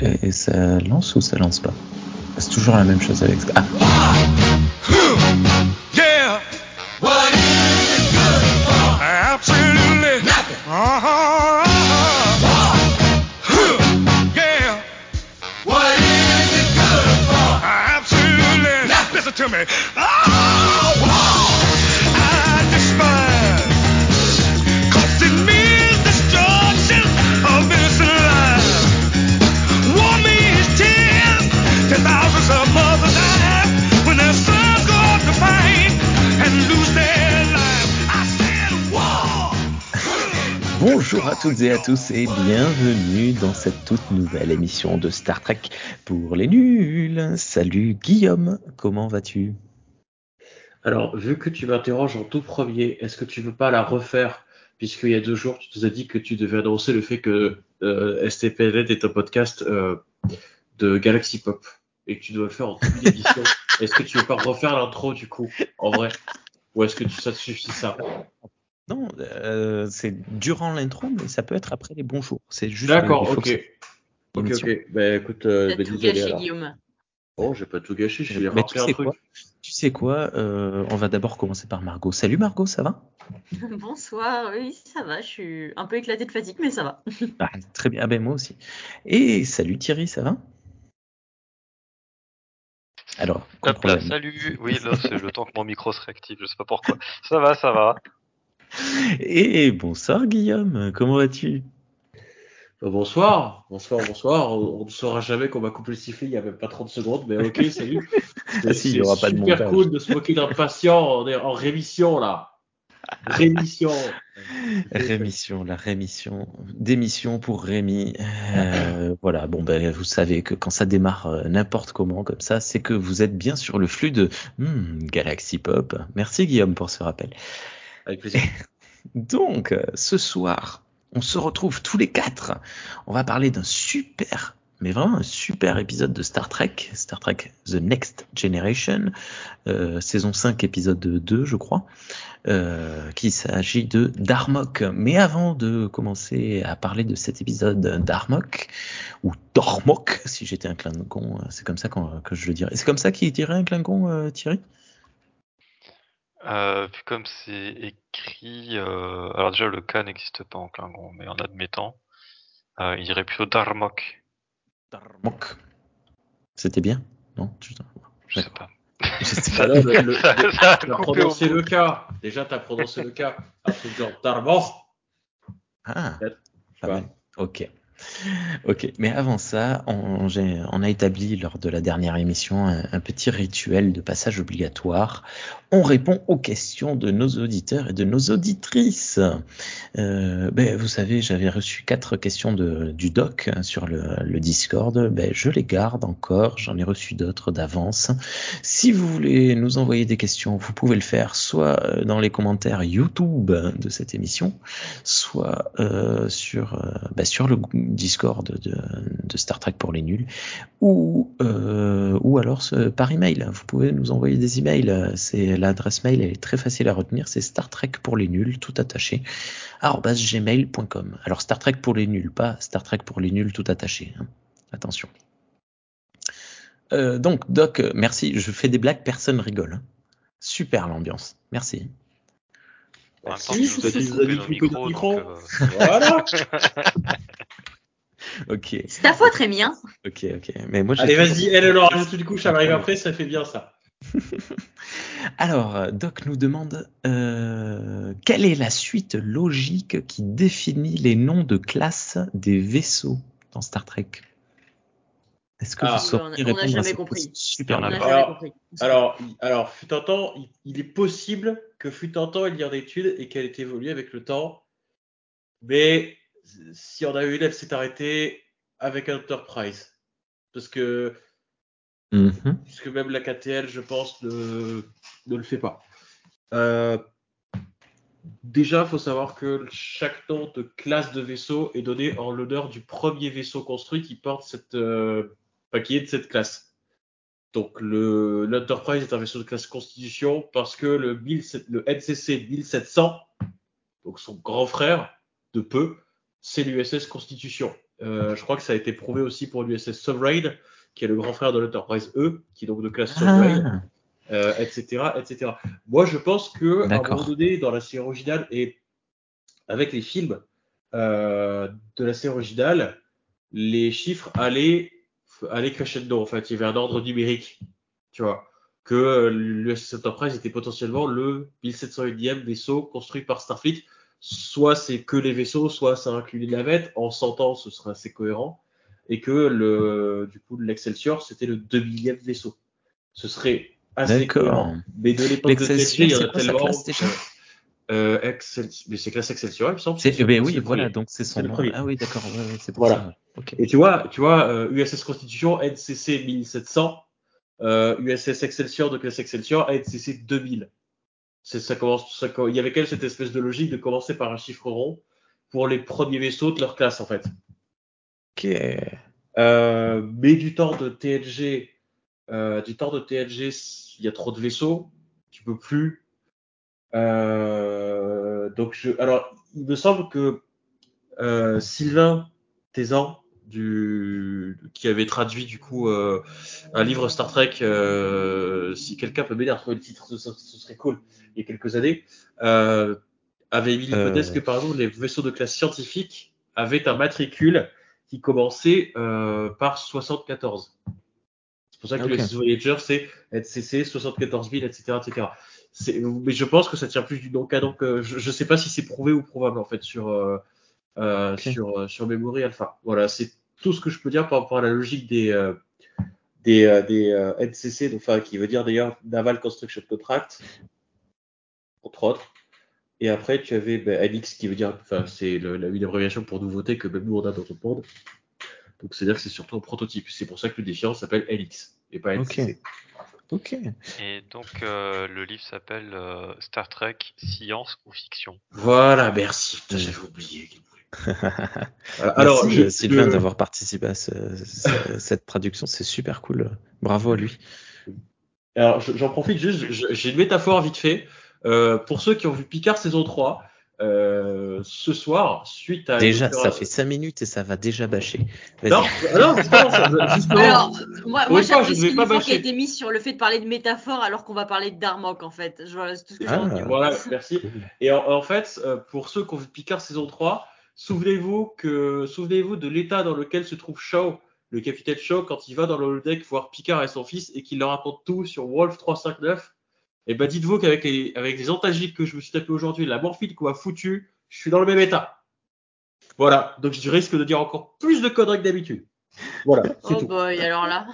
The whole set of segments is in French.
Et ça lance ou ça lance pas? C'est toujours la même chose avec. Ah. Toutes et à tous et bienvenue dans cette toute nouvelle émission de Star Trek pour les nuls. Salut Guillaume, comment vas-tu? Alors, vu que tu m'interroges en tout premier, est-ce que tu veux pas la refaire? Puisqu'il y a deux jours, tu nous as dit que tu devais annoncer le fait que euh, est un podcast euh, de Galaxy Pop. Et que tu dois le faire en début d'émission. est-ce que tu veux pas refaire l'intro du coup, en vrai. Ou est-ce que tu, ça te suffit ça? Non, euh, c'est durant l'intro, mais ça peut être après les bonjours. C'est juste. D'accord, ok. que ça- Ok, ok. Bah écoute, euh, bah, tout désolé gâché, alors. Guillaume. Oh, j'ai pas tout gâché, je rappeler tu un sais truc. quoi? Tu sais quoi euh, On va d'abord commencer par Margot. Salut Margot, ça va? Bonsoir, oui, ça va, je suis un peu éclatée de fatigue, mais ça va. Ah, Très bien, ah ben moi aussi. Et salut Thierry, ça va? Alors, Hop là, salut. Oui, là, c'est le temps que mon micro se réactive, je sais pas pourquoi. Ça va, ça va. Et bonsoir Guillaume, comment vas-tu? Euh, bonsoir, bonsoir, bonsoir. On on ne saura jamais qu'on m'a coupé le sifflet il y a même pas 30 secondes, mais ok, salut. Ah si, il y aura pas de super montage. cool de se moquer d'un patient en, en rémission là. Rémission. Rémission, la rémission, démission pour Rémi. Euh, voilà, bon ben vous savez que quand ça démarre euh, n'importe comment comme ça, c'est que vous êtes bien sur le flux de hmm, Galaxy Pop. Merci Guillaume pour ce rappel. Avec plaisir. Donc, euh, ce soir, on se retrouve tous les quatre. On va parler d'un super, mais vraiment un super épisode de Star Trek, Star Trek The Next Generation, euh, saison 5, épisode 2, je crois, euh, qu'il s'agit de Darmok. Mais avant de commencer à parler de cet épisode Darmok, ou Dormok, si j'étais un Klingon, c'est comme ça que je le dirais. C'est comme ça qu'il dirait un Klingon, euh, Thierry? Euh, puis comme c'est écrit, euh, alors déjà le cas n'existe pas en Klingon, mais en admettant, euh, il dirait plutôt Darmok. Darmok. C'était bien Non? Tu- Je sais pas. Je sais Ah non, le- le- Ça- le- ça a T'as coupé au prononcé bout. le cas. Déjà, t'as prononcé le cas. Un truc genre Darmor. Ah, pas pas. mal. Ok. Ok, mais avant ça, on, a établi lors de la dernière émission un, petit rituel de passage obligatoire. On répond aux questions de nos auditeurs et de nos auditrices. Euh, ben, vous savez, j'avais reçu quatre questions du doc hein, sur le, Discord. Ben, je les garde encore. J'en ai reçu d'autres d'avance. Si vous voulez nous envoyer des questions, vous pouvez le faire soit euh, dans les commentaires YouTube de cette émission, soit euh, bah, sur le Discord de, de Star Trek pour les nuls, ou, euh, ou alors par email. Vous pouvez nous envoyer des emails. C'est l'adresse mail elle est très facile à retenir. C'est Star Trek pour les nuls, tout attaché, gmail.com. Alors Star Trek pour les nuls, pas Star Trek pour les nuls, tout attaché. hein. Attention. Euh, donc Doc, merci. Je fais des blagues, personne rigole. hein. Super l'ambiance. Merci. En même temps, Si, tu nous as dit micro. donc, euh, Voilà. Ok, C'est ta faute, Rémi, hein ok, ok. Mais moi, Allez, vas-y. Elle, elle en rajoute une couche. Ça m'arrive après. Ça fait bien ça. Alors, euh, Doc nous demande euh, quelle est la suite logique qui définit les noms de classe des vaisseaux dans Star Trek? Est-ce que Ah. vous sauriez On a- on a répondre à jamais compris. Super On a jamais Alors- compris. Alors, il- alors, fut un temps, il, il est possible que fut un temps il y ait d'études et qu'elle ait évolué avec le temps. Mais si on a eu une, elle s'est arrêtée avec Enterprise. Parce que, Mhm. parce que même la KTL, je pense, ne, ne le fait pas. Euh, déjà, il faut savoir que chaque nom de classe de vaisseau est donné en l'honneur du premier vaisseau construit qui porte cette, euh, enfin, qui est de cette classe. Donc le l'Enterprise est un vaisseau de classe Constitution parce que le, 1700 le NCC 1700, donc son grand frère de peu, c'est l'USS Constitution. Euh, je crois que ça a été prouvé aussi pour l'USS Sovereign, qui est le grand frère de l'Enterprise E, qui est donc de classe Ah. Sovereign, euh, etc., etc. Moi, je pense que à un moment donné, dans la série originale et avec les films euh, de la série originale, les chiffres allaient, allaient crescendo. En fait, il y avait un ordre numérique, tu vois, que l'USS Enterprise était potentiellement le 1701e vaisseau construit par Starfleet. Soit c'est que les vaisseaux, soit ça inclut les navettes. En 100 ans, ce serait assez cohérent. Et que le, du coup, l'Excelsior, c'était le 2000e vaisseau. Ce serait assez cohérent. Mais de l'époque de L'Excelsior, TNG, il y en a tellement. euh, Excel... Mais c'est classe Excelsior, il me semble. C'est, c'est- ben oui, voilà, donc c'est son nom. premier. Ah oui, d'accord, ouais, ouais, c'est pour Voilà. ça. Et tu vois, tu vois euh, USS Constitution, NCC 1700, euh, USS Excelsior de classe Excelsior, NCC 2000. C'est, ça commence, ça, il y avait quand même cette espèce de logique de commencer par un chiffre rond pour les premiers vaisseaux de leur classe, en fait. Ok. Euh, mais du temps de TNG, euh, du temps de TNG, il y a trop de vaisseaux, tu peux plus. Euh, donc je, alors il me semble que euh, Sylvain Tézan, du, qui avait traduit du coup euh, un livre Star Trek, euh, si quelqu'un peut m'aider à retrouver le titre, ce, ce- serait cool. Il y a quelques années, euh, avait émis l'hypothèse Euh. que par exemple les vaisseaux de classe scientifique avaient un matricule qui commençait euh, par 74. C'est pour ça que Ok. le Voyager c'est NCC 74 000, etc., etc. Mais je pense que ça tient plus du non canon que je, je sais pas si c'est prouvé ou probable en fait sur euh, sur euh, sur Memory Alpha. Voilà, c'est tout ce que je peux dire par rapport à la logique des euh, des euh, des euh, NCC, donc, enfin qui veut dire d'ailleurs Naval Construction Contract, entre autres. Et après, tu avais ben, NX qui veut dire, enfin, c'est une abréviation pour nouveauté que même nous on a dans notre monde. Donc c'est-à-dire que c'est surtout un prototype. C'est pour ça que le défiant s'appelle LX et pas. NCC. Ok. Et donc, euh, le livre s'appelle euh, Star Trek Science ou Fiction? Voilà, merci. J'avais oublié. Voilà, Alors, Merci, je- euh, Sylvain je- d'avoir participé à ce- ce- cette traduction, c'est super cool. Bravo à lui. Alors, je- j'en profite juste, j'ai une métaphore vite fait. Euh, pour ceux qui ont vu Picard saison 3, euh, ce soir, suite à. Déjà, une ça fait 5 minutes et ça va déjà bâcher. Non, ah non, justement, ça- justement. Alors, moi, moi une vais pas l'effort qui a été mis sur le fait de parler de métaphore alors qu'on va parler de Darmok en fait. Je- Voilà, c'est tout ce que j'ai Ah. Voilà, merci. Et en, en fait, euh, pour ceux qui ont vu Picard saison 3, souvenez-vous que souvenez-vous de l'état dans lequel se trouve Shaw, le capitaine Shaw, quand il va dans le holodeck voir Picard et son fils et qu'il leur raconte tout sur Wolf 359. Et ben dites-vous qu'avec les, avec les antalgiques que je me suis tapé aujourd'hui, la morphine qu'on m'a foutu, je suis dans le même état. Voilà, donc je risque de dire encore plus de conneries que d'habitude. Voilà, Oh tout. boy, alors là,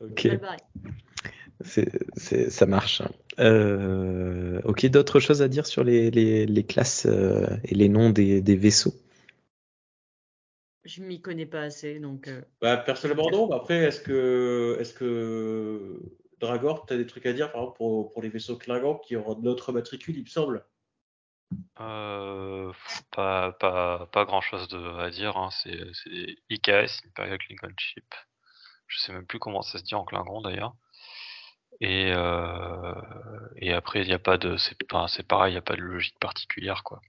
Ok. C'est, ça marche. Euh, ok, d'autres choses à dire sur les, les, les classes euh, et les noms des, des vaisseaux? Je m'y connais pas assez donc. euh, Bah, personnellement, non. mais Après, est-ce que, est-ce que Dragor, tu as des trucs à dire, par exemple, pour, pour les vaisseaux Klingons qui ont notre matricule, il me semble? Euh, pas, pas, pas grand chose de, à dire. Hein. C'est, IKS, Imperial Klingon Ship. Je sais même plus comment ça se dit en Klingon d'ailleurs. Et, euh, et après, il n'y a pas de, c'est, enfin, pareil, il n'y a pas de logique particulière quoi.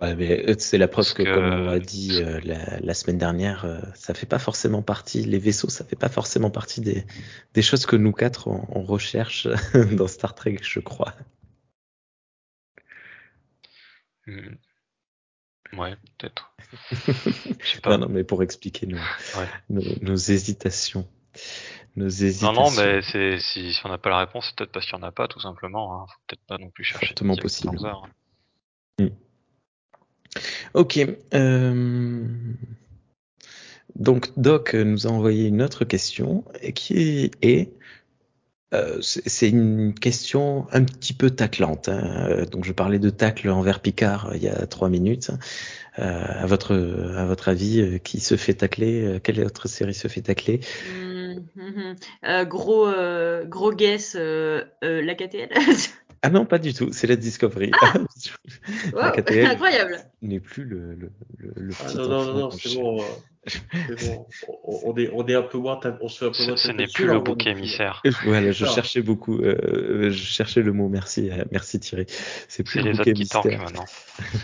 Ouais, mais euh, c'est la preuve que, que- comme on l'a dit euh, la, la semaine dernière, euh, ça fait pas forcément partie, les vaisseaux, ça fait pas forcément partie des, des choses que nous quatre on, on recherche dans Star Trek, je crois. Hmm. Ouais, peut-être. Non, non, mais pour expliquer nos, Ouais. nos, nos hésitations. Nos Non, hésitations. non, mais c'est, si, si on n'a pas la réponse, c'est peut-être parce qu'il n'y en a pas, tout simplement. Hein. Faut peut-être pas non plus chercher. Fortement possible. 14 heures, hein. Ok. euh, Donc, Doc nous a envoyé une autre question et qui est. euh, c'est une question un petit peu taclante. hein. Euh, Donc, je parlais de tacle envers Picard il y a trois minutes. Euh, à votre à votre avis, qui se fait tacler Quelle autre série se fait tacler? Hum, Euh, gros, euh, gros guess, euh, euh, la KTL. Ah non, pas du tout, c'est la Discovery. Wow, KTL incroyable. n'est plus le, le, le, le Ah, non, non, non, non, c'est bon. On, on est, on est un peu moins, on se fait un peu Ce, moins ce taper n'est plus le est bouc émissaire. Voilà, je Ah. cherchais beaucoup, euh, je cherchais le mot. Merci, merci Thierry. C'est plus le les bouquet autres qui tankent mystère. maintenant.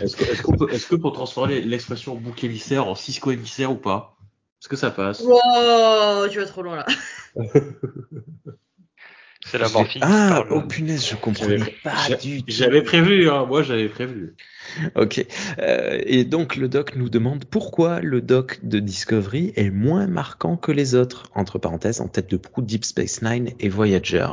Est-ce que, est-ce que pour transformer l'expression bouc émissaire en Cisco émissaire ou pas? Est-ce que ça passe? Wow, tu vas trop loin là. C'est la morphine Ah, oh punaise, je comprenais J'avais- pas du tout. J'avais prévu, hein, moi j'avais prévu. Ok. Euh, et donc le doc nous demande pourquoi le doc de Discovery est moins marquant que les autres, entre parenthèses, en tête de proue Deep Space Nine et Voyager.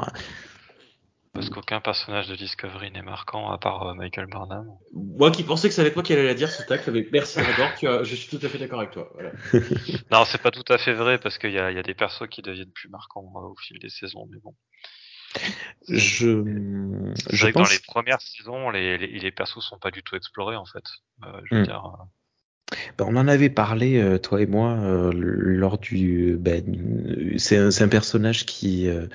Parce qu'aucun personnage de Discovery n'est marquant à part euh, Michael Burnham. Moi qui pensais que ça allait être moi qui allait la dire ce tacle, mais merci Rador, tu as, je suis tout à fait d'accord avec toi. Voilà. Non, c'est pas tout à fait vrai parce qu'il y a, il y a des persos qui deviennent plus marquants euh, au fil des saisons. Mais bon. Je, C'est je vrai que pense. dans les premières saisons, les, les, les persos sont pas du tout explorés en fait. Euh, je veux Hmm. dire, Ben, on en avait parlé, euh, toi et moi, euh, lors du. Ben, c'est un, personnage qui. euh,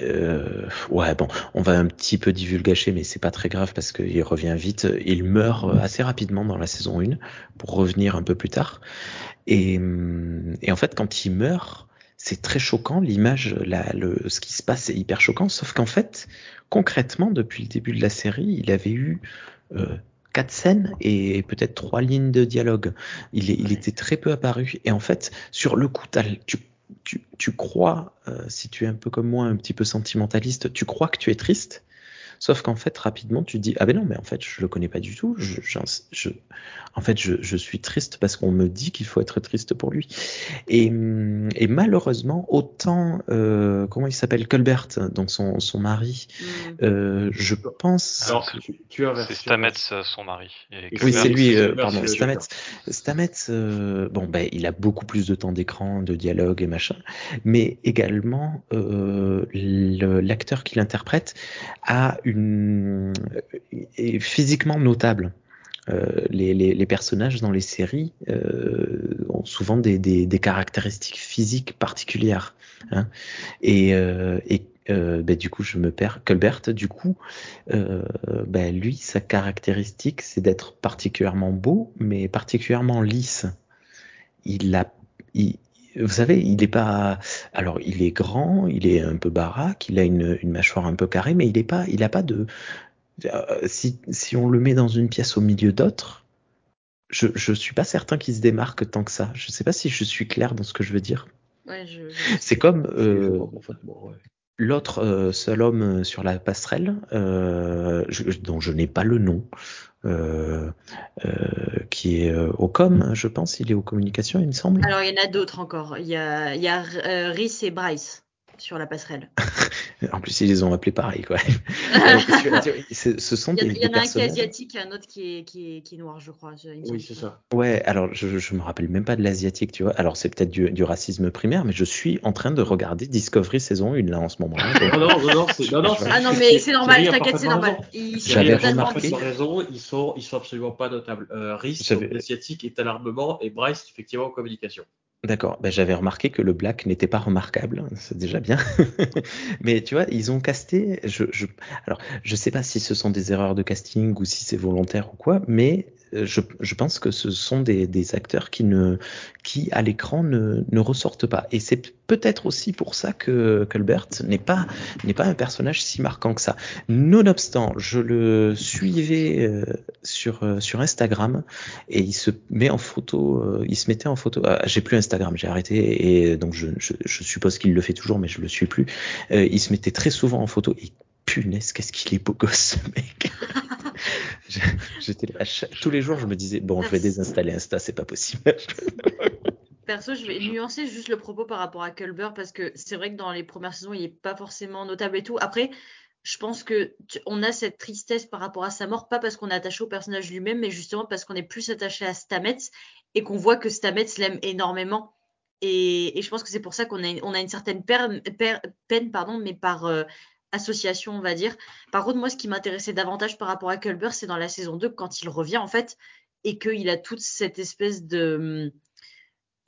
euh, ouais, bon, on va un petit peu divulgacher, mais c'est pas très grave parce qu'il revient vite. Il meurt euh, assez rapidement dans la saison 1 pour revenir un peu plus tard. Et, hum, et en fait, quand il meurt, c'est très choquant. L'image, le, ce qui se passe est hyper choquant. Sauf qu'en fait, concrètement, depuis le début de la série, il avait eu euh, quatre scènes et peut-être trois lignes de dialogue. Il, est, il Ouais. était très peu apparu. Et en fait, sur le coup, tu crois, euh, si tu es un peu comme moi, un petit peu sentimentaliste, tu crois que tu es triste? Sauf qu'en fait, rapidement, tu te dis, ah ben non, mais en fait, je le connais pas du tout. Je, je, en fait, je, je suis triste parce qu'on me dit qu'il faut être triste pour lui. Et, et malheureusement, autant, euh, comment il s'appelle, Colbert, donc son, son mari, Hmm. euh, je pense. Alors, c'est- tu, tu c'est Stamets, euh, son mari. Et Oui, c'est lui, euh, pardon, Stamets. Stamets, euh, bon, ben, il a beaucoup plus de temps d'écran, de dialogue et machin, mais également euh, le- l'acteur qui l'interprète a est physiquement notable. Euh, les, personnages dans les séries euh, ont souvent des, caractéristiques physiques particulières. Hein. Et, euh, euh, ben, du coup, je me perds. Colbert, du coup, euh, ben, lui, sa caractéristique, c'est d'être particulièrement beau, mais particulièrement lisse. Il a, vous savez, il est pas. Alors, il est grand, il est un peu baraque, il a une, une mâchoire un peu carrée, mais il est pas, il a pas de. Euh, si, si on le met dans une pièce au milieu d'autres, je, je suis pas certain qu'il se démarque tant que ça. Je sais pas si je suis clair dans ce que je veux dire. Ouais, je, C'est comme euh. L'autre euh, seul homme euh, sur la passerelle, euh, dont je n'ai pas le nom, qui est au com, je pense, il est aux communications, il me semble. Alors, il y en a d'autres encore. Il y a, il y a Rhys et Bryce sur la passerelle. En plus, ils les ont appelés pareil, quoi. Parce que, ce ce sont Il y, des, en- il y des en a un qui est asiatique et un autre qui est, qui est, qui est noir, je crois. Oui, c'est ça. Ouais, alors je, je me rappelle même pas de l'asiatique, tu vois. Alors c'est peut-être du, du racisme primaire, mais je suis en train de regarder Discovery saison 1 là en ce moment. Non, non, non, non, c'est non, Ah non, mais c'est normal, t'inquiète, c'est normal. raison. Ils sont J'avais remarqué- raison, ils sont, ils sont absolument pas notables. Euh, Rhys, J'avais- donc, asiatique, est à l'armement et Bryce, effectivement, en communication. D'accord, ben, j'avais remarqué que le black n'était pas remarquable, c'est déjà bien. Mais tu vois, ils ont casté. Je, je, alors, je sais pas si ce sont des erreurs de casting ou si c'est volontaire ou quoi, mais je, je pense que ce sont des, des acteurs qui ne, qui à l'écran ne, ne ressortent pas. Et c'est peut-être aussi pour ça que Colbert n'est pas, n'est pas un personnage si marquant que ça. Nonobstant, je le suivais euh, sur, euh, sur Instagram et il se met en photo, euh, il se mettait en photo. ah, j'ai plus Instagram, j'ai arrêté et donc je, je, je suppose qu'il le fait toujours, mais je le suis plus. Euh, il se mettait très souvent en photo punaise, qu'est-ce qu'il est beau gosse, ce mec. J'étais chaque- tous les jours, je me disais bon, je vais désinstaller Insta, c'est pas possible. Perso, je vais nuancer juste le propos par rapport à Culber parce que c'est vrai que dans les premières saisons, il est pas forcément notable et tout. Après, je pense que tu- on a cette tristesse par rapport à sa mort, pas parce qu'on est attaché au personnage lui-même, mais justement parce qu'on est plus attaché à Stamets et qu'on voit que Stamets l'aime énormément. Et, et je pense que c'est pour ça qu'on a, on a une certaine per- per- peine, pardon, mais par euh, association, on va dire. Par contre, moi, ce qui m'intéressait davantage par rapport à Culber, c'est dans la saison 2, quand il revient, en fait, et qu'il a toute cette espèce de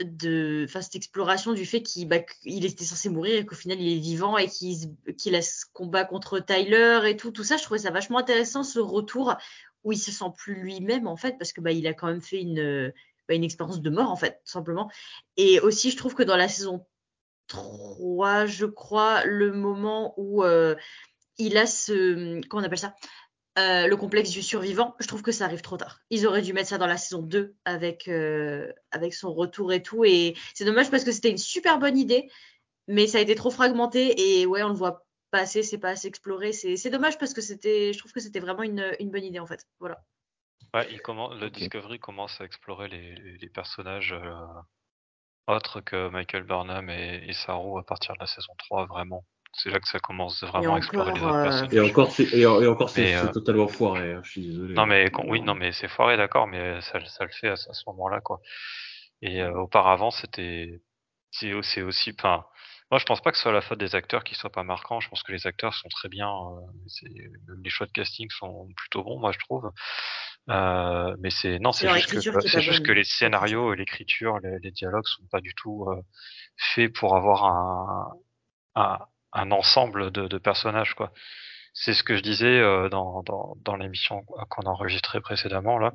de, enfin cette exploration du fait qu'il bah, était censé mourir et qu'au final il est vivant et qu'il qu'il a ce combat contre Tyler et tout, tout ça, je trouvais ça vachement intéressant ce retour où il se sent plus lui-même en fait parce que bah il a quand même fait une bah, une expérience de mort en fait tout simplement. Et aussi je trouve que dans la saison 3, je crois, le moment où euh, il a ce comment on appelle ça euh, le complexe du survivant, je trouve que ça arrive trop tard. Ils auraient dû mettre ça dans la saison 2 avec, euh, avec son retour et tout. Et c'est dommage parce que c'était une super bonne idée, mais ça a été trop fragmenté et ouais, on le voit pas assez, c'est pas assez exploré. C'est c'est dommage parce que c'était, je trouve que c'était vraiment une, une bonne idée en fait. Voilà. Ouais, il commence, le. Discovery commence à explorer les, les- les personnages euh, autres que Michael Burnham et, et Saru à partir de la saison 3, vraiment. C'est là que ça commence vraiment à explorer les autres euh, personnages. Et encore, c'est, et, et encore, c'est, Mais, c'est euh, totalement foiré. hein, je suis désolé. Non mais quand- oui, non mais c'est foiré, d'accord, mais ça, ça le fait à, ce- à ce moment-là, quoi. Et euh, auparavant, c'était, c'est aussi, enfin, moi je pense pas que ce soit la faute des acteurs qui soient pas marquants. Je pense que les acteurs sont très bien. euh, c'est- même les choix de casting sont plutôt bons, moi je trouve. Euh, mais c'est non, C'est leur juste que écriture qui est c'est pas juste bonne. que les scénarios et l'écriture, les, les dialogues sont pas du tout euh, faits pour avoir un, un, un ensemble de, de personnages, quoi. C'est ce que je disais euh, dans, dans, dans l'émission qu'on a enregistrée précédemment là.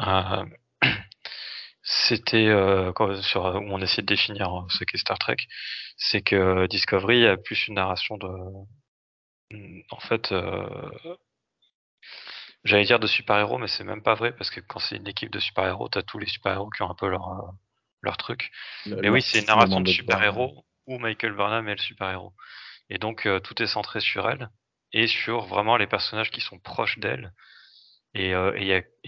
Euh, c'était euh, quand- sur où on essaie de définir euh, ce qu'est Star Trek, c'est que Discovery a plus une narration de, en fait, euh, j'allais dire de super-héros, mais c'est même pas vrai parce que quand c'est une équipe de super-héros, t'as tous les super-héros qui ont un peu leur euh, leur truc. Le- Mais le- oui, c'est une narration de super-héros où Michael Burnham est le super-héros. Et donc euh, tout est centré sur elle et sur vraiment les personnages qui sont proches d'elle. Et, euh,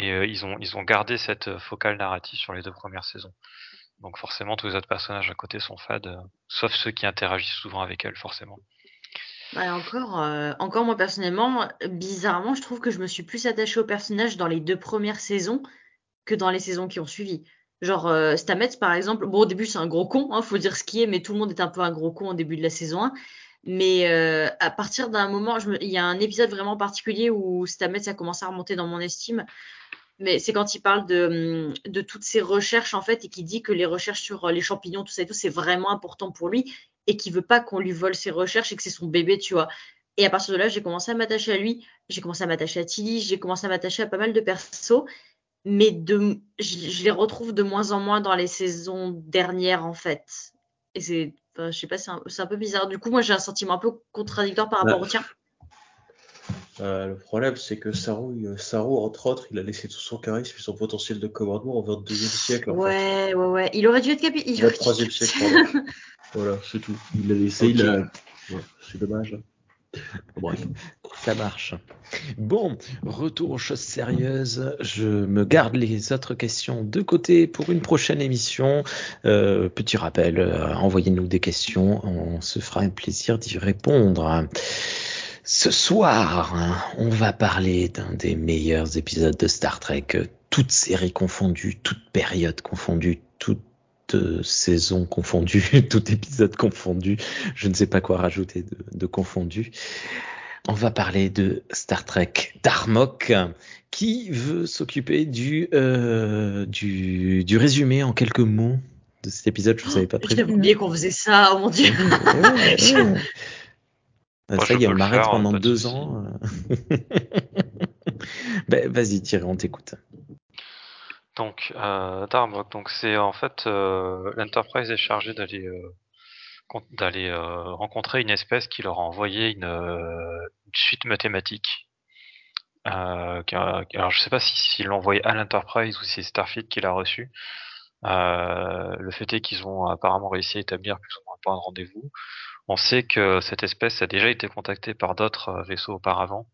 euh, ils ont ils ont gardé cette euh, focale narrative sur les deux premières saisons. Donc forcément tous les autres personnages à côté sont fades, sauf ceux qui interagissent souvent avec elle forcément. Bah, encore, encore moi personnellement, bizarrement, je trouve que je me suis plus attachée au personnage dans les deux premières saisons que dans les saisons qui ont suivi. Genre Stamets par exemple, bon au début c'est un gros con, hein, faut dire ce qui est, mais tout le monde est un peu un gros con au début de la saison 1. Mais euh, à partir d'un moment, je me- il y a un épisode vraiment particulier où Stamets a commencé à remonter dans mon estime. Mais c'est quand il parle de, hum, de toutes ses recherches en fait et qu'il dit que les recherches sur euh, les champignons, tout ça et tout, c'est vraiment important pour lui et qu'il veut pas qu'on lui vole ses recherches et que c'est son bébé, tu vois. Et à partir de là, j'ai commencé à m'attacher à lui, j'ai commencé à m'attacher à Tilly, j'ai commencé à m'attacher à pas mal de persos, mais de, je, je les retrouve de moins en moins dans les saisons dernières en fait. Et c'est, enfin, je sais pas, c'est un, c'est un peu bizarre. Du coup, moi j'ai un sentiment un peu contradictoire par rapport Ouais. au tien. Euh, le problème, c'est que Saru, euh, Saru, entre autres, il a laissé tout son charisme et son potentiel de commandement au 22e siècle, en fait. Ouais, ouais, ouais. Il aurait dû être capitaine. Au 23e siècle, pardon. Voilà, c'est tout. Il l'a laissé, il a... Ouais, c'est dommage. hein. Bref. Ça marche. Bon, retour aux choses sérieuses. Je me garde les autres questions de côté pour une prochaine émission. Euh, petit rappel, euh, envoyez-nous des questions. On se fera un plaisir d'y répondre. Ce soir, hein, on va parler d'un des meilleurs épisodes de Star Trek, toutes séries confondues, toutes périodes confondues, toutes euh, saisons confondues, tout épisode confondu. Je ne sais pas quoi rajouter de, de confondu. On va parler de Star Trek Darmok. Qui veut s'occuper du, euh, du, du résumé en quelques mots de cet épisode Je vous avais pas J'avais prévu. oublié qu'on faisait ça, oh mon dieu. Ouais, ouais. Euh, Moi, Ça y est, on le m'arrête faire, pendant deux ans. euh. ben, vas-y, Thierry, on t'écoute. Donc, euh, Darmok, donc c'est en fait euh, l'Enterprise est chargée d'aller euh, d'aller rencontrer une espèce qui leur a envoyé une, une suite mathématique. Alors je sais pas si l'ont envoyé à l'Enterprise ou si c'est Starfleet qui l'a reçu. Le fait est qu'ils ont apparemment réussi à établir plus ou moins un point de rendez-vous. On sait que cette espèce a déjà été contactée par d'autres vaisseaux auparavant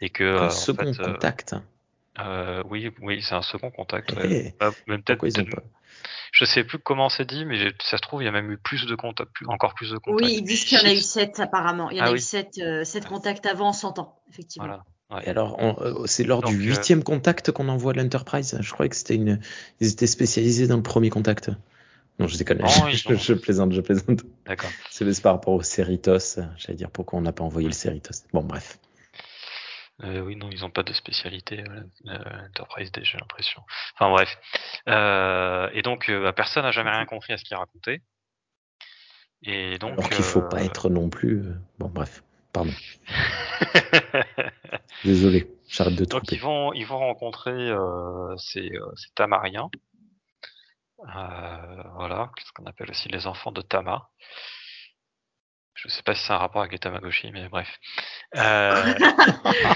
et que Un en second fait, contact. euh, oui, oui, c'est un second contact. Eh, ouais. Bah, même peut-être pas Je sais plus comment c'est dit, mais ça se trouve, il y a même eu plus de contacts, plus- encore plus de contacts. Oui, ils disent qu'il y en a eu sept apparemment. Il y en Ah a eu sept, euh, sept contacts avant en 100 ans, effectivement. Voilà. ouais. Et alors, euh, c'est lors du Donc, euh, huitième contact qu'on envoie l'Enterprise? Je croyais que c'était une. Ils étaient spécialisés dans le premier contact. Non, je déconne. Je, je- plaisante, je plaisante. D'accord. C'est c'est par rapport au Cerritos. J'allais dire pourquoi on n'a pas envoyé le Cerritos. Bon, bref. Euh, oui, non, ils ont pas de spécialité, euh, Enterprise D, j'ai l'impression. Enfin bref. Euh, et donc, euh, bah, personne n'a jamais rien compris à ce qu'il racontait. Et donc. Alors qu'il faut pas être non plus. Bon, bref, pardon. Désolé, j'arrête de donc tromper. ils vont, ils vont rencontrer ces, ces Tamariens. Voilà, ce qu'on appelle aussi les enfants de Tama. Je sais pas si c'est un rapport avec les Tamagotchi, mais bref. Euh,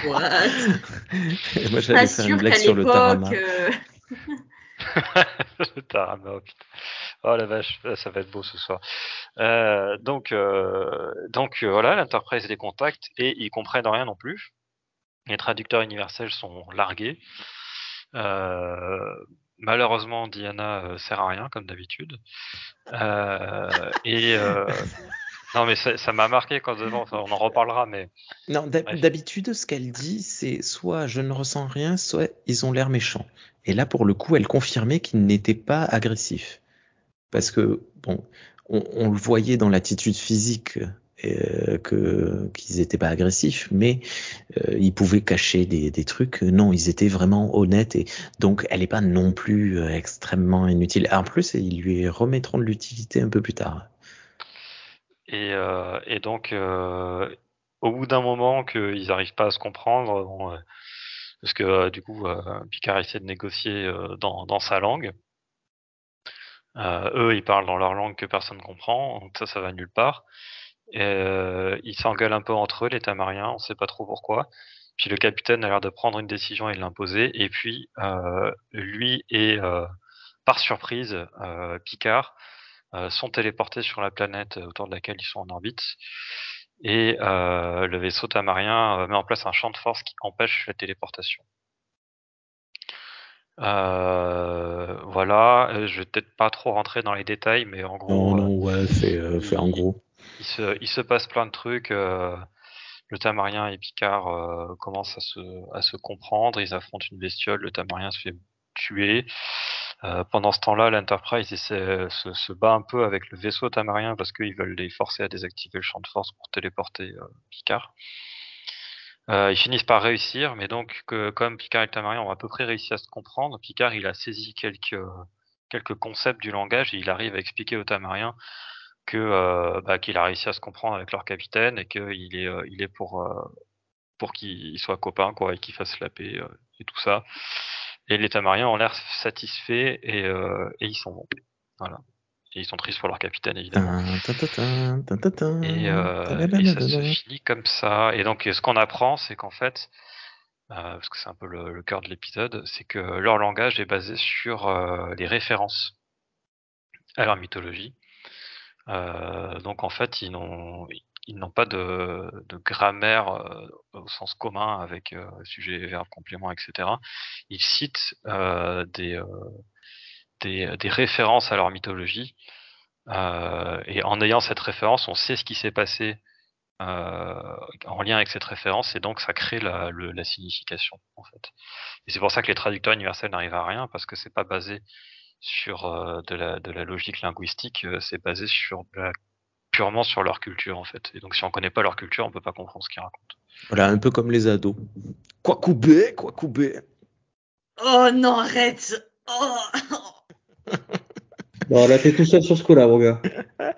moi, Pas j'allais faire une blague sur le tarama. euh, le Tarama, oh putain. Oh la vache, ça va être beau ce soir. Euh, donc, euh, donc euh, voilà, l'Enterprise les contacte et ils comprennent rien non plus. Les traducteurs universels sont largués. Euh, malheureusement, Diana euh, sert à rien comme d'habitude. Euh, et euh, non, mais ça m'a marqué quand on en reparlera, mais Non, d'habitude, ce qu'elle dit, c'est soit je ne ressens rien, soit ils ont l'air méchants. Et là, pour le coup, elle confirmait qu'ils n'étaient pas agressifs. Parce que, bon, on, on le voyait dans l'attitude physique euh, que qu'ils n'étaient pas agressifs, mais euh, ils pouvaient cacher des, des trucs. Non, ils étaient vraiment honnêtes et donc elle n'est pas non plus euh, extrêmement inutile. En plus, ils lui remettront de l'utilité un peu plus tard. Et, euh, et donc, euh, au bout d'un moment qu'ils n'arrivent pas à se comprendre, bon, euh, parce que euh, du coup, euh, Picard essaie de négocier dans, dans sa langue. Eux, ils parlent dans leur langue que personne ne comprend, donc ça, ça va nulle part. Et, ils s'engueulent un peu entre eux, les Tamariens, on sait pas trop pourquoi. Puis le capitaine a l'air de prendre une décision et de l'imposer. Et puis, euh, lui et, euh, par surprise, euh, Picard euh, sont téléportés sur la planète autour de laquelle ils sont en orbite. Et euh, le vaisseau tamarien euh, met en place un champ de force qui empêche la téléportation. Euh, voilà, euh, je vais peut-être pas trop rentrer dans les détails, mais en gros, Non, euh, non, ouais, euh, fait en gros. il, se, il se passe plein de trucs. euh, le Tamarien et Picard euh, commencent à se, à se comprendre, ils affrontent une bestiole, le Tamarien se fait tuer. Euh, pendant ce temps-là, l'Enterprise se, se bat un peu avec le vaisseau tamarien parce qu'ils veulent les forcer à désactiver le champ de force pour téléporter euh, Picard. Euh, ils finissent par réussir, mais donc que, comme Picard et tamarien ont à peu près réussi à se comprendre, Picard il a saisi quelques, quelques concepts du langage et il arrive à expliquer au tamarien que euh, bah, qu'il a réussi à se comprendre avec leur capitaine et qu'il est, euh, il est pour, pour qu'ils soient copains quoi, et qu'ils fassent la paix et tout ça. Et les Tamariens ont l'air satisfaits et, euh, et ils s'en vont. Voilà. Et ils sont tristes pour leur capitaine évidemment. Et, euh, et ça se finit comme ça. Et donc ce qu'on apprend, c'est qu'en fait, euh, parce que c'est un peu le, le cœur de l'épisode, c'est que leur langage est basé sur euh, les références à leur mythologie. Euh, donc en fait, ils n'ont ils n'ont pas de, de grammaire euh, au sens commun avec euh, sujet, verbe, complément, etc. Ils citent euh, des, euh, des, des références à leur mythologie. Euh, et en ayant cette référence, on sait ce qui s'est passé en lien avec cette référence, et donc ça crée la, la signification en fait. Et c'est pour ça que les traducteurs universels n'arrivent à rien parce que c'est pas basé sur de, la, de la logique linguistique, c'est basé sur de la- purement sur leur culture en fait. Et donc si on connaît pas leur culture, on peut pas comprendre ce qu'ils racontent. Voilà, un peu comme les ados. Quoi couper, quoi couper. Oh non, arrête Oh Bon, là, t'es tout seul sur ce coup-là, mon gars.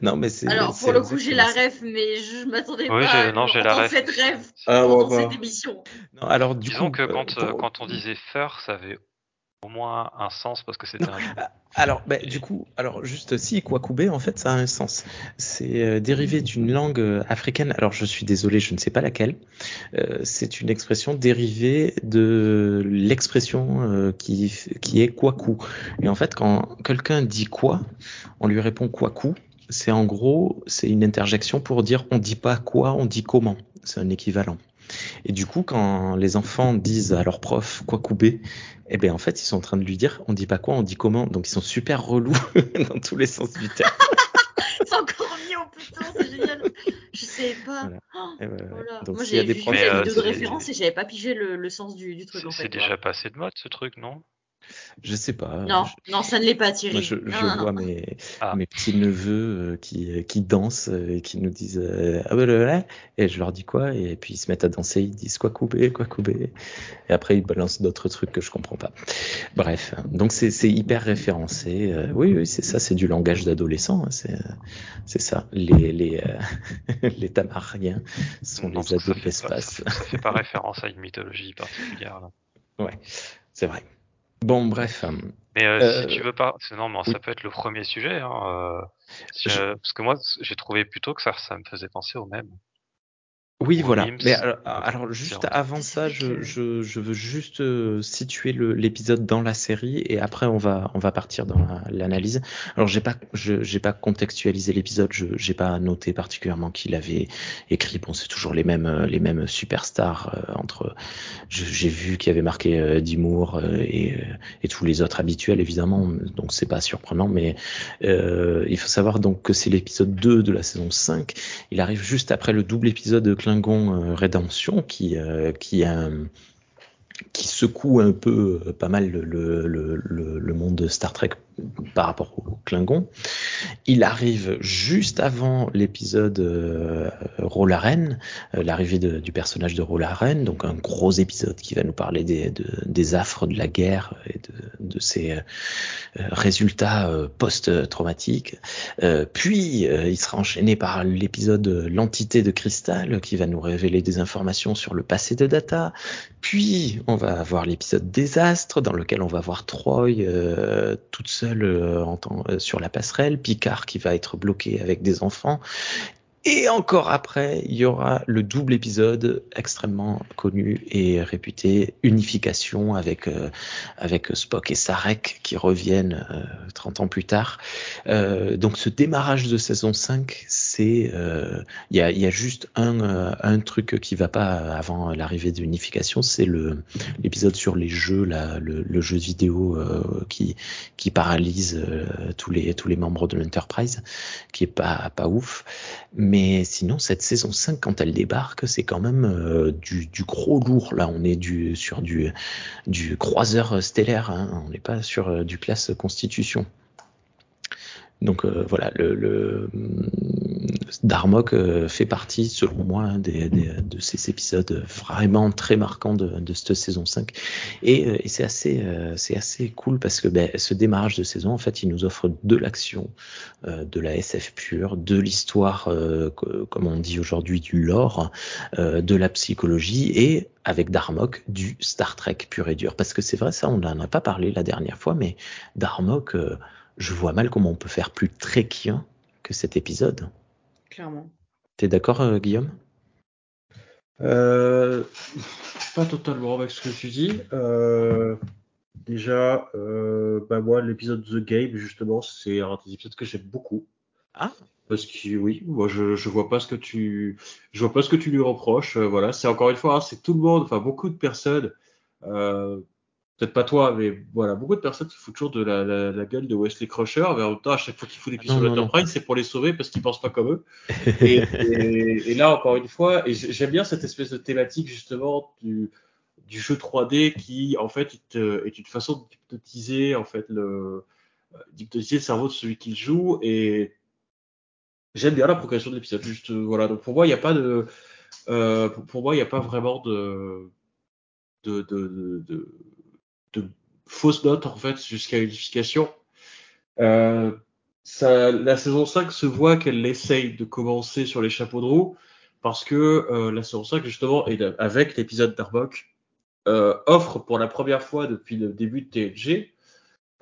Non, mais c'est. Alors, pour le coup, j'ai la ref, mais je m'attendais Oui, pas à non, j'ai la ref. cette ref Ah, pendant bon, cette bah. émission. Non, alors, du Disons coup, que euh, quand, euh, pour- quand on disait fur, ça avait au moins un sens parce que c'était un jeu. Alors, bah, du coup, alors juste si Kwakubé, en fait, ça a un sens. C'est euh, dérivé d'une langue euh, africaine. Alors, je suis désolé, je ne sais pas laquelle. Euh, c'est une expression dérivée de l'expression euh, qui, qui est Kwaku. Et en fait, quand quelqu'un dit quoi, on lui répond Kwaku. C'est en gros, c'est une interjection pour dire on dit pas quoi, on dit comment. C'est un équivalent. Et du coup, quand les enfants disent à leur prof Kwakubé, eh ben en fait, ils sont en train de lui dire on dit pas quoi, on dit comment. Donc ils sont super relous dans tous les sens du terme. C'est encore mieux, oh putain, c'est génial. Je savais pas. Voilà. Oh, ouais. voilà. Donc Moi, s'il y a j'ai des vu profs euh, vidéo de référence et j'avais pas pigé le, le sens du, du truc C'est en c'est fait. déjà passé de mode ce truc, non? Je sais pas. Non, Je- non, ça ne l'est pas, Thierry. Moi, je, Non, je non, non. vois mes, Ah. mes petits neveux qui, qui dansent euh, et qui nous disent euh, ah ouais et je leur dis quoi et puis ils se mettent à danser ils disent quoi couper quoi couper et après ils balancent d'autres trucs que je comprends pas bref donc c'est c'est hyper référencé Euh, oui oui c'est ça c'est du langage d'adolescent hein, c'est c'est ça les les euh, les tamariens sont Non, les ados de l'espace fait pas référence à une mythologie particulière. Là. ouais c'est vrai bon bref euh, Mais euh, Euh, si tu veux pas, non, mais ça peut être le premier sujet. Hein, euh, si, Je- euh, parce que moi, j'ai trouvé plutôt que ça, ça me faisait penser au même. Oui, voilà. Mais alors, juste avant ça, je, je, je veux juste euh, situer l'épisode dans la série et après on va on va partir dans la- l'analyse. Alors j'ai pas je j'ai pas contextualisé l'épisode, je j'ai pas noté particulièrement qui l'avait écrit. Bon, c'est toujours les mêmes euh, les mêmes superstars euh, entre. J'ai vu qu'il y avait marqué euh, Dimour euh, et euh, et tous les autres habituels évidemment, donc c'est pas surprenant. Mais euh, il faut savoir donc que c'est l'épisode 2 de la saison 5 il arrive juste après le double épisode de Klingon euh, Rédemption qui euh, qui secoue un peu euh, pas mal le monde de Star Trek par rapport au Klingon. Il arrive juste avant l'épisode euh, euh, l'arrivée du personnage de Rolaren, donc un gros épisode qui va nous parler des, de- des affres de la guerre et de, ses euh, résultats euh, post-traumatiques. Puis il sera enchaîné par l'épisode L'entité de cristal qui va nous révéler des informations sur le passé de Data. Puis on va avoir l'épisode Désastre dans lequel on va voir Troy toute seule euh, euh, sur la passerelle, Picard qui va être bloqué avec des enfants. Et encore après, il y aura le double épisode extrêmement connu et réputé, Unification avec euh, avec Spock et Sarek qui reviennent euh, 30 ans plus tard. Euh, donc ce démarrage de saison 5, c'est euh, il y, a, y a juste un euh, un truc qui va pas avant l'arrivée de Unification, c'est le l'épisode sur les jeux là, le, le jeu vidéo euh, qui qui paralyse tous les tous les membres de l'Enterprise, qui est pas pas ouf. Sinon, cette saison 5, quand elle débarque, c'est quand même euh, du, gros lourd. Là, on est du, sur du, du croiseur stellaire. Hein. On n'est pas sur euh, du classe Constitution. Donc euh, voilà, le, le Darmok euh, fait partie, selon moi, hein, des, de ces épisodes vraiment très marquants de, cette saison 5. Et, euh, et c'est assez, c'est assez cool parce que ben, ce démarrage de saison, en fait, il nous offre de l'action, de la SF pure, de l'histoire, comme on dit aujourd'hui, du lore, de la psychologie et avec Darmok du Star Trek pur et dur. Parce que c'est vrai, ça, on n'en a pas parlé la dernière fois, mais Darmok, je vois mal comment on peut faire plus trekien que cet épisode. Clairement. T'es d'accord, euh, Guillaume? Euh, pas totalement avec ce que tu dis. Euh, déjà, euh, bah moi, l'épisode The Game, justement, c'est un des épisodes que j'aime beaucoup. Ah. Parce que oui, moi je, je vois pas ce que tu je vois pas ce que tu lui reproches. Euh, voilà, c'est encore une fois, hein, c'est tout le monde, enfin beaucoup de personnes, euh, peut-être pas toi, mais voilà, beaucoup de personnes qui foutent toujours de la, la, la gueule de Wesley Crusher, mais en même temps, à chaque fois qu'ils foutent des pieds Non, sur l'Enterprise, c'est pour les sauver parce qu'ils pensent pas comme eux. Et, et, et là, encore une fois, et j'ai- j'aime bien cette espèce de thématique justement du, du jeu 3D qui, en fait, est, une façon d'hypnotiser en fait le d'hypnotiser le cerveau de celui qui le joue. Et j'aime bien la progression de l'épisode. Juste euh, voilà. Donc pour moi, il n'y a pas de euh, pour, pour moi, il n'y a pas vraiment de de, de, de, de, fausses notes en fait jusqu'à unification. Euh, ça, la saison 5 se voit qu'elle essaye de commencer sur les chapeaux de roue parce que euh, la saison 5 justement et avec l'épisode d'Arbok euh, offre pour la première fois depuis le début de TNG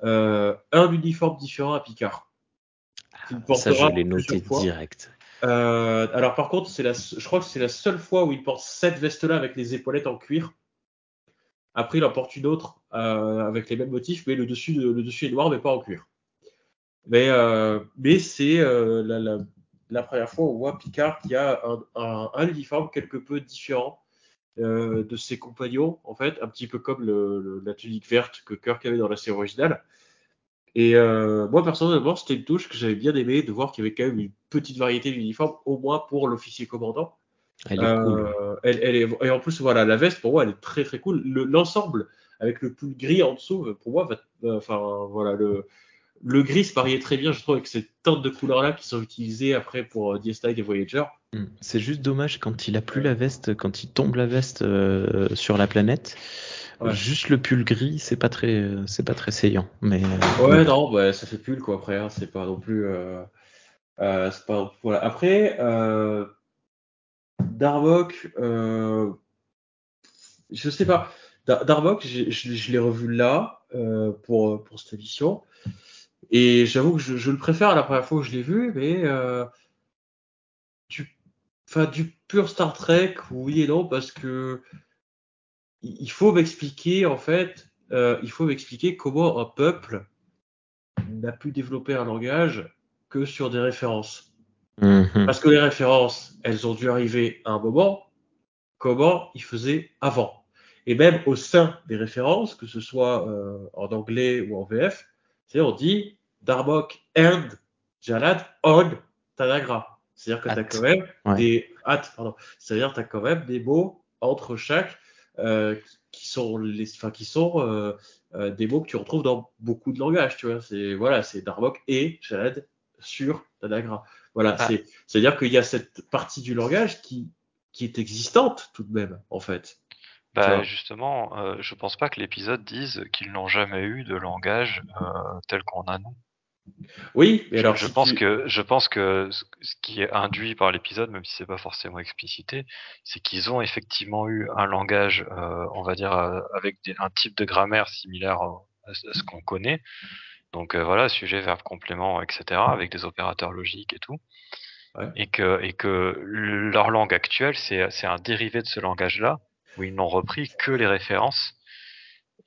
un uniforme différent à Picard. Ah, Ça, je l'ai noté direct. Alors par contre, c'est la, je crois que c'est la seule fois où il porte cette veste-là avec les épaulettes en cuir. Après, il en porte une autre euh, avec les mêmes motifs, mais le dessus, de- le dessus est noir, mais pas en cuir. Mais, euh, mais c'est euh, la, première fois où on voit Picard qui a un, un, un uniforme quelque peu différent de ses compagnons, en fait, un petit peu comme la tunique verte que Kirk avait dans la série originale. Et moi, personnellement, c'était une touche que j'avais bien aimé de voir qu'il y avait quand même une petite variété d'uniformes, au moins pour l'officier commandant. Elle est cool. Euh, elle, elle est, et en plus, voilà, la veste, pour moi, elle est très très cool. Le- L'ensemble avec le pull gris en dessous, euh, pour moi, va- euh, enfin voilà, le, le gris se mariait très bien, je trouve, avec cette teinte de couleur-là qui sont utilisées après pour euh, DS9 et Voyager. Hmm. C'est juste dommage quand il a plus la veste, quand il tombe la veste euh, sur la planète. Ouais. Juste le pull gris, c'est pas très, c'est pas très saillant. Mais euh, Ouais, mais- non, bah, ça fait pull quoi après, hein, c'est pas non plus. Euh, euh, c'est pas, voilà. Après, Darmok, euh, je sais pas. Dar- Darmok, j'ai- je, l'ai revu là euh, pour, pour cette émission. Et j'avoue que je, le préfère à la première fois que je l'ai vu, mais euh, du, du pur Star Trek, oui et non, parce que il faut m'expliquer en fait, il faut m'expliquer comment un peuple n'a pu développer un langage que sur des références. Mhm. Parce que les références, elles ont dû arriver à un moment, comment ils faisaient avant. Et même au sein des références, que ce soit euh, en anglais ou en VF, on dit Darmok and Jalad on Tanagra. C'est-à-dire que tu as quand même Ouais. des at, pardon. C'est-à-dire as quand même des mots entre chaque euh, qui sont les enfin qui sont euh, euh, des mots que tu retrouves dans beaucoup de langages, tu vois. C'est voilà, c'est Darmok et Jalad sur Tanagra. Voilà, Ah. c'est c'est-à-dire qu'il y a cette partie du langage qui qui est existante tout de même en fait. Bah justement, euh, je pense pas que l'épisode dise qu'ils n'ont jamais eu de langage euh, tel qu'on a nous. Oui, mais Je, alors je si pense tu- que je pense que ce qui est induit par l'épisode, même si c'est pas forcément explicité, c'est qu'ils ont effectivement eu un langage, euh, on va dire, euh, avec des- un type de grammaire similaire à ce qu'on connaît. Donc euh, voilà, sujet, verbe, complément, etc., avec des opérateurs logiques et tout. Ouais. Et que et que leur langue actuelle, c'est c'est un dérivé de ce langage-là, où ils n'ont repris que les références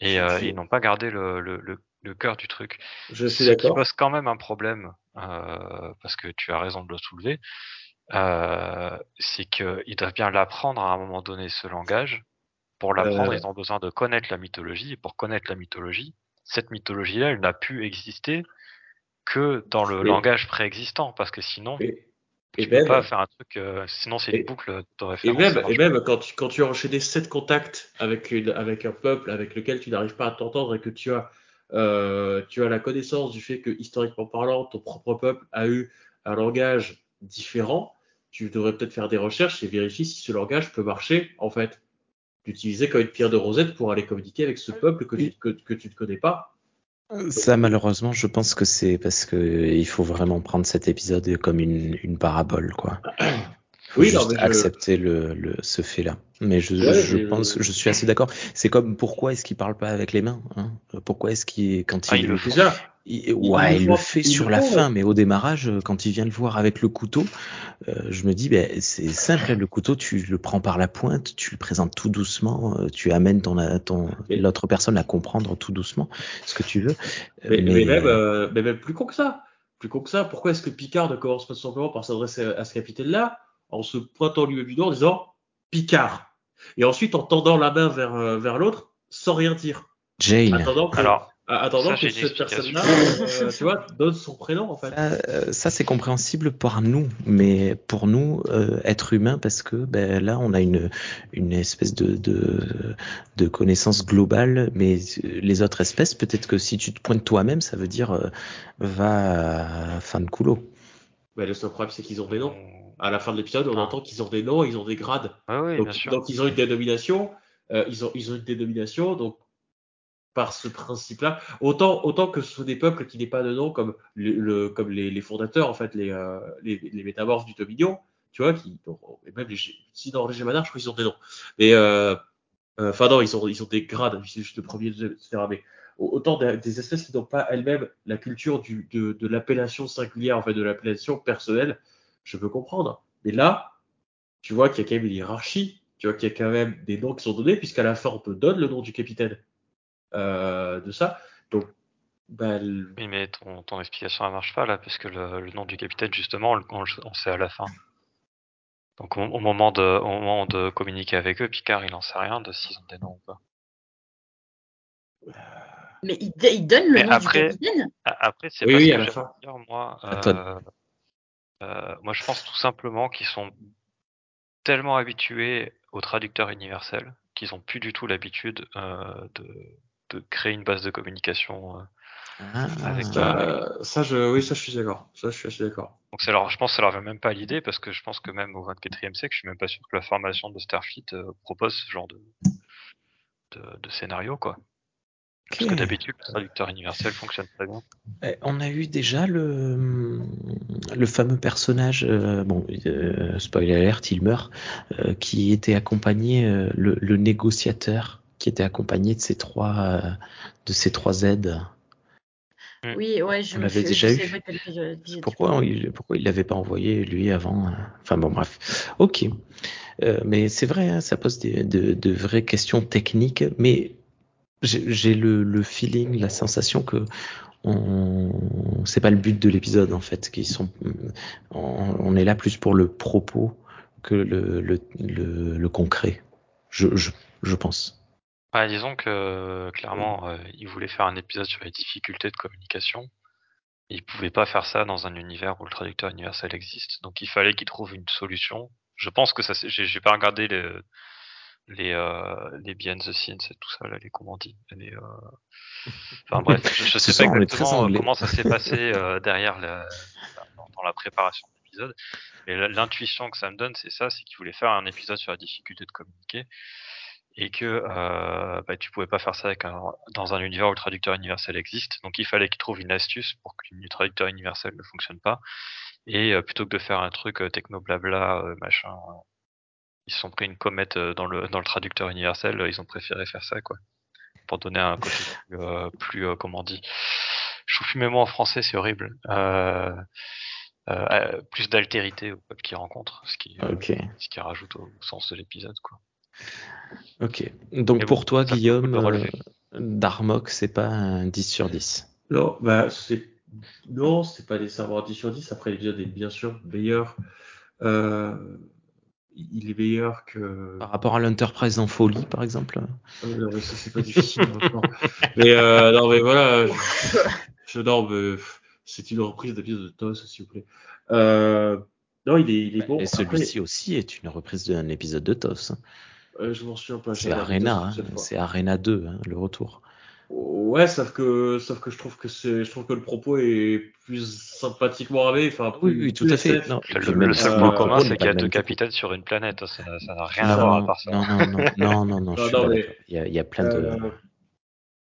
et euh, ils n'ont pas gardé le, le, le, le cœur du truc. je suis Ce qui d'accord. pose quand même un problème, euh, parce que tu as raison de le soulever, euh, c'est qu'ils doivent bien l'apprendre à un moment donné, ce langage. Pour l'apprendre, Euh. ils ont besoin de connaître la mythologie, et pour connaître la mythologie, cette mythologie-là, elle n'a pu exister que dans le langage préexistant, parce que sinon, tu et peux même, pas faire un truc, euh, sinon c'est une boucle de et même, et quand tu, quand tu as enchaîné sept contacts avec, une, avec un peuple avec lequel tu n'arrives pas à t'entendre et que tu as, euh, tu as la connaissance du fait que, historiquement parlant, ton propre peuple a eu un langage différent, tu devrais peut-être faire des recherches et vérifier si ce langage peut marcher, en fait. L'utiliser comme une pierre de rosette pour aller communiquer avec ce peuple que tu, que, que tu ne connais pas. Ça, malheureusement, je pense que c'est parce que il faut vraiment prendre cet épisode comme une, une parabole, quoi. Faut Oui, non, juste mais je- accepter le, le, ce fait-là. Mais je, Ouais, je mais- pense, je suis assez d'accord. C'est comme pourquoi est-ce qu'il parle pas avec les mains hein? Pourquoi est-ce qu'il, quand Ah, il, il le fait. Il- ouais, le il le fait sur la fin, mais au démarrage, euh, quand il vient le voir avec le couteau, euh, je me dis, ben, c'est simple, le couteau, tu le prends par la pointe, tu le présentes tout doucement, euh, tu amènes ton, ton l'autre personne à comprendre tout doucement ce que tu veux. Mais, mais même, euh, mais même plus con que ça. Plus con que ça. Pourquoi est-ce que Picard ne commence pas simplement par s'adresser à, ce capitaine-là en se pointant lui-même du doigt en disant Picard Et ensuite en tendant la main vers, vers l'autre sans rien dire. Jane. Attendant que, Alors, à- attendant ça, que cette personne-là, euh, tu vois, donne son prénom en fait. Ça, euh, ça, c'est compréhensible par nous, mais pour nous, euh, être humain, parce que ben, là, on a une, une espèce de, de, de connaissance globale, mais les autres espèces, peut-être que si tu te pointes toi-même, ça veut dire euh, va à fin de coulo. Mais le seul problème, c'est qu'ils ont des noms. À la fin de l'épisode, on Ah. entend qu'ils ont des noms, ils ont des grades. Ah oui, donc, bien sûr. donc ils ont une dénomination. euh, ils, ont, ils ont une dénomination. Donc par ce principe-là, autant, autant que ce sont des peuples qui n'aient pas de nom comme, le, le- comme les, fondateurs, en fait, les, euh, les, métamorphes du Dominion, tu vois, qui, et même les, si dans les Gémanars, je crois qu'ils ont des noms. Mais, euh, euh, enfin, non, ils ont, ils ont des grades, c'est juste le premier, etc. Mais autant des, espèces qui n'ont pas elles-mêmes la culture de, de l'appellation singulière, en fait, de l'appellation personnelle, je peux comprendre. Mais là, tu vois qu'il y a quand même une hiérarchie, tu vois qu'il y a quand même des noms qui sont donnés, puisqu'à la fin, on te donne le nom du capitaine de ça. Donc, bah, le- Oui, mais ton, ton explication elle marche pas là, puisque le, le nom du capitaine, justement, on, le- on, sait à la fin. Donc au, au moment de, au moment de communiquer avec eux, Picard, il en sait rien de s'ils ont des noms ou pas. Mais il, il donne le Mais nom après- du capitaine Après, c'est Oui, pas oui, ce que dire, moi. Euh, euh, moi, je pense tout simplement qu'ils sont tellement habitués au traducteur universel qu'ils ont plus du tout l'habitude euh, de, de créer une base de communication. euh. Ah, Avec, Euh, ça, je, oui, ça, je suis d'accord. Ça, je suis assez d'accord. Donc c'est leur, je pense que ça leur vient même pas à l'idée parce que je pense que même au 24e siècle, je suis même pas sûr que la formation de Starfleet euh, propose ce genre de, de, de scénario quoi. Parce que d'habitude, le traducteur universel fonctionne très bien. Eh, On a eu déjà le, le fameux personnage, euh, bon, euh, spoiler alert, il meurt, euh, qui était accompagné, euh, le, le négociateur, qui était accompagné de ces trois, euh, de ces trois aides. Mm. Oui, ouais, je suis- déjà je eu. Pourquoi pourquoi il l'avait pas envoyé lui avant euh, Enfin bon, bref. Ok. Euh, mais c'est vrai, hein, ça pose des, de, de vraies questions techniques, mais j'ai j'ai le, le feeling, la sensation que on, c'est pas le but de l'épisode en fait, qu'ils sont, on, on est là plus pour le propos que le, le, le, le concret. Je, je, je pense. Ouais, disons que clairement, euh, ils voulaient faire un épisode sur les difficultés de communication. Ils pouvaient pas faire ça dans un univers où le traducteur universel existe. Donc il fallait qu'ils trouvent une solution. Je pense que ça, s'est- j'ai j'ai pas regardé les les euh, les behind the scenes et tout ça là, les comment les, euh, enfin bref, je, je sais pas exactement euh, comment ça s'est passé euh, derrière la, dans, la préparation de l'épisode. Mais l'intuition que ça me donne, c'est ça, c'est qu'ils voulaient faire un épisode sur la difficulté de communiquer et que euh, bah, tu pouvais pas faire ça avec un, dans un univers où le traducteur universel existe. Donc il fallait qu'ils trouvent une astuce pour que le traducteur universel ne fonctionne pas. Et euh, plutôt que de faire un truc euh, techno blabla euh, machin, ils se sont pris une comète dans le dans le traducteur universel. ils ont préféré faire ça quoi, pour donner un côté plus, euh, plus euh, comment on dit. Mots en français, c'est horrible. Euh, euh, euh, plus d'altérité au peuple qu'ils rencontrent, ce qui ce qui rajoute au, au sens de l'épisode quoi. Ok. Donc Mais pour bon, toi, Guillaume, de euh. Darmok, c'est pas un 10 sur 10. Non, bah, c'est, non, c'est pas nécessairement un 10 sur 10. Après, l'épisode est bien sûr meilleur. Euh, il est meilleur que. Par rapport à l'Enterprise en folie, par exemple? Ah, non, mais ça, c'est pas difficile maintenant. Mais, euh, non, mais voilà. Je, je non, mais, pff, c'est une reprise d'épisode de TOS, s'il vous plaît. Euh, non, il est, il est bon. Et Après, celui-ci aussi est une reprise d'un épisode de TOS. Hein. euh, je m'en souviens pas. C'est Arena, hein, seule fois. c'est Arena 2, hein, le retour. Ouais, sauf que, sauf que je trouve que c'est, je trouve que le propos est plus sympathiquement amené, enfin, Oui, tout à fait. Non, Le, seul point euh, commun, c'est qu'il y a deux capitaines sur une planète. Ça n'a ça n'a rien C'est à voir à part ça. Non, non, non, non, non, mais-. Il y a, il y a plein de. Euh,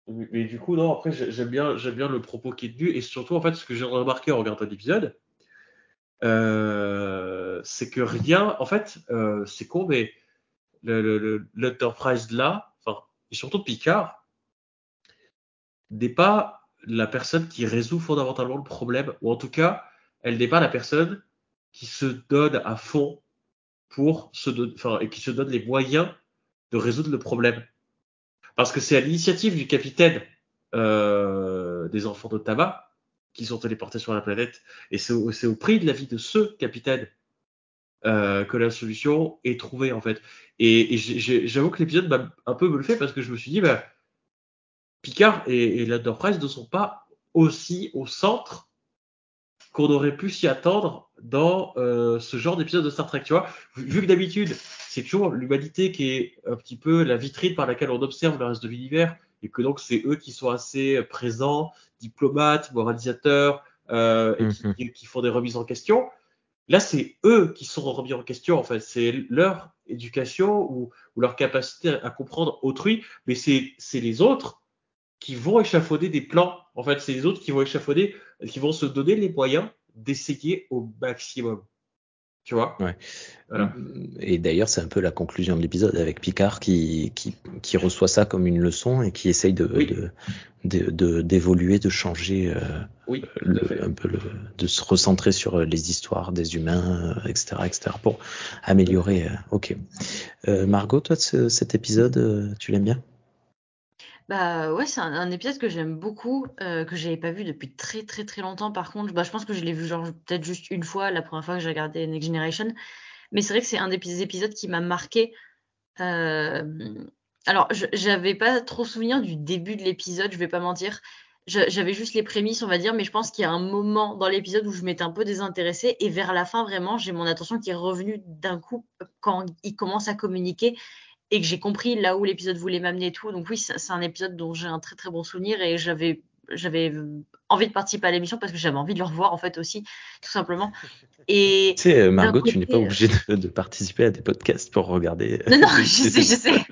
mais, mais du coup, non, après, j'ai- j'aime bien, j'aime bien le propos qui est tenu, et surtout, en fait, ce que j'ai remarqué en regardant l'épisode, euh, c'est que rien, en fait, euh, c'est con, mais le- le- l'Enterprise là, et surtout Picard, n'est pas la personne qui résout fondamentalement le problème, ou en tout cas, elle n'est pas la personne qui se donne à fond pour se enfin, et qui se donne les moyens de résoudre le problème. Parce que c'est à l'initiative du capitaine euh, des enfants de tabac qui sont téléportés sur la planète, et c'est au, c'est au prix de la vie de ce capitaine euh, que la solution est trouvée en fait. Et, et j'avoue que l'épisode m'a un peu me le fait parce que je me suis dit, bah, Picard et, et l'Enterprise ne sont pas aussi au centre qu'on aurait pu s'y attendre dans euh, ce genre d'épisode de Star Trek. Tu vois, vu, que d'habitude, c'est toujours l'humanité qui est un petit peu la vitrine par laquelle on observe le reste de l'univers, et que donc c'est eux qui sont assez présents, diplomates, moralisateurs, euh, et qui, Mhm. qui- qui font des remises en question. Là, c'est eux qui sont remis en question, en fait. C'est leur éducation ou, leur capacité à comprendre autrui, mais c'est c'est les autres qui vont échafauder des plans. En fait, c'est les autres qui vont échafauder, qui vont se donner les moyens d'essayer au maximum. Tu vois? Ouais. Voilà. Et d'ailleurs, c'est un peu la conclusion de l'épisode avec Picard qui, qui, qui reçoit ça comme une leçon et qui essaye de, Oui. de, de, de- d'évoluer, de changer, euh, Oui, le, un peu le, de se recentrer sur euh, les histoires des humains, euh, etc., etc., pour améliorer. ok. Euh, Margot, toi, ce- cet épisode, tu l'aimes bien? Bah ouais, c'est un, épisode que j'aime beaucoup, euh, que j'avais pas vu depuis très très très longtemps. Par contre, bah, je pense que je l'ai vu genre peut-être juste une fois la première fois que j'ai regardé Next Generation. Mais c'est vrai que c'est un des épis- épisodes qui m'a marqué. Euh, alors, j'avais pas trop souvenir du début de l'épisode, je vais pas mentir. J'avais juste les prémices, on va dire, mais je pense qu'il y a un moment dans l'épisode où je m'étais un peu désintéressée et vers la fin, vraiment, j'ai mon attention qui est revenue d'un coup quand il commence à communiquer et que j'ai compris là où l'épisode voulait m'amener et tout. Donc oui, c'est un épisode dont j'ai un très très bon souvenir et j'avais j'avais envie de participer à l'émission parce que j'avais envie de le revoir en fait aussi, tout simplement. Et Tu sais, euh, Margot, tu n'es pas euh, obligée de, de participer à des podcasts pour regarder. Non, non, des- je sais, je sais.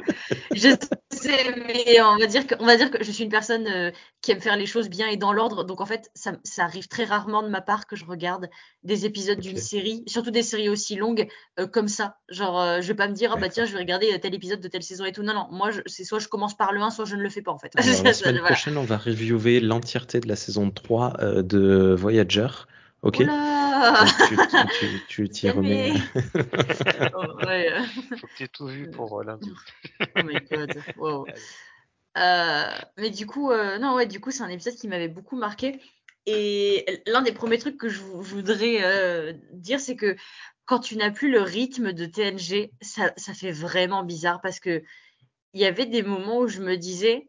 Je sais, mais on va dire que, on va dire que je suis une personne euh, qui aime faire les choses bien et dans l'ordre. Donc en fait, ça, ça arrive très rarement de ma part que je regarde des épisodes d'une série, surtout des séries aussi longues euh, comme ça. Genre, euh, je vais pas me dire, ah bah D'accord. tiens, je vais regarder euh, tel épisode de telle saison et tout. Non, non, moi, c'est soit je commence par le 1, soit je ne le fais pas en fait. Alors, la semaine Voilà. prochaine, on va reviewer l'entièreté de la saison 3 euh, de Voyager. Ok Oula Donc, tu, tu, tu, tu t'y remets. Oh, ouais, Faut que tu tout vu pour euh, lundi. oh my god. Wow. Euh, mais du coup, euh, non, ouais, du coup, c'est un épisode qui m'avait beaucoup marqué. Et l'un des premiers trucs que je, vou- je voudrais euh, dire, c'est que quand tu n'as plus le rythme de TNG, ça, ça fait vraiment bizarre parce que il y avait des moments où je me disais,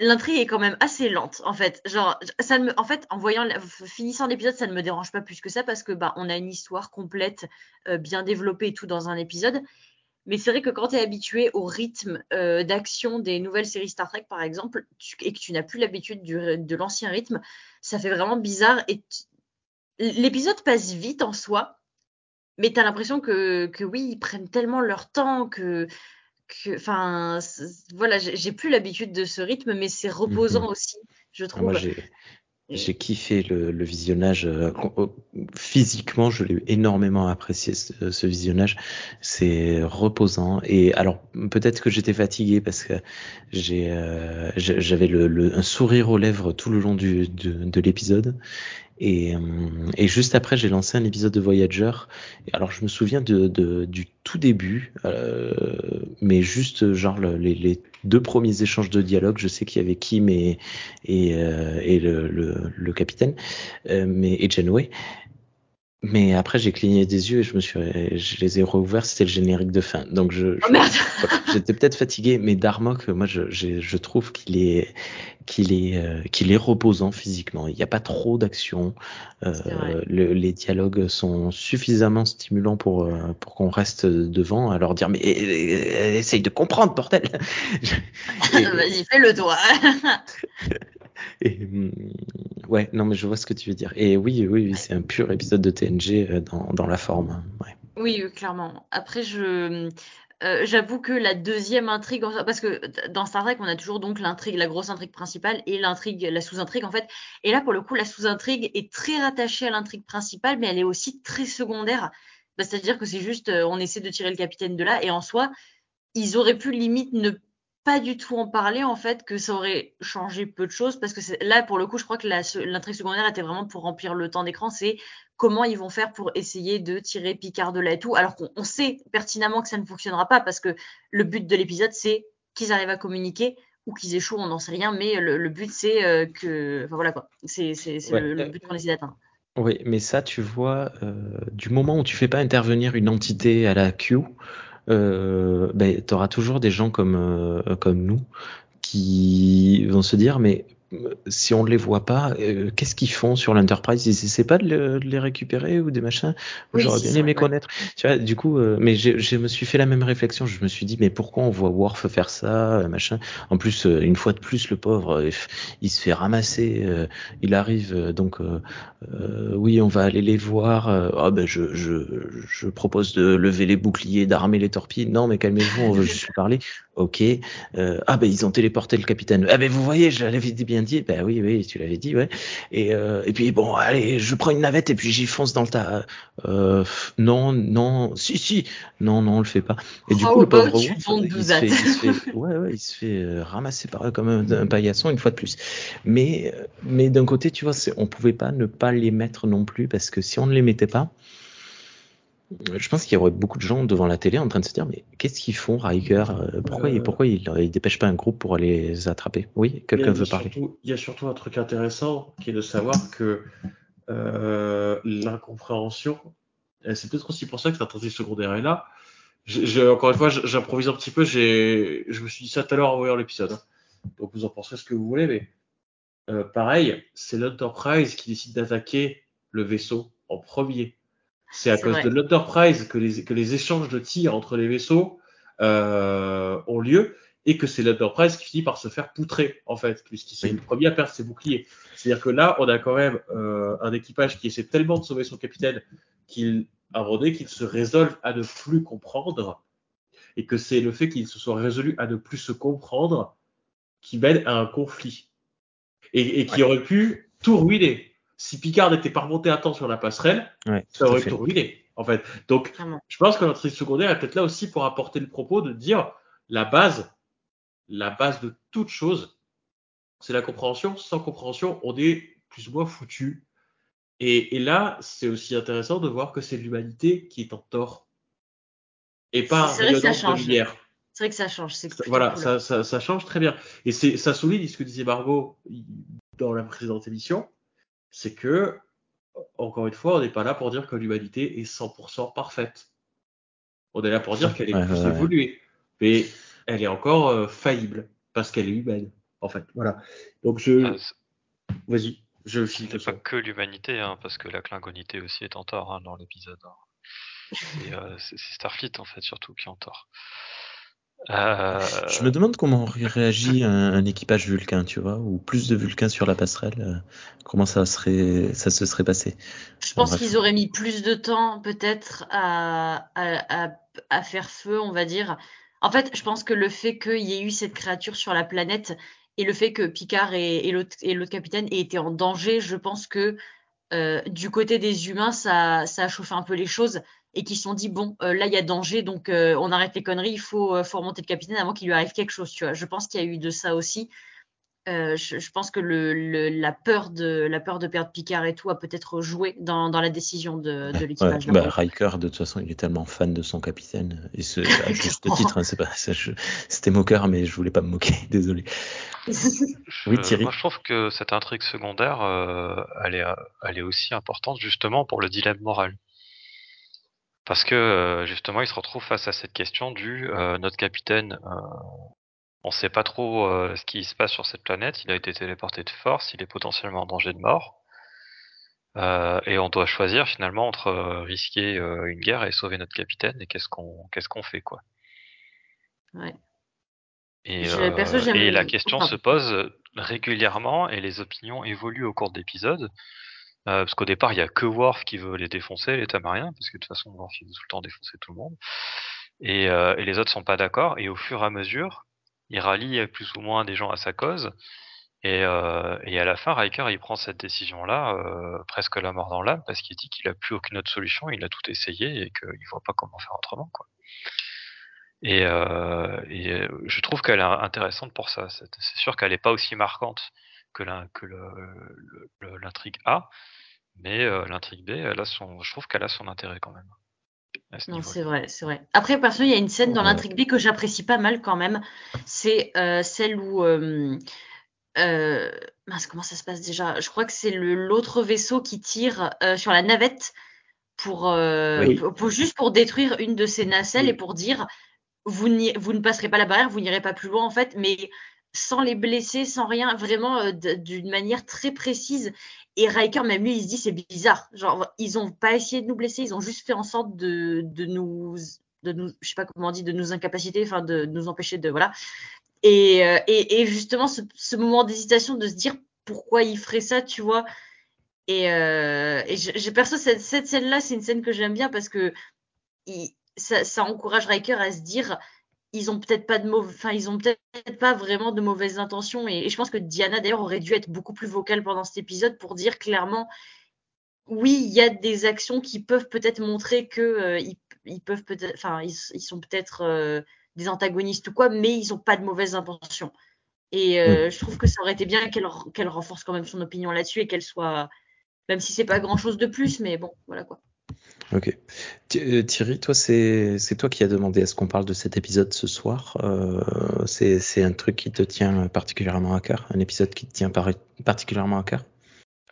l'intrigue est quand même assez lente, en fait. Genre, ça me, en fait, en voyant, finissant l'épisode, ça ne me dérange pas plus que ça parce que bah, on a une histoire complète, euh, bien développée et tout dans un épisode. Mais c'est vrai que quand tu es habitué au rythme euh, d'action des nouvelles séries Star Trek, par exemple, et que tu n'as plus l'habitude de l'ancien rythme, ça fait vraiment bizarre. Et l'épisode passe vite en soi, mais tu as l'impression que, que oui, ils prennent tellement leur temps que. Que- Enfin, voilà, j'ai plus l'habitude de ce rythme, mais c'est reposant Mhm. aussi, je Ah, moi, trouve. j'ai Et- j'ai kiffé le, le visionnage. euh, euh, physiquement, je l'ai énormément apprécié ce, ce visionnage. C'est reposant. Et alors, peut-être que j'étais fatigué parce que j'ai euh, j'avais le, le- un sourire aux lèvres tout le long du, de, de l'épisode. Et, euh, et juste après, j'ai lancé un épisode de Voyager. Alors, je me souviens de, de- du tout début, euh, mais juste genre le- les, les deux premiers échanges de dialogue. Je sais qu'il y avait Kim et, et, euh, et le, le, le capitaine, euh, mais et Janeway. Mais après, j'ai cligné des yeux et je me suis, je les ai rouverts. C'était le générique de fin. Donc, je, Oh je- j'étais peut-être fatigué, mais Darmok, moi, je, j'ai- je trouve qu'il est, qu'il est, euh, qu'il est reposant physiquement. Il n'y a pas trop d'action. Euh, le- les dialogues sont suffisamment stimulants pour, euh, pour qu'on reste devant à leur dire mais essaye de comprendre, bordel. Vas-y, fais-le toi. et, hum, ouais, non, mais je vois ce que tu veux dire. Et oui, oui, c'est un pur épisode de TNG euh, dans, la forme. Ouais. Oui, euh, clairement. Après, euh, j'avoue que la deuxième intrigue, parce que dans Star Trek, on a toujours donc l'intrigue, la grosse intrigue principale et l'intrigue, la sous-intrigue en fait. Et là, pour le coup, la sous-intrigue est très rattachée à l'intrigue principale, mais elle est aussi très secondaire. Bah, c'est-à-dire que c'est juste, on essaie de tirer le capitaine de là, et en soi, ils auraient pu limite ne pas du tout en parler en fait, que ça aurait changé peu de choses, parce que c'est- là, pour le coup, je crois que l'intrigue secondaire était vraiment pour remplir le temps d'écran, c'est comment ils vont faire pour essayer de tirer Picard de là et tout, alors qu'on on sait pertinemment que ça ne fonctionnera pas, parce que le but de l'épisode, c'est qu'ils arrivent à communiquer ou qu'ils échouent, on n'en sait rien, mais le, le but, c'est euh, que... Enfin voilà quoi, c'est c'est- c'est Ouais. le, le but qu'on essaie d'atteindre. Oui, mais ça, tu vois, euh, du moment où tu fais pas intervenir une entité à la Q, euh, ben, tu toujours des gens comme, euh, comme nous qui vont se dire, mais euh, si on ne les voit pas, euh, qu'est-ce qu'ils font sur l'Enterprise? Ils essaient pas de, le- de les récupérer ou des machins? Oui, J'aurais bien aimé connaître. Tu vois, du coup, euh, mais je me suis fait la même réflexion. Je me suis dit, mais pourquoi on voit Worf faire ça, euh, machin? En plus, euh, une fois de plus, le pauvre, euh, il se fait ramasser. euh, il arrive, euh, donc, euh, euh, oui, on va aller les voir. euh, Ah ben, je, je, je propose de lever les boucliers, d'armer les torpilles. Non, mais calmez-vous, on veut juste parler. Ok. Euh, ah ben, ils ont téléporté le capitaine. Ah ben, vous voyez, je l'avais bien dit. Ben oui, oui, tu l'avais dit, ouais. Et, euh, et puis bon, allez, je prends une navette et puis j'y fonce dans le tas. Euh, non, non, si, si, non, non, on le fait pas. Et du How coup, le pauvre il se fait, il se fait- ouais, ouais, il se fait euh, ramasser par eux comme un, un paillasson une fois de plus. Mais, euh, mais d'un côté, tu vois, on pouvait pas ne pas les mettre non plus parce que si on ne les mettait pas, je pense qu'il y aurait beaucoup de gens devant la télé en train de se dire mais qu'est-ce qu'ils font Riker Euh, Pourquoi, ils, Euh. pourquoi ils, ils dépêchent pas un groupe pour aller les attraper? Oui, quelqu'un veut parler. surtout- Il y a surtout un truc intéressant qui est de savoir que euh, l'incompréhension, c'est peut-être aussi pour ça que la stratégie secondaire est là. Encore une fois, j'improvise un petit peu. j'ai- Je me suis dit ça tout à l'heure en voyant l'épisode. hein. Donc vous en penserez ce que vous voulez, mais euh, pareil, c'est l'Enterprise qui décide d'attaquer le vaisseau en premier. C'est à cause vrai. de l'Enterprise que les, que les échanges de tirs entre les vaisseaux euh, ont lieu et que c'est l'Enterprise qui finit par se faire poutrer, en fait, puisqu'il c'est Oui. le premier à perdre ses boucliers. C'est-à-dire que là, on a quand même euh, un équipage qui essaie tellement de sauver son capitaine qu'il, à un moment donné, qu'il se résolve à ne plus comprendre et que c'est le fait qu'il se soit résolu à ne plus se comprendre qui mène à un conflit et, et qui aurait pu tout ruiner. Si Picard n'était pas remonté à temps sur la passerelle, Ouais, ça aurait tout ruiné, en fait. Donc, Clairement. je pense que l'intrigue secondaire est peut-être là aussi pour apporter le propos de dire la base, la base de toute chose, c'est la compréhension. Sans compréhension, on est plus ou moins foutu. Et, et là, c'est aussi intéressant de voir que c'est l'humanité qui est en tort. Et pas un C'est vrai que ça rayonnement de change. lumière. C'est vrai que ça change. C'est Voilà, cool. ça, ça, ça change très bien. Et ça souligne ce que disait Margot dans la précédente émission, c'est que, encore une fois, on n'est pas là pour dire que l'humanité est 100% parfaite. On est là pour dire qu'elle est Ouais, plus ouais, ouais. évoluée. Mais elle est encore euh, faillible, parce qu'elle est humaine, en fait. Voilà. Donc je... C- Vas-y, je finis n'est pas que l'humanité, hein, parce que la klingonité aussi est en tort hein, dans l'épisode. hein. C'est euh, c'est- c'est Starfleet en fait surtout qui est en tort. Euh, Je me demande comment aurait réagi un, un équipage vulcain, tu vois, ou plus de vulcains sur la passerelle, euh, comment ça serait, ça se serait passé? Je pense qu'ils auraient mis plus de temps peut-être à, à, à, à faire feu, on va dire. En fait, je pense que le fait qu'il y ait eu cette créature sur la planète et le fait que Picard et, et l'autre et l'autre capitaine aient été en danger, je pense que euh, du côté des humains, ça, ça a chauffé un peu les choses et qu'ils se sont dit bon, euh, là il y a danger, donc euh, on arrête les conneries, il faut, euh, faut remonter le capitaine avant qu'il lui arrive quelque chose, tu vois. Je pense qu'il y a eu de ça aussi. Euh, je, je pense que le, le- la peur de la peur de perdre Picard et tout a peut-être joué dans, dans la décision de, de Ouais, l'équipage. bah, Riker, de toute façon, il est tellement fan de son capitaine, et ce, à juste titre, hein, c'est pas, ça, je- c'était moqueur, mais je voulais pas me moquer, désolé. je- Oui, Thierry. Moi je trouve que cette intrigue secondaire, euh, elle, est, elle est aussi importante justement pour le dilemme moral. Parce que euh, justement, il se retrouve face à cette question du euh, notre capitaine, euh, on sait pas trop euh, ce qui se passe sur cette planète, il a été téléporté de force, il est potentiellement en danger de mort. Euh, et on doit choisir finalement entre euh, risquer euh, une guerre et sauver notre capitaine et qu'est-ce qu'on qu'est-ce qu'on fait quoi? Ouais. Et, euh, perso, et la question se pose régulièrement et les opinions évoluent au cours d'épisodes. Euh, parce qu'au départ, il y a que Worf qui veut les défoncer, les Tamariens, parce que de toute façon, Worf il veut tout le temps défoncer tout le monde. Et, euh, et les autres sont pas d'accord. Et au fur et à mesure, il rallie plus ou moins des gens à sa cause. Et, euh, et à la fin, Riker, il prend cette décision-là, euh, presque la mort dans l'âme, parce qu'il dit qu'il a plus aucune autre solution, il a tout essayé et qu'il voit pas comment faire autrement, quoi. Et, euh, et euh, je trouve qu'elle est intéressante pour ça. C'est sûr qu'elle est pas aussi marquante que l'intrigue A, mais euh, l'intrigue B, elle a son, je trouve qu'elle a son intérêt quand même. ce Non, c'est vrai, c'est vrai. Après, perso, il y a une scène dans Ouais. l'intrigue B que j'apprécie pas mal quand même. C'est euh, celle où. euh, euh, mince, comment ça se passe déjà? Je crois que c'est l'autre vaisseau qui tire euh, sur la navette pour, euh, Oui. pour- pour- juste pour détruire une de ses nacelles Oui. et pour dire vous ne passerez pas la barrière, vous n'irez pas plus loin en fait, mais sans les blesser, sans rien, vraiment euh, d'une manière très précise. Et Riker, même lui, il se dit c'est bizarre. Genre, ils ont pas essayé de nous blesser, ils ont juste fait en sorte de, de nous, de nous, je sais pas comment on dit, de nous incapaciter, enfin de nous empêcher de voilà. Et, euh, et, justement, ce, moment d'hésitation de se dire pourquoi il ferait ça, tu vois. Et, euh, j'ai perso cette, cette scène-là, c'est une scène que j'aime bien parce que ça, ça encourage Riker à se dire ils ont peut-être pas de enfin ils ont peut-être pas vraiment de mauvaises intentions et, et je pense que Diana d'ailleurs aurait dû être beaucoup plus vocale pendant cet épisode pour dire clairement oui il y a des actions qui peuvent peut-être montrer que euh, ils, ils peuvent peut-être, enfin ils, ils sont peut-être euh, des antagonistes ou quoi, mais ils ont pas de mauvaises intentions. Et euh, je trouve que ça aurait été bien qu'elle qu'elle renforce quand même son opinion là-dessus et qu'elle soit, même si c'est pas grand-chose de plus, mais bon voilà quoi. Ok. Euh, Thierry, toi, c'est toi qui as demandé à ce qu'on parle de cet épisode ce soir. Euh, c'est un truc qui te tient particulièrement à cœur, un épisode qui te tient par- particulièrement à cœur?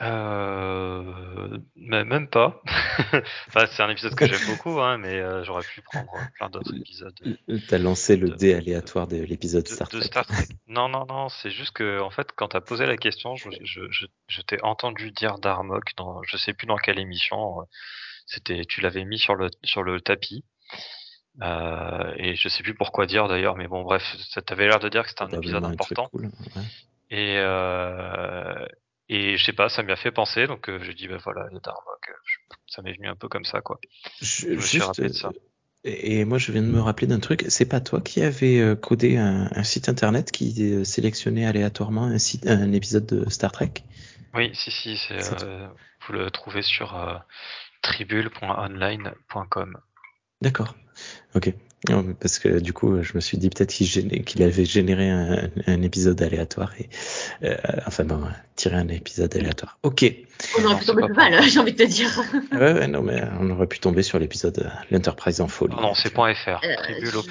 Euh, mais même pas. enfin, c'est un épisode que j'aime beaucoup, hein, mais euh, j'aurais pu prendre plein d'autres épisodes. T'as lancé le dé aléatoire de l'épisode de, Star de Trek. Star Trek. Non, non, non, c'est juste que, en fait, quand t'as posé la question, je, je, je, je t'ai entendu dire Darmok dans, je sais plus dans quelle émission, c'était, tu l'avais mis sur le, sur le tapis. Euh, et je sais plus pourquoi dire d'ailleurs, mais bon, bref, ça t'avait l'air de dire que c'était un épisode important. cool, ouais. Et, euh, et je sais pas, ça m'y a fait penser, donc euh, j'ai dit, ben voilà, je- ça m'est venu un peu comme ça, quoi. Je, me suis rappelé de ça. euh, Et moi, je viens de me rappeler d'un truc. C'est pas toi qui avais euh, codé un, un site internet qui sélectionnait aléatoirement un, site, un épisode de Star Trek? Oui, si, si, euh, vous le trouvez sur euh, tribule.online.com. D'accord. Ok. Non, Parce que du coup, je me suis dit peut-être qu'il avait généré un, un épisode aléatoire et euh, enfin bon, tiré un épisode aléatoire. Ok. On Non, aurait pu tomber pas plus mal, j'ai envie de te dire. Ouais, ouais, non, mais on aurait pu tomber sur l'épisode euh, L'Enterprise en folie. Non, non, c'est. .fr, Euh, tribule au.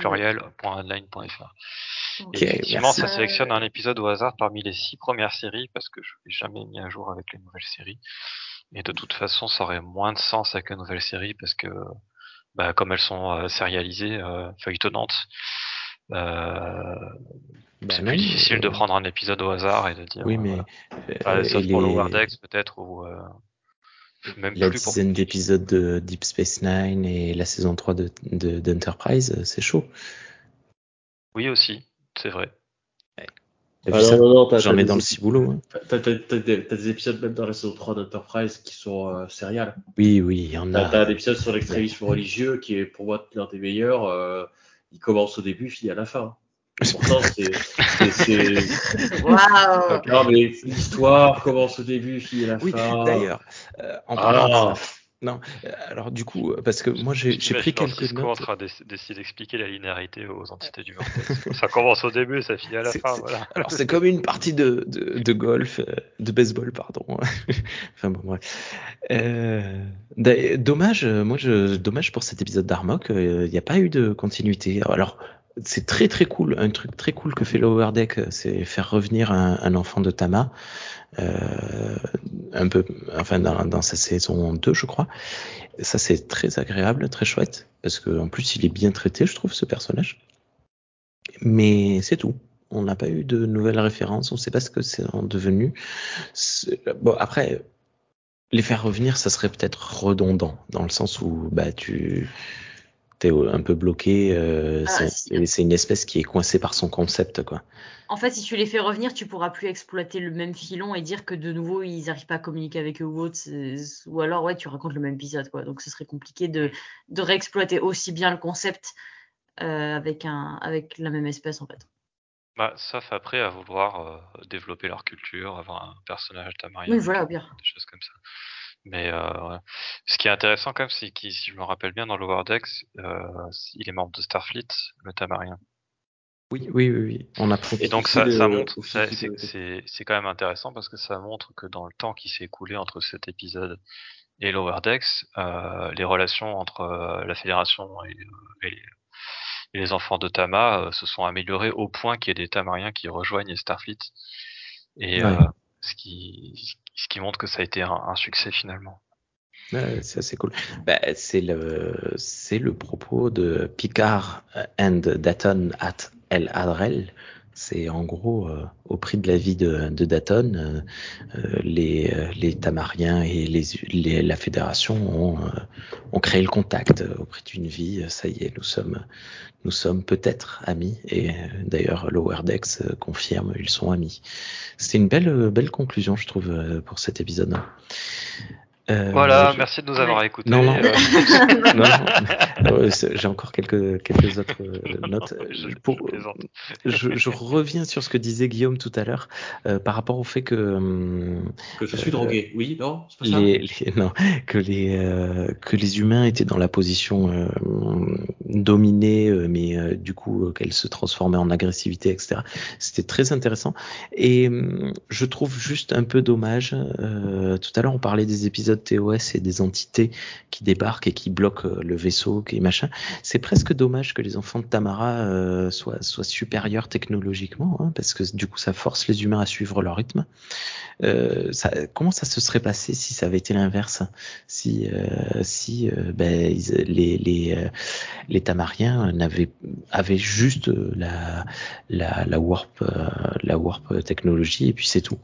Ok, Et effectivement, merci. ça sélectionne un épisode au hasard parmi les six premières séries parce que je l'ai jamais mis à jour avec les nouvelles séries. Et de toute façon, ça aurait moins de sens avec les nouvelles séries parce que, bah, comme elles sont euh, sérialisées, euh, feuilletonnantes, euh, Bah c'est plus difficile de euh, prendre un épisode au hasard et de dire. Oui, mais et sauf pour les- Lower Decks peut-être ou même la plus pour dizaine d'épisodes de Deep Space Nine et la saison 3 de, de, d'Enterprise, euh, c'est chaud. Oui aussi, c'est vrai. T'as Ah non, non, non, J'en des dans le épisodes- ciboulot. Hein. T'as, des, des épisodes même dans la saison 3 d'Enterprise qui sont euh, seriales. Oui, oui, il y en T'as, a. t'as un épisode sur l'extrémisme religieux qui est pour moi l'un des meilleurs. euh, il commence au début, finit à la fin. Pourtant, c'est. Waouh Non, mais l'histoire commence au début, finit à la Oui, fin. d'ailleurs, euh, en Ah. parlant de ça, non, euh, alors du coup, euh, parce que moi j'ai pris quelques Cisco en notes. train d'ess- d'essayer d'expliquer la linéarité aux entités du vortex. ça commence au début ça finit à la fin, voilà. Alors c'est comme une partie de, de, de golf, euh, de baseball, pardon. enfin bon, bref. Euh, dommage, euh, moi je, dommage pour cet épisode d'Armok, il n'y a pas eu de continuité. Alors c'est très très cool, un truc très cool que fait Lower Deck, c'est faire revenir un, enfant de Tama, euh, un peu, enfin dans, dans sa saison 2 je crois. Ça c'est très agréable, très chouette, parce que en plus il est bien traité, je trouve, ce personnage. Mais c'est tout. On n'a pas eu de nouvelles références, on ne sait pas ce que c'est en devenu. Bon, après, les faire revenir, ça serait peut-être redondant, dans le sens où bah, tu es un peu bloqué, euh, Ah, c'est une espèce qui est coincée par son concept. quoi. En fait, si tu les fais revenir, tu pourras plus exploiter le même filon et dire que de nouveau ils n'arrivent pas à communiquer avec eux ou autre. Ou alors, ouais, tu racontes le même épisode, quoi. Donc, ce serait compliqué de, de réexploiter aussi bien le concept euh, avec, un, avec la même espèce, en fait. Bah, sauf après à vouloir euh, développer leur culture, avoir un personnage tamarien, Oui, voilà, au pire. des choses comme ça. Mais euh, ce qui est intéressant quand même, c'est qu'il, si je me rappelle bien, dans Lower Decks, euh, il est membre de Starfleet, le tamarien. Oui, oui, oui, oui. On apprend. Et donc ça, de- ça montre, c'est, sécurité. c'est, c'est quand même intéressant parce que ça montre que dans le temps qui s'est écoulé entre cet épisode et Lower Decks, euh, les relations entre euh, la Fédération et, euh, et les, et les enfants de Tama euh, se sont améliorées au point qu'il y ait des Tamariens qui rejoignent Starfleet. Et Ouais. Ce, qui, montre que ça a été un, succès finalement. Ouais, c'est assez cool. Bah, c'est le, c'est le propos de Picard and Daton at El Adrel. C'est en gros au au prix de la vie de, de Daton, euh, euh, les, euh, les Tamariens et les, les, la Fédération ont, euh, ont créé le contact euh, au prix d'une vie. Euh, Ça y est, nous sommes, nous sommes peut-être amis. Et euh, d'ailleurs, Lower euh, confirme, ils sont amis. C'est une belle, euh, belle conclusion, je trouve, euh, pour cet épisode. Euh, Voilà, je- merci de nous avoir écoutés. Non, non. Euh, non, euh, j'ai encore quelques, quelques autres euh, notes. je, je Pour, plaisante. je, je reviens sur ce que disait Guillaume tout à l'heure euh, par rapport au fait que Que je suis Euh, drogué. Oui, non, c'est pas ça. les, les- non, que les euh, que les humains étaient dans la position euh, dominée, euh, mais euh, du coup euh, qu'elle se transformait en agressivité, etc. C'était très intéressant. Et hum, je trouve juste un peu dommage. euh, tout à l'heure, on parlait des épisodes TOS et des entités qui débarquent et qui bloquent euh, le vaisseau, qui machin. C'est presque dommage que les enfants de Tamara euh, soient supérieurs technologiquement, hein, parce que du coup, ça force les humains à suivre leur rythme. Euh, comment ça se serait passé si ça avait été l'inverse? Si, ben, les, Tamariens avaient juste la, warp, la warp technologie et puis c'est tout.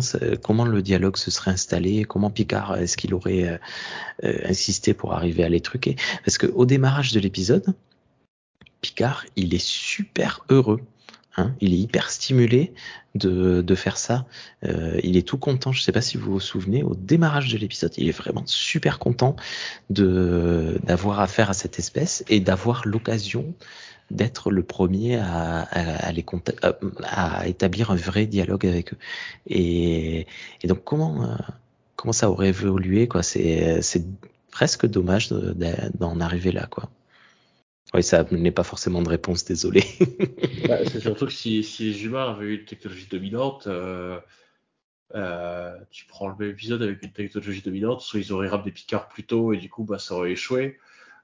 Ça- comment le dialogue se serait installé? Comment Picard, est-ce qu'il aurait euh, euh, insisté pour arriver à les truquer? Parce que au démarrage de l'épisode, Picard, il est super heureux. Hein, il est hyper stimulé de, faire ça. Euh, il est tout content. Je ne sais pas si vous vous souvenez, au démarrage de l'épisode, il est vraiment super content d'avoir affaire à cette espèce et d'avoir l'occasion d'être le premier à, établir un vrai dialogue avec eux. Et, donc comment euh, comment ça aurait évolué quoi C'est presque dommage de- de- d'en arriver là quoi. Oui, ça n'est pas forcément de réponse, désolé. Bah, c'est surtout que si, si les humains avaient eu une technologie dominante, euh, euh, tu prends le même épisode avec une technologie dominante, soit ils auraient ramené Picard plus tôt et du coup bah, ça aurait échoué,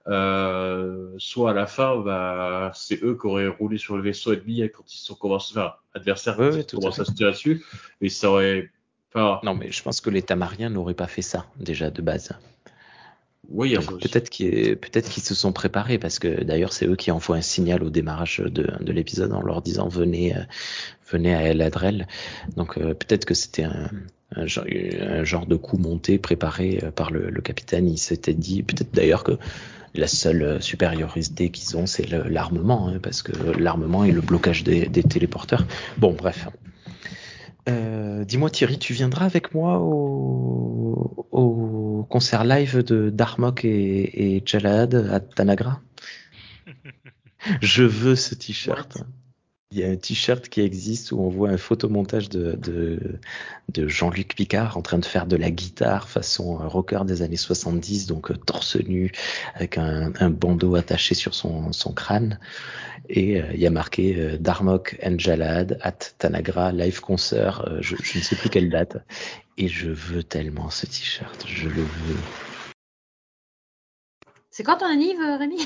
euh, soit à la fin bah, c'est eux qui auraient roulé sur le vaisseau ennemi quand ils sont commencés, enfin adversaires quand ils ouais, ont tout à commencé à se tirer dessus, et ça aurait, enfin, Non, mais je pense que les Tamariens n'auraient pas fait ça déjà de base. oui, peut-être qu'ils se sont préparés parce que d'ailleurs c'est eux qui envoient un signal au démarrage de, de l'épisode en leur disant venez euh, venez à El Adrel. Donc euh, peut-être que c'était un, un, genre, un genre de coup monté préparé euh, par le, le capitaine. Il s'était dit peut-être d'ailleurs que la seule supériorité qu'ils ont c'est l'armement hein, parce que l'armement et le blocage des, des téléporteurs. Bon bref. Euh, Dis-moi Thierry, tu viendras avec moi au, au concert live de Darmok et, et Jalad à Tanagra? Je veux ce t-shirt. Il y a un t-shirt qui existe où on voit un photomontage de, de, de Jean-Luc Picard en train de faire de la guitare façon euh, rocker des années 70, donc euh, torse nu, avec un, un bandeau attaché sur son, son crâne. Et euh, il y a marqué euh, Darmok and Jalad at Tanagra live concert, je, je ne sais plus quelle date. Et je veux tellement ce t-shirt, je le veux. C'est quand ton euh, Rémi?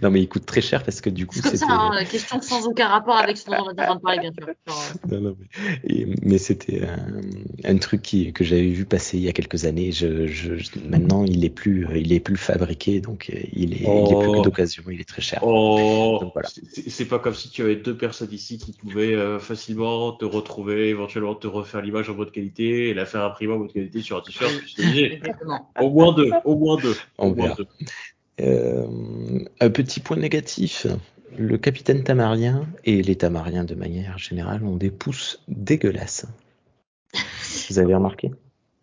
Non mais il coûte très cher parce que du coup C'est comme ça, hein, question sans aucun rapport avec ce dont on est en train de parler, bien sûr. Non, non, mais, c'était un, un truc qui, que j'avais vu passer il y a quelques années. Je, maintenant, il est plus, il est plus fabriqué, donc euh, il est, il est plus Oh. que d'occasion. Il est très cher. Oh, Donc voilà. c'est- pas comme si tu avais deux personnes ici qui pouvaient euh, facilement te retrouver, éventuellement te refaire l'image en bonne qualité et la faire imprimer en bonne qualité sur un t-shirt exactement. Au moins deux, au moins deux. On au moins verra. deux. Euh, un petit point négatif. Le capitaine tamarien et les tamariens de manière générale ont des pouces dégueulasses. Vous avez remarqué?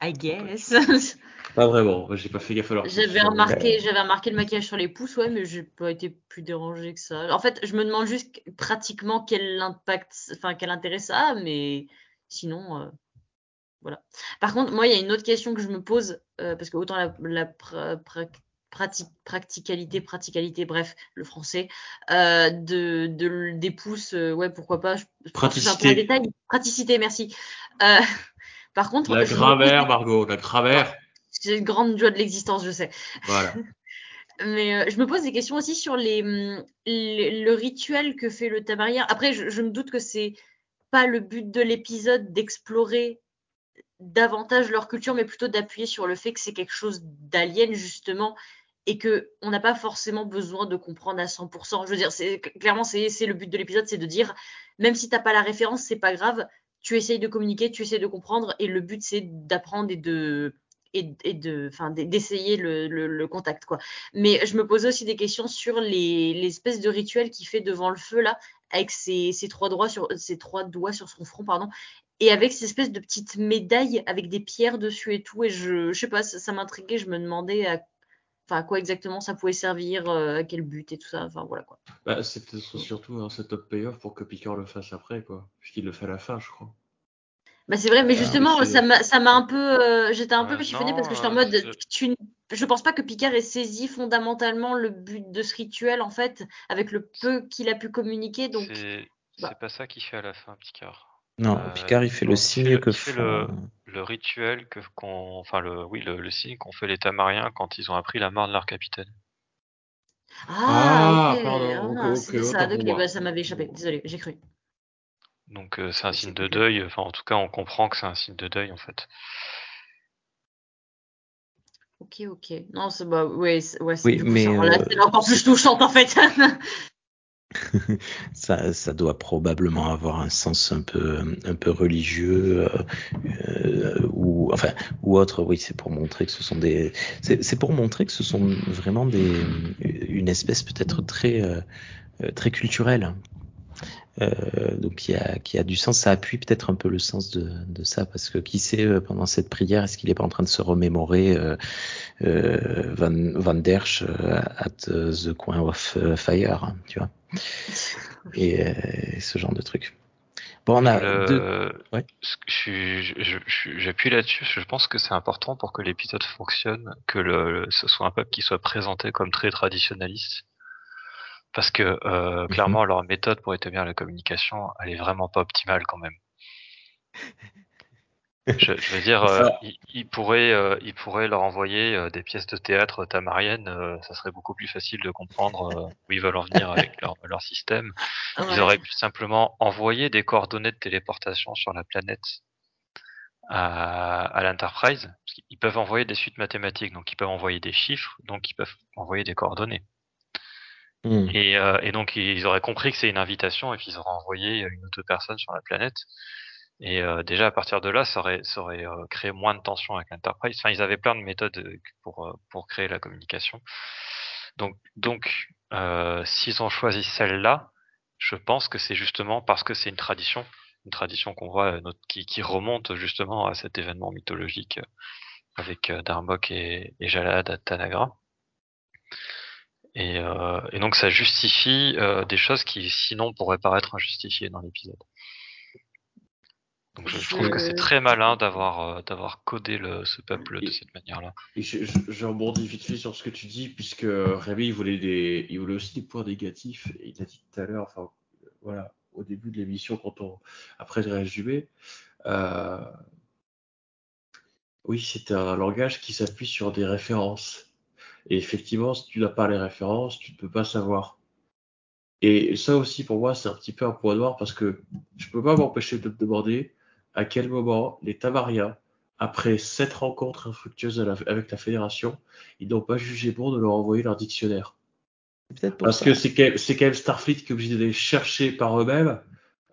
I guess. Pas vraiment, j'ai pas fait gaffe leur J'avais remarqué, j'avais remarqué le maquillage sur les pouces, ouais, mais j'ai pas été plus dérangé que ça. En fait, je me demande juste pratiquement quel impact, enfin quel intérêt ça a, mais sinon, euh, voilà. Par contre, moi, il y a une autre question que je me pose, euh, parce que autant la, la pra- pra- prati- practicalité, praticalité, bref, le français, euh, de, de- des pouces, euh, ouais, pourquoi pas. Je, Praticité. détail. Praticité, merci. Par contre, La grammaire, Margot, la grammaire. c'est une grande joie de l'existence, je sais. Voilà. Mais euh, je me pose des questions aussi sur les, les- le rituel que fait le tamarien. Après, je, je me doute que c'est pas le but de l'épisode d'explorer davantage leur culture, mais plutôt d'appuyer sur le fait que c'est quelque chose d'alien justement et que on n'a pas forcément besoin de comprendre à 100%. Je veux dire, c'est clairement c'est le but de l'épisode, c'est de dire même si t'as pas la référence, c'est pas grave. Tu essayes de communiquer, tu essayes de comprendre, et le but c'est d'apprendre et de et, de, enfin, d'essayer le, le, le, contact, quoi. Mais je me posais aussi des questions sur les l'espèce de rituel qu'il fait devant le feu là, avec ses, ses trois doigts sur ses trois doigts sur son front, pardon, et avec cette espèce de petite médaille avec des pierres dessus et tout. Et je, je sais pas, ça, ça m'intriguait. Je me demandais à, enfin, à quoi exactement ça pouvait servir, euh, à quel but et tout ça. Enfin voilà quoi. Bah, c'était surtout un setup payoff pour que Picard le fasse après, quoi. Puisqu'il le fait à la fin, je crois. Bah c'est vrai, mais justement, c'est- ça m'a, ça m'a un peu, euh, j'étais un peu non, parce que j'étais en mode, c'est- tu, je pense pas que Picard ait saisi fondamentalement le but de ce rituel en fait, avec le peu qu'il a pu communiquer. Donc, C'est bah. c'est pas ça qu'il fait à la fin, Picard. Non, Euh, Picard, il fait le signe le- que il fait font. le- Le rituel que qu'on, enfin le, oui, le, le signe qu'ont fait les Tamariens quand ils ont appris la mort de leur capitaine. ah, Ah, pardon, ah, c'est ça, bah, ça m'avait échappé. Désolé, j'ai cru. Donc euh, c'est un C'est signe de deuil. Enfin, en tout cas, on comprend que c'est un signe de deuil en fait. Ok, ok. Non, c'est bah, ouais, c'est- ouais, c'est Oui, mais, euh, scène encore plus touchante en fait. ça, ça doit probablement avoir un sens un peu, un peu religieux euh, euh, ou enfin ou autre. Oui, c'est pour montrer que ce sont des, c'est pour montrer que ce sont vraiment des, une espèce peut-être très, euh, euh, très culturelle. Euh, donc qui a, qui a du sens, ça appuie peut-être un peu le sens de, de ça, parce que qui sait euh, pendant cette prière, est-ce qu'il est pas en train de se remémorer euh, Van, Van Dersch at the coin of fire, hein, tu vois, et, ce genre de truc. Bon, on a Le- deux. ouais. je je- je- J'appuie là-dessus. Je pense que c'est important pour que l'épisode fonctionne, que le, ce soit un peuple qui soit présenté comme très traditionnaliste. Parce que euh, clairement, leur méthode pour établir la communication, elle est vraiment pas optimale quand même. Je, je veux dire, euh, Ça- ils, ils pourraient, euh, ils pourraient leur envoyer euh, des pièces de théâtre tamariennes. euh, ça serait beaucoup plus facile de comprendre euh, où ils veulent en venir avec leur, leur système. Ils Ouais. auraient pu simplement envoyer des coordonnées de téléportation sur la planète à, à l'Enterprise. Qu'ils peuvent envoyer des suites mathématiques, donc ils peuvent envoyer des chiffres, donc ils peuvent envoyer des coordonnées. Hmm. Et, euh, et donc ils auraient compris que c'est une invitation et puis ils auraient envoyé une ou deux personnes sur la planète. Et euh, déjà à partir de là, ça aurait, ça aurait euh, créé moins de tension avec l'Enterprise. Enfin, ils avaient plein de méthodes euh, pour, euh, pour créer la communication. Donc, donc euh, s'ils ont choisi celle-là, je pense que c'est justement parce que c'est une tradition, une tradition qu'on voit euh, qui, qui remonte justement à cet événement mythologique euh, avec euh, Darmok et, et Jalad à Tanagra. Et, euh, et donc ça justifie euh, des choses qui sinon pourraient paraître injustifiées dans l'épisode. Donc je, je trouve que c'est très malin d'avoir euh, d'avoir codé le, ce peuple de Et- cette manière-là. Et je, je, je rebondis vite fait sur ce que tu dis, puisque Rémi, il voulait, des, il voulait aussi des points négatifs. Et il a dit tout à l'heure, enfin, voilà, au début de l'émission, quand on, après le résumé, oui, c'est un langage qui s'appuie sur des références. Et effectivement, si tu n'as pas les références, tu ne peux pas savoir. Et ça aussi, pour moi, c'est un petit peu un point noir parce que je peux pas m'empêcher de me demander à quel moment les Tamariens, après sept rencontres infructueuses avec la Fédération, ils n'ont pas jugé bon de leur envoyer leur dictionnaire. Pour Parce ça. que c'est quand, même- c'est quand même Starfleet qui est obligé d'aller chercher par eux-mêmes.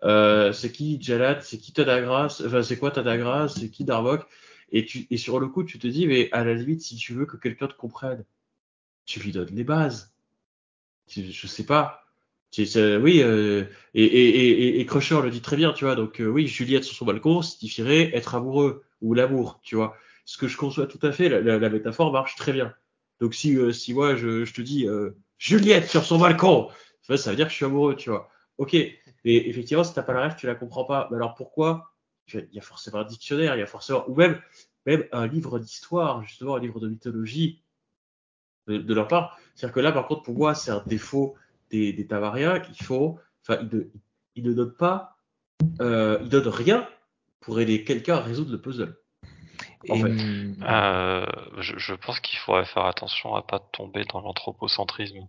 Euh, c'est qui Jalad, c'est qui Tadagras, enfin c'est quoi Tadagras, c'est qui Darmok. Et, tu, et sur le coup, tu te dis, mais à la limite, si tu veux que quelqu'un te comprenne, tu lui donnes les bases. Je sais pas. Oui, euh, et, et, et, et Crusher le dit très bien, tu vois. Donc euh, oui, Juliette sur son balcon signifierait être amoureux ou l'amour, tu vois. Ce que je conçois tout à fait, la, la- métaphore marche très bien. Donc si, euh, si moi je, je te dis euh, Juliette sur son balcon, ça veut dire que je suis amoureux, tu vois. Ok, mais effectivement, si t'as pas la rêve, tu la comprends pas. Mais alors pourquoi? Il y a forcément un dictionnaire, il y a forcément, ou même, même un livre d'histoire, justement, un livre de mythologie de, de leur part. C'est-à-dire que là, par contre, pour moi, c'est un défaut des, des Tamariens qui font, enfin, ils ne, ils ne donnent pas, euh, ils donnent rien pour aider quelqu'un à résoudre le puzzle. en Et, fait. Euh, je, je pense qu'il faudrait faire attention à pas tomber dans l'anthropocentrisme.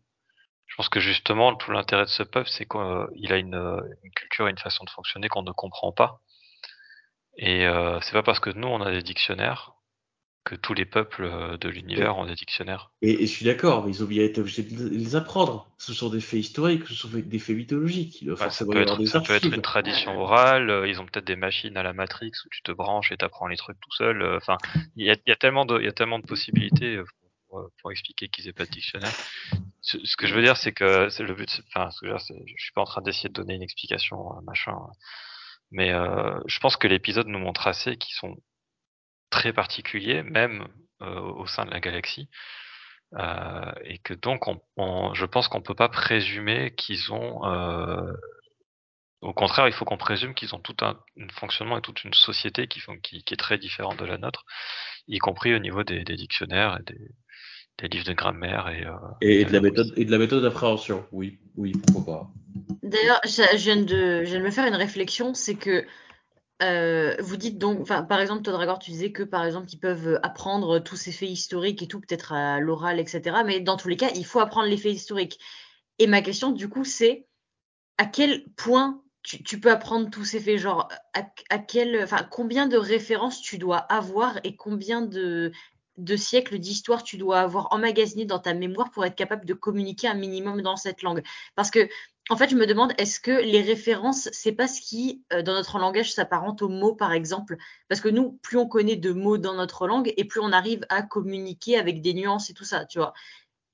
Je pense que justement tout l'intérêt de ce peuple, c'est qu'il a une, euh, une culture et une façon de fonctionner qu'on ne comprend pas. Et euh, c'est pas parce que nous on a des dictionnaires que tous les peuples euh, de l'univers ont des dictionnaires. Et, et je suis d'accord, mais ils ont bien été obligés de les apprendre. Ce sont des faits historiques, ce sont des faits mythologiques. Il Bah, ça peut être, des ça peut être archives. une tradition orale. euh, Ils ont peut-être des machines à la Matrix où tu te branches et t'apprends les trucs tout seul. euh, Enfin, il y a, il y a tellement de, il y a tellement de possibilités pour, pour expliquer qu'ils aient pas de dictionnaire. Ce, ce que je veux dire, c'est que c'est le but. Enfin, ce que je veux dire, je suis pas en train d'essayer de donner une explication, machin. Mais euh, je pense que l'épisode nous montre assez qu'ils sont très particuliers, même euh, au sein de la galaxie. Euh, et que donc, on, on- je pense qu'on peut pas présumer qu'ils ont. euh, au contraire, il faut qu'on présume qu'ils ont tout un, un fonctionnement et toute une société qui, font, qui, qui est très différente de la nôtre, y compris au niveau des, des dictionnaires et des, des livres de grammaire et, euh, Et, et de la méthode, et de la méthode d'appréhension. Oui, oui, pourquoi pas. D'ailleurs, je je viens de, je viens de me faire une réflexion, c'est que euh, vous dites donc, par exemple, Todragor, tu disais que par exemple, ils peuvent apprendre tous ces faits historiques et tout, peut-être à l'oral, etc. Mais dans tous les cas, il faut apprendre les faits historiques. Et ma question, du coup, c'est à quel point tu, peux apprendre tous ces faits, genre à, quel, combien de références tu dois avoir et combien de de siècles d'histoire tu dois avoir emmagasiné dans ta mémoire pour être capable de communiquer un minimum dans cette langue? Parce que en fait, je me demande, est-ce que les références, c'est pas ce qui, euh, dans notre langage, s'apparente aux mots, par exemple? Parce que nous, plus on connaît de mots dans notre langue, et plus on arrive à communiquer avec des nuances et tout ça, tu vois.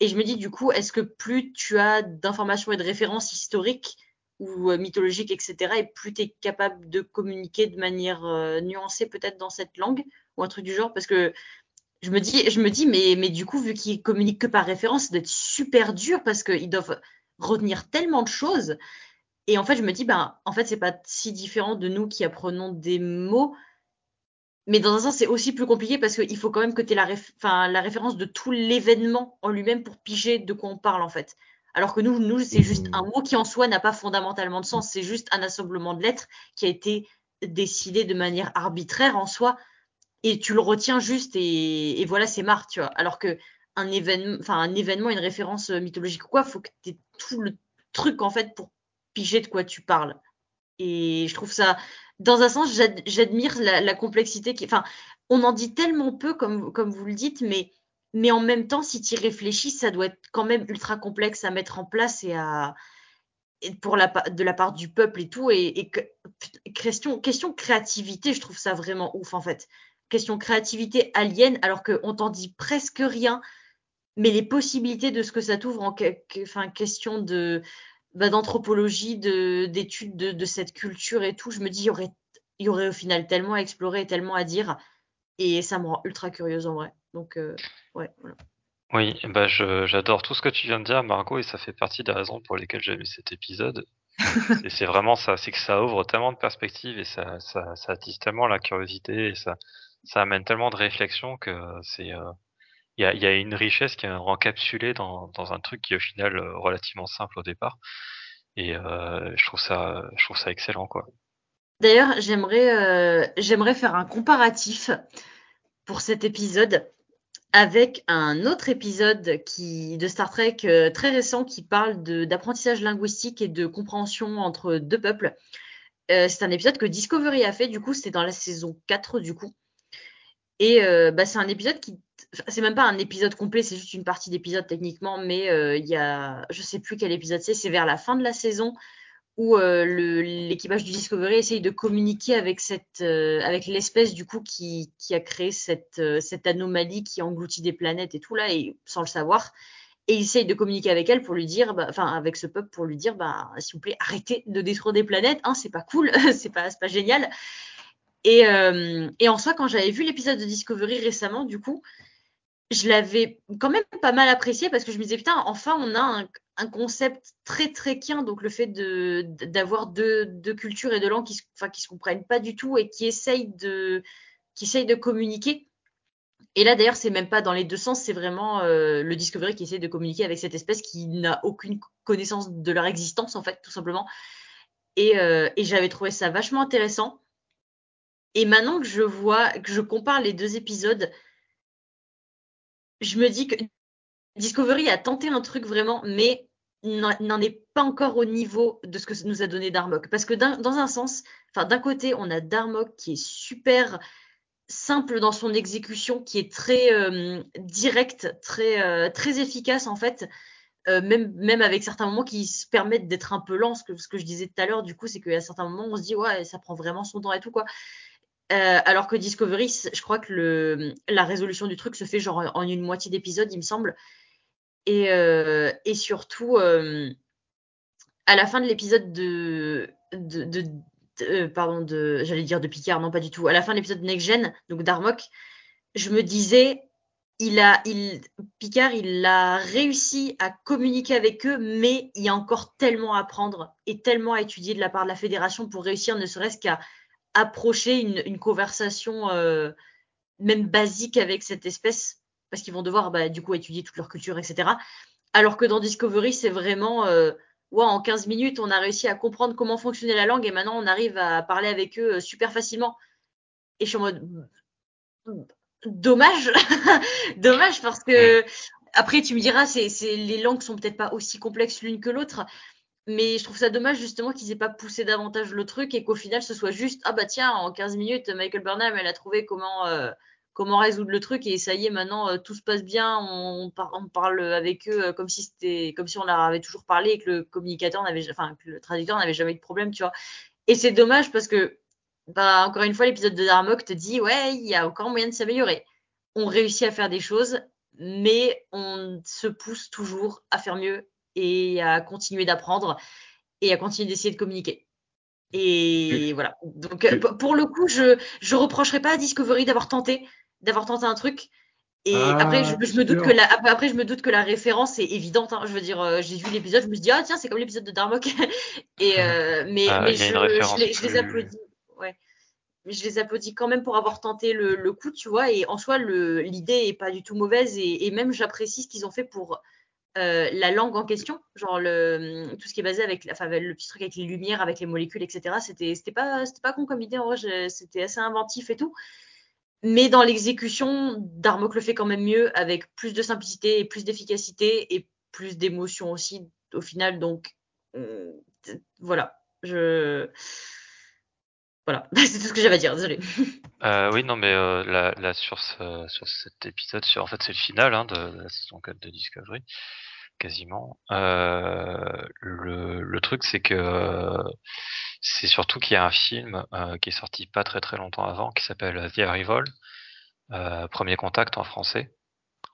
Et je me dis, du coup, est-ce que plus tu as d'informations et de références historiques ou euh, mythologiques, etc., et plus tu es capable de communiquer de manière euh, nuancée peut-être dans cette langue, ou un truc du genre? Parce que je me dis, je me dis mais, mais du coup, vu qu'ils communiquent que par référence, ça doit être super dur parce qu'ils doivent retenir tellement de choses. Et en fait, je me dis, ben, en fait, c'est pas si différent de nous qui apprenons des mots. Mais dans un sens, c'est aussi plus compliqué parce qu'il faut quand même que tu aies la, la référence de tout l'événement en lui-même pour piger de quoi on parle, en fait. Alors que nous, nous c'est juste un mot qui en soi n'a pas fondamentalement de sens. C'est juste un assemblement de lettres qui a été décidé de manière arbitraire en soi. Et tu le retiens juste et, et voilà, c'est marre, tu vois. Alors que un événement, enfin un événement, une référence euh, mythologique ou quoi, faut que tu aies tout le truc en fait pour piger de quoi tu parles. Et je trouve ça, dans un sens, j'admire la, complexité qui, enfin, on en dit tellement peu comme, comme vous le dites, mais, mais en même temps, si tu y réfléchis, ça doit être quand même ultra complexe à mettre en place et à, pour la, de la part du peuple et tout. Et, question, question créativité, je trouve ça vraiment ouf en fait. Question créativité alien, alors qu'on t'en dit presque rien mais les possibilités de ce que ça t'ouvre en question de bah, d'anthropologie, d'études de, de, cette culture et tout, je me dis il y aurait y aurait au final tellement à explorer et tellement à dire et ça me rend ultra curieuse en vrai. Donc euh, ouais. Voilà. Oui, bah j'adore tout ce que tu viens de dire, Margot, et ça fait partie des raisons pour lesquelles j'ai vu cet épisode. et c'est vraiment ça, c'est que ça ouvre tellement de perspectives et ça, ça, ça attise tellement la curiosité et ça, ça amène tellement de réflexion que c'est euh, il y a, une richesse qui est encapsulée dans, un truc qui est au final euh, relativement simple au départ. Et euh, je trouve ça, excellent, quoi. D'ailleurs, j'aimerais, euh, j'aimerais faire un comparatif pour cet épisode avec un autre épisode qui, de Star Trek très récent qui parle d'apprentissage linguistique et de compréhension entre deux peuples. C'est un épisode que Discovery a fait, du coup, c'était dans la saison 4, du coup. Et bah, c'est un épisode qui. C'est même pas un épisode complet, c'est juste une partie d'épisode techniquement, mais euh, il y a. Je sais plus quel épisode c'est, c'est vers la fin de la saison où euh, l'équipage du Discovery essaye de communiquer avec cette avec l'espèce du coup qui, a créé cette, anomalie qui engloutit des planètes et tout là, sans le savoir. Et il essaye de communiquer avec elle pour lui dire, bah, enfin avec ce peuple pour lui dire, bah, s'il vous plaît, arrêtez de détruire des planètes, hein, c'est pas cool, c'est pas, pas génial. Euh, et en soi, quand j'avais vu l'épisode de Discovery récemment, du coup, je l'avais quand même pas mal apprécié parce que je me disais, putain, enfin, on a un, concept très très quin, donc le fait de, d'avoir deux, deux, cultures et deux langues qui, enfin, qui se comprennent pas du tout et qui essayent de, qui de communiquer. Et là, d'ailleurs, c'est même pas dans les deux sens, c'est vraiment euh, le Discovery qui essaie de communiquer avec cette espèce qui n'a aucune connaissance de leur existence, en fait, tout simplement. Et, euh, et j'avais trouvé ça vachement intéressant. Et maintenant que je vois, que je compare les deux épisodes, je me dis que Discovery a tenté un truc vraiment, mais n'en est pas encore au niveau de ce que nous a donné Darmok. Parce que dans un sens, d'un côté, on a Darmok qui est super simple dans son exécution, qui est très euh, direct, très euh, très efficace en fait. Euh, même, avec certains moments qui se permettent d'être un peu lents, ce que, ce que je disais tout à l'heure, du coup, c'est qu'à certains moments, on se dit, ouais, ça prend vraiment son temps et tout, quoi. Euh, alors que Discovery, je crois que la résolution du truc se fait genre en une moitié d'épisode, il me semble. Et, euh, surtout, euh, à la fin de l'épisode de, pardon, j'allais dire de Picard, non pas du tout. À la fin de l'épisode de Next Gen, donc d'Armok, je me disais, il a, il, Picard, il a réussi à communiquer avec eux, mais il y a encore tellement à apprendre et tellement à étudier de la part de la Fédération pour réussir, ne serait-ce qu'à approcher une, une conversation euh, même basique avec cette espèce, parce qu'ils vont devoir bah, du coup étudier toute leur culture, etc. Alors que dans Discovery, c'est vraiment, euh, ouais, en 15 minutes, on a réussi à comprendre comment fonctionnait la langue et maintenant on arrive à parler avec eux euh, super facilement. Et je suis en mode, dommage, dommage parce que après tu me diras, c'est, les langues sont peut-être pas aussi complexes l'une que l'autre, mais je trouve ça dommage justement qu'ils aient pas poussé davantage le truc et qu'au final ce soit juste ah bah tiens en 15 minutes Michael Burnham elle a trouvé comment euh, comment résoudre le truc et ça y est maintenant euh, tout se passe bien on, par- on parle avec eux euh, comme si c'était comme si on leur avait toujours parlé et que le communicateur n'avait enfin que le traducteur n'avait jamais eu de problème tu vois. Et c'est dommage parce que bah encore une fois l'épisode de Darmok te dit ouais il y a encore moyen de s'améliorer. On réussit à faire des choses mais on se pousse toujours à faire mieux et à continuer d'apprendre et à continuer d'essayer de communiquer et voilà. Donc pour le coup, je je reprocherai pas à Discovery d'avoir tenté d'avoir tenté un truc. Et Ah, après, je, je me doute sûr. que la après, je me doute que la référence est évidente. hein. Je veux dire, euh, j'ai vu l'épisode, je me suis dit ah tiens c'est comme l'épisode de Darmok. et euh, mais Ah, mais je, les, je les plus- applaudis. Ouais. Mais je les applaudis quand même pour avoir tenté le, le coup, tu vois. Et en soi, le l'idée est pas du tout mauvaise et, et même j'apprécie ce qu'ils ont fait pour euh, la langue en question, genre le, tout ce qui est basé avec, enfin, le petit truc avec les lumières, avec les molécules, etc. C'était, c'était pas, c'était pas con comme idée. En vrai, c'était assez inventif et tout. Mais dans l'exécution, Darmok le fait quand même mieux, avec plus de simplicité et plus d'efficacité et plus d'émotion aussi au final. Donc voilà, je voilà, c'est tout ce que j'avais à dire. Désolé. Euh, oui, non, mais euh, là, là, sur, ce, sur cet épisode, sur, en fait, c'est le final hein, de la saison 4 de Discovery, quasiment. Euh, le, le truc, c'est que euh, c'est surtout qu'il y a un film euh, qui est sorti pas très très longtemps avant, qui s'appelle The Arrival, euh, Premier Contact en français.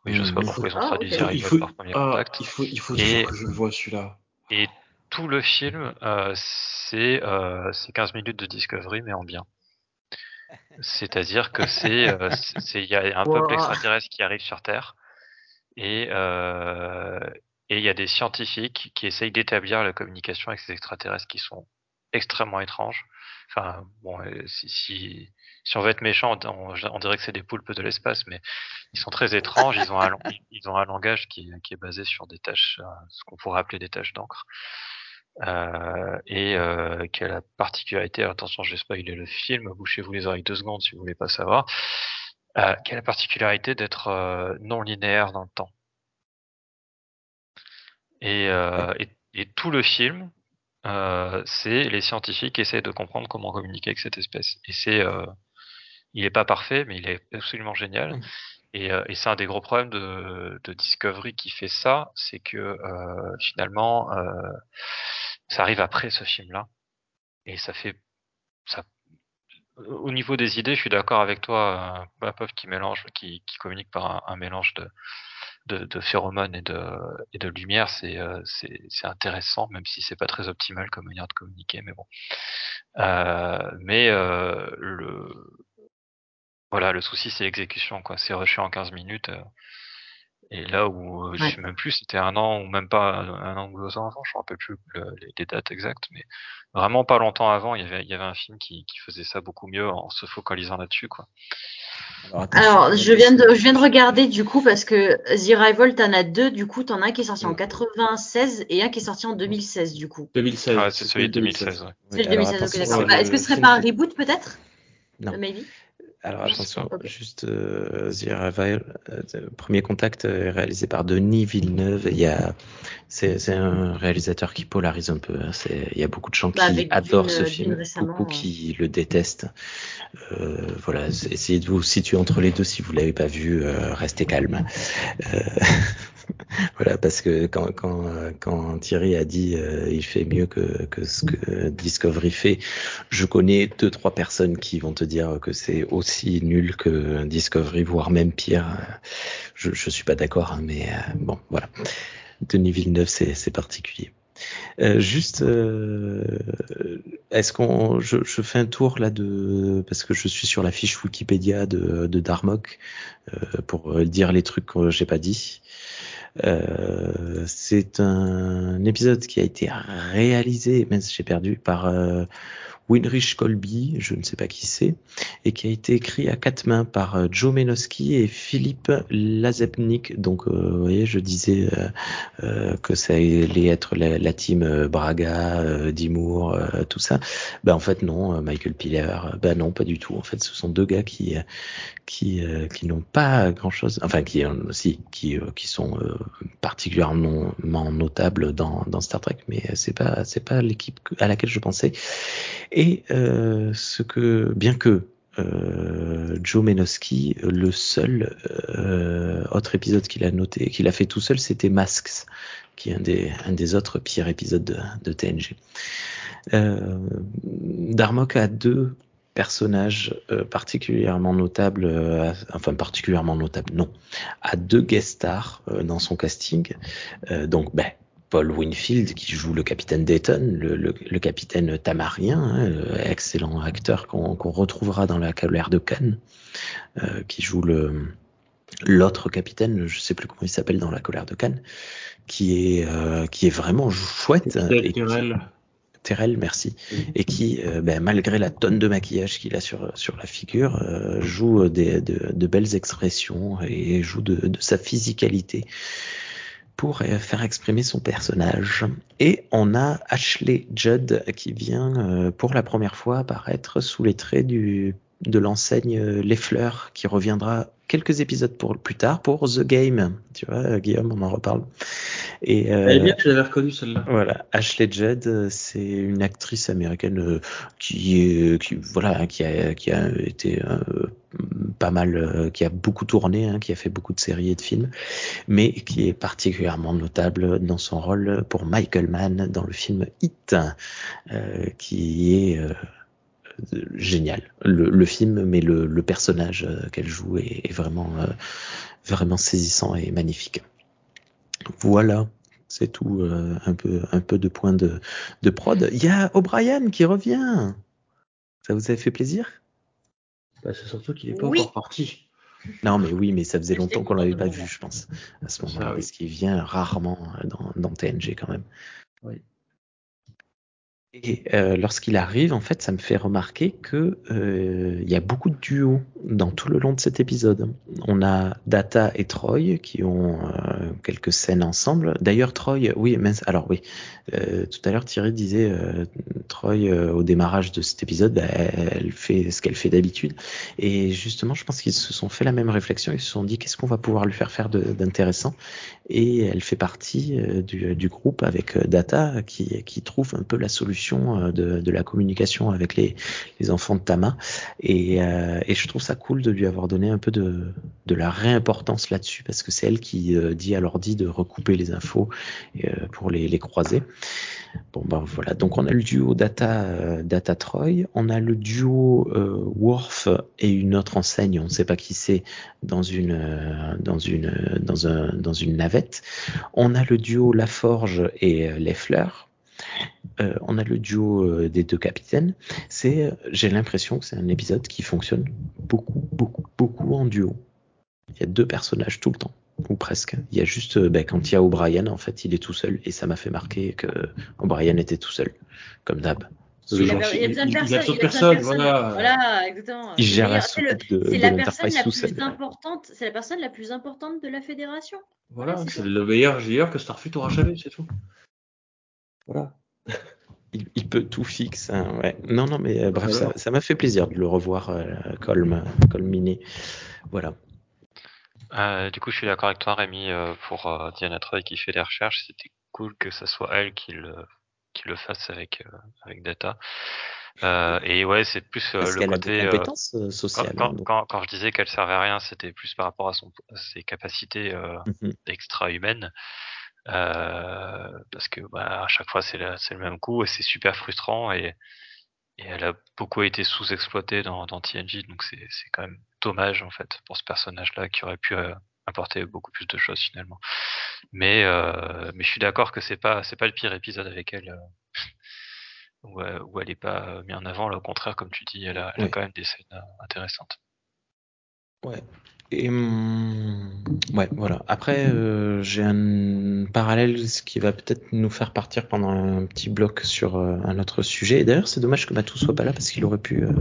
Oui, je sais pas pourquoi ils ont Ah, traduit ok. The Arrival par Premier ah, Contact. il faut, il faut Et- que je le vois celui-là. Et tout le film, euh, c'est euh, c'est 15 minutes de Discovery, mais en bien. C'est-à-dire que c'est euh, c'est- il y a un Wow. peuple extraterrestre qui arrive sur Terre et euh, et il y a des scientifiques qui essayent d'établir la communication avec ces extraterrestres qui sont extrêmement étranges. Enfin bon, euh, si si si on veut être méchant, on, on dirait que c'est des poulpes de l'espace, mais ils sont très étranges. Ils ont un lang- ils ont un langage qui qui est basé sur des tâches, euh, ce qu'on pourrait appeler des tâches d'encre. Euh, et euh, qui a la particularité, attention, je vais spoiler le film, bouchez-vous les oreilles deux secondes si vous voulez pas savoir, euh, qui a la particularité d'être non linéaire dans le temps. Et, et, et tout le film, c'est les scientifiques qui essaient de comprendre comment communiquer avec cette espèce. Et c'est, il est pas parfait, mais il est absolument génial. Et, euh, et c'est un des gros problèmes de, de Discovery qui fait ça, c'est que euh, finalement, euh, ça arrive après ce film-là, et ça fait, ça, au niveau des idées, je suis d'accord avec toi, euh, Papov qui mélange, qui, qui communique par un, mélange de, de, de phéromones et de, et de lumière, c'est, euh, intéressant, même si c'est pas très optimal comme manière de communiquer, mais bon. Euh, mais le, voilà, le souci c'est l'exécution, quoi. C'est rushé en 15 minutes. euh, et là où euh, je Ouais. sais même plus, c'était un an ou même pas un, un an ou deux ans avant, je me rappelle plus le- les, les dates exactes, mais vraiment pas longtemps avant, il y avait, il y avait un film qui, qui faisait ça beaucoup mieux en se focalisant là-dessus, quoi. Alors, je viens de, je viens de regarder du coup parce que The Rival, t'en as deux du coup, t'en as un qui est sorti en Ouais. 96 et un qui est sorti en 2016 du coup. 2016. Ouais, c'est celui de 2016, ouais. C'est le alors 2016, ok, d'accord. Bah, Est-ce que ce serait pas un reboot peut-être? Non. Euh, Maybe? Alors Je attention, pas. Juste euh, The Arrival, euh, premier contact euh, réalisé par Denis Villeneuve. Il y a, c'est, c'est un réalisateur qui polarise un peu. hein. C'est, il y a beaucoup de gens Bah, qui adorent Dune, ce euh, film, beaucoup qui le détestent. Euh, voilà, essayez de vous situer entre les deux si vous l'avez pas vu. euh, restez calme. Voilà, parce que quand, quand, quand Thierry a dit euh, il fait mieux que, que ce que Discovery fait, je connais deux trois personnes qui vont te dire que c'est aussi nul que Discovery, voire même pire. Je, je suis pas d'accord, hein, mais euh, bon, voilà. Denis Villeneuve, c'est c'est particulier. Euh, juste, euh, est-ce qu'on, je, je fais un tour là de, parce que je suis sur la fiche Wikipédia de, de Darmok euh, pour dire les trucs que j'ai pas dit. Euh, c'est un épisode qui a été réalisé, même si j'ai perdu, par euh, Winrich Colby, je ne sais pas qui c'est, et qui a été écrit à quatre mains par euh, Joe Menosky et Philippe Lazepnik. Donc, euh, vous voyez, je disais euh, que ça allait être la, team Braga, Dimour, tout ça. Ben en fait non, Michael Piller, ben non, pas du tout. En fait, ce sont deux gars qui qui n'ont pas grand chose, enfin qui euh, si qui sont particulièrement notables dans Star Trek, mais c'est pas c'est pas l'équipe à laquelle je pensais. Euh, ce que bien que euh, Joe Menosky, le seul euh, autre épisode qu'il a noté, qu'il a fait tout seul, c'était Masks, qui est un des, un des autres pires épisodes de, TNG. Euh, Darmok a deux personnages euh, particulièrement notables, euh, enfin particulièrement notables, non, a deux guest stars euh, dans son casting. Euh, donc, ben, Paul Winfield qui joue le capitaine Dayton, le, le, le capitaine tamarien, hein, le excellent acteur qu'on retrouvera dans la colère de Cannes, euh, qui joue l'autre capitaine, je sais plus comment il s'appelle dans la colère de Cannes, qui est euh, qui est vraiment chouette. et qui- Terrell. Terrell, merci, et qui, euh, ben, malgré la tonne de maquillage qu'il a sur sur la figure, euh, joue des, de, de belles expressions et joue de, de sa physicalité pour euh, faire exprimer son personnage. Et on a Ashley Judd qui vient euh, pour la première fois apparaître sous les traits de l'enseigne euh, Les Fleurs qui reviendra quelques épisodes pour plus tard pour The Game. Tu vois, euh, Guillaume, on en reparle. Et euh, Elle est bien que je l'avais reconnue celle-là. voilà, Ashley Judd, euh, c'est une actrice américaine qui voilà, qui a, qui a été euh, pas mal, euh, qui a beaucoup tourné, hein, qui a fait beaucoup de séries et de films, mais qui est particulièrement notable dans son rôle pour Michael Mann dans le film Hit, qui est génial. Le, le film, mais le, le personnage euh, qu'elle joue est, est vraiment, euh, vraiment saisissant et magnifique. Voilà. C'est tout, euh, un peu, un peu de points de, de prod. Il y a O'Brien qui revient. Ça vous a fait plaisir? Bah, c'est surtout qu'il est pas Oui. encore parti. Non, mais oui, mais ça faisait longtemps qu'on l'avait contente pas vu, je pense, à ce moment-là, oui. parce qu'il vient rarement dans, dans TNG quand même. Oui. Et euh, lorsqu'il arrive, en fait, ça me fait remarquer que euh, il y a beaucoup de duos dans tout le long de cet épisode. On a Data et Troy qui ont euh, quelques scènes ensemble. D'ailleurs, Troy, oui, mais alors oui, euh, tout à l'heure Thierry disait euh, Troy au démarrage de cet épisode, bah, elle fait ce qu'elle fait d'habitude. Et justement, je pense qu'ils se sont fait la même réflexion. Ils se sont dit qu'est-ce qu'on va pouvoir lui faire faire d'intéressant? Et elle fait partie du, groupe avec Data qui trouve un peu la solution euh, de, la communication avec les, les enfants de Tama. Et, euh, et je trouve ça cool de lui avoir donné un peu de, la réimportance là-dessus parce que c'est elle qui euh, dit à l'ordi de recouper les infos pour les, les croiser. Bon ben voilà, donc on a le duo Data Data Troy, on a le duo Worf et une autre enseigne, on ne sait pas qui c'est, dans une dans une dans un dans une navette. On a le duo Laforge et euh, Leffler. Euh, on a le duo euh, des deux capitaines. C'est, euh, j'ai l'impression que c'est un épisode qui fonctionne beaucoup, beaucoup, beaucoup en duo. Il y a deux personnages tout le temps, ou presque. Il y a juste, ben, quand il y a O'Brien, en fait, il est tout seul, et ça m'a fait marquer que O'Brien était tout seul, comme d'hab. Il il a besoin de il- il a personne. besoin de voilà. Voilà, exactement. Il C'est gère la c'est la personne la plus importante. C'est la personne la plus importante de la fédération. Voilà, Voilà, c'est le meilleur joueur que Starfleet aura jamais, c'est tout. Voilà. Il, il peut tout fixe. hein, ouais. Non, non, mais euh, bref, ça Alors. ça m'a fait plaisir de le revoir euh, colm, colminé. Voilà. Euh, du coup, je suis d'accord avec toi, Rémi, euh, pour euh, Diana Troy qui fait les recherches. C'était cool que ça soit elle qui le, qui le fasse avec, euh, avec Data. Euh, et ouais, c'est plus euh, Parce le a côté. des quand, sociales. quand, hein, quand, quand je disais qu'elle servait à rien, c'était plus par rapport à, son, à ses capacités euh, Mhm. extra-humaines. Euh, parce que bah, à chaque fois, c'est le même coup et c'est super frustrant. Et, et elle a beaucoup été sous-exploitée dans, dans TNG, donc c'est quand même dommage en fait pour ce personnage-là qui aurait pu euh, apporter beaucoup plus de choses finalement. Mais euh, mais je suis d'accord que c'est pas c'est pas le pire épisode avec elle où, où elle est pas mise en avant. Là, au contraire, comme tu dis, elle a, elle a Oui. quand même des scènes intéressantes. Ouais. Et hum, ouais, voilà. Après, euh, j'ai un parallèle, qui va peut-être nous faire partir pendant un petit bloc sur euh, un autre sujet. Et d'ailleurs, c'est dommage que Matou soit pas là parce qu'il aurait pu euh,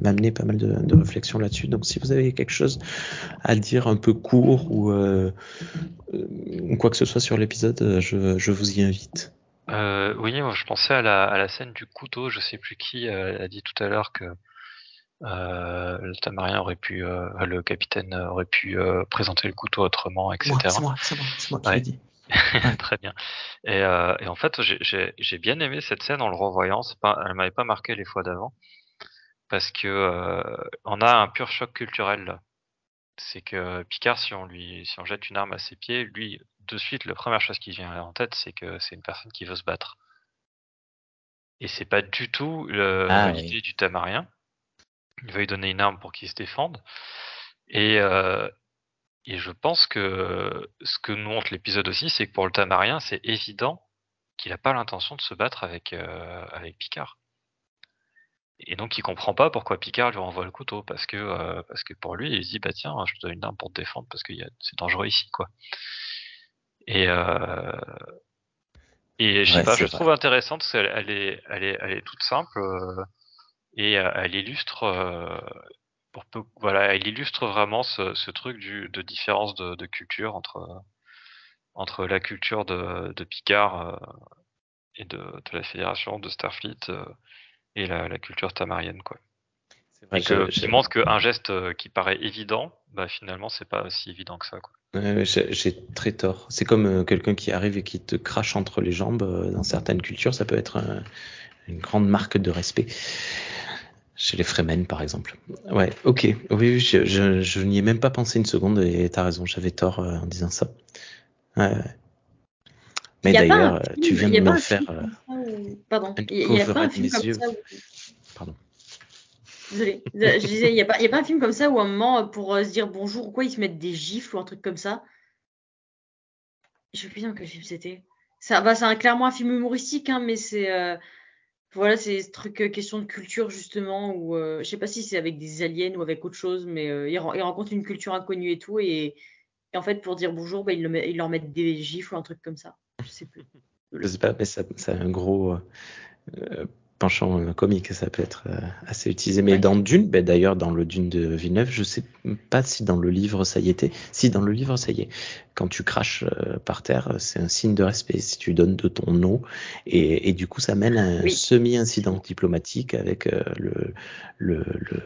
m'amener pas mal de, réflexions là-dessus. Donc, si vous avez quelque chose à dire un peu court ou quoi que ce soit sur l'épisode, je, vous y invite. Oui, je pensais à la, à la scène du couteau. Je sais plus qui a dit tout à l'heure que euh, le Tamarien aurait pu, euh, le capitaine aurait pu euh, présenter le couteau autrement, etc. C'est moi, c'est moi, c'est moi qui Ouais. l'ai dit. Très bien. Et, euh, et en fait, j'ai- bien aimé cette scène en le revoyant. Pas, elle m'avait pas marqué les fois d'avant. parce que euh, on a un pur choc culturel là. C'est que Picard, si on lui, si on jette une arme à ses pieds, lui, de suite, la première chose qui vient en tête, c'est que c'est une personne qui veut se battre. Et c'est pas du tout Ah, l'idée du Tamarien. Il va lui donner une arme pour qu'il se défende. Et, euh, et je pense que ce que nous montre l'épisode aussi, c'est que pour le Tamarien, c'est évident qu'il n'a pas l'intention de se battre avec, euh, avec Picard. Et donc il comprend pas pourquoi Picard lui renvoie le couteau, parce que, euh, parce que pour lui, il se dit bah tiens, je te donne une arme pour te défendre parce que a- c'est dangereux ici, quoi. Et, euh, et je sais Ouais, pas, je vrai. trouve intéressante elle est, elle est, elle est toute simple euh, et euh, elle illustre, euh, pour peu, voilà, elle illustre vraiment ce, ce truc du, de différence de, de culture entre, entre la culture de, de Picard euh, et de, de la Fédération de Starfleet euh, et la, la culture tamarienne, quoi. C'est vrai que qui montre qu'un geste euh, qui paraît évident, bah finalement c'est pas si évident que ça. Quoi. Ouais, j'ai très tort. C'est comme euh, quelqu'un qui arrive et qui te crache entre les jambes. euh, Dans certaines cultures, ça peut être un- une grande marque de respect. Chez les Fremen, par exemple. Ouais, ok. Oui, je, je, je n'y ai même pas pensé une seconde et t'as raison, j'avais tort euh, en disant ça. Ouais. Mais d'ailleurs, euh, tu viens de me faire. film euh, Pardon. Il y, y a pas un film mes comme yeux. ça où... Pardon. Désolée. Je disais, il y a pas, y a pas un film comme ça où à un moment, pour euh, se dire bonjour ou quoi, ils se mettent des gifles ou un truc comme ça. Je sais plus dans quel film c'était. Ça, bah, c'est clairement un film humoristique, hein, mais c'est euh, voilà, c'est ce truc euh, question de culture justement où euh, je sais pas si c'est avec des aliens ou avec autre chose, mais euh, ils, ren- ils rencontrent une culture inconnue et tout et, en fait pour dire bonjour, bah, ils, leur mettent des gifles ou un truc comme ça. Je sais plus. Je sais pas, mais ça, a un gros euh, penchant euh, comique, ça peut être euh, assez utilisé. Mais Ouais. dans Dune, ben d'ailleurs dans le Dune de Villeneuve, je sais pas si dans le livre ça y était. Si dans le livre ça y est. Quand tu craches euh, par terre, c'est un signe de respect. Si tu donnes de ton eau, et, et du coup ça mène à un Oui. semi-incident diplomatique avec euh, le, le, le,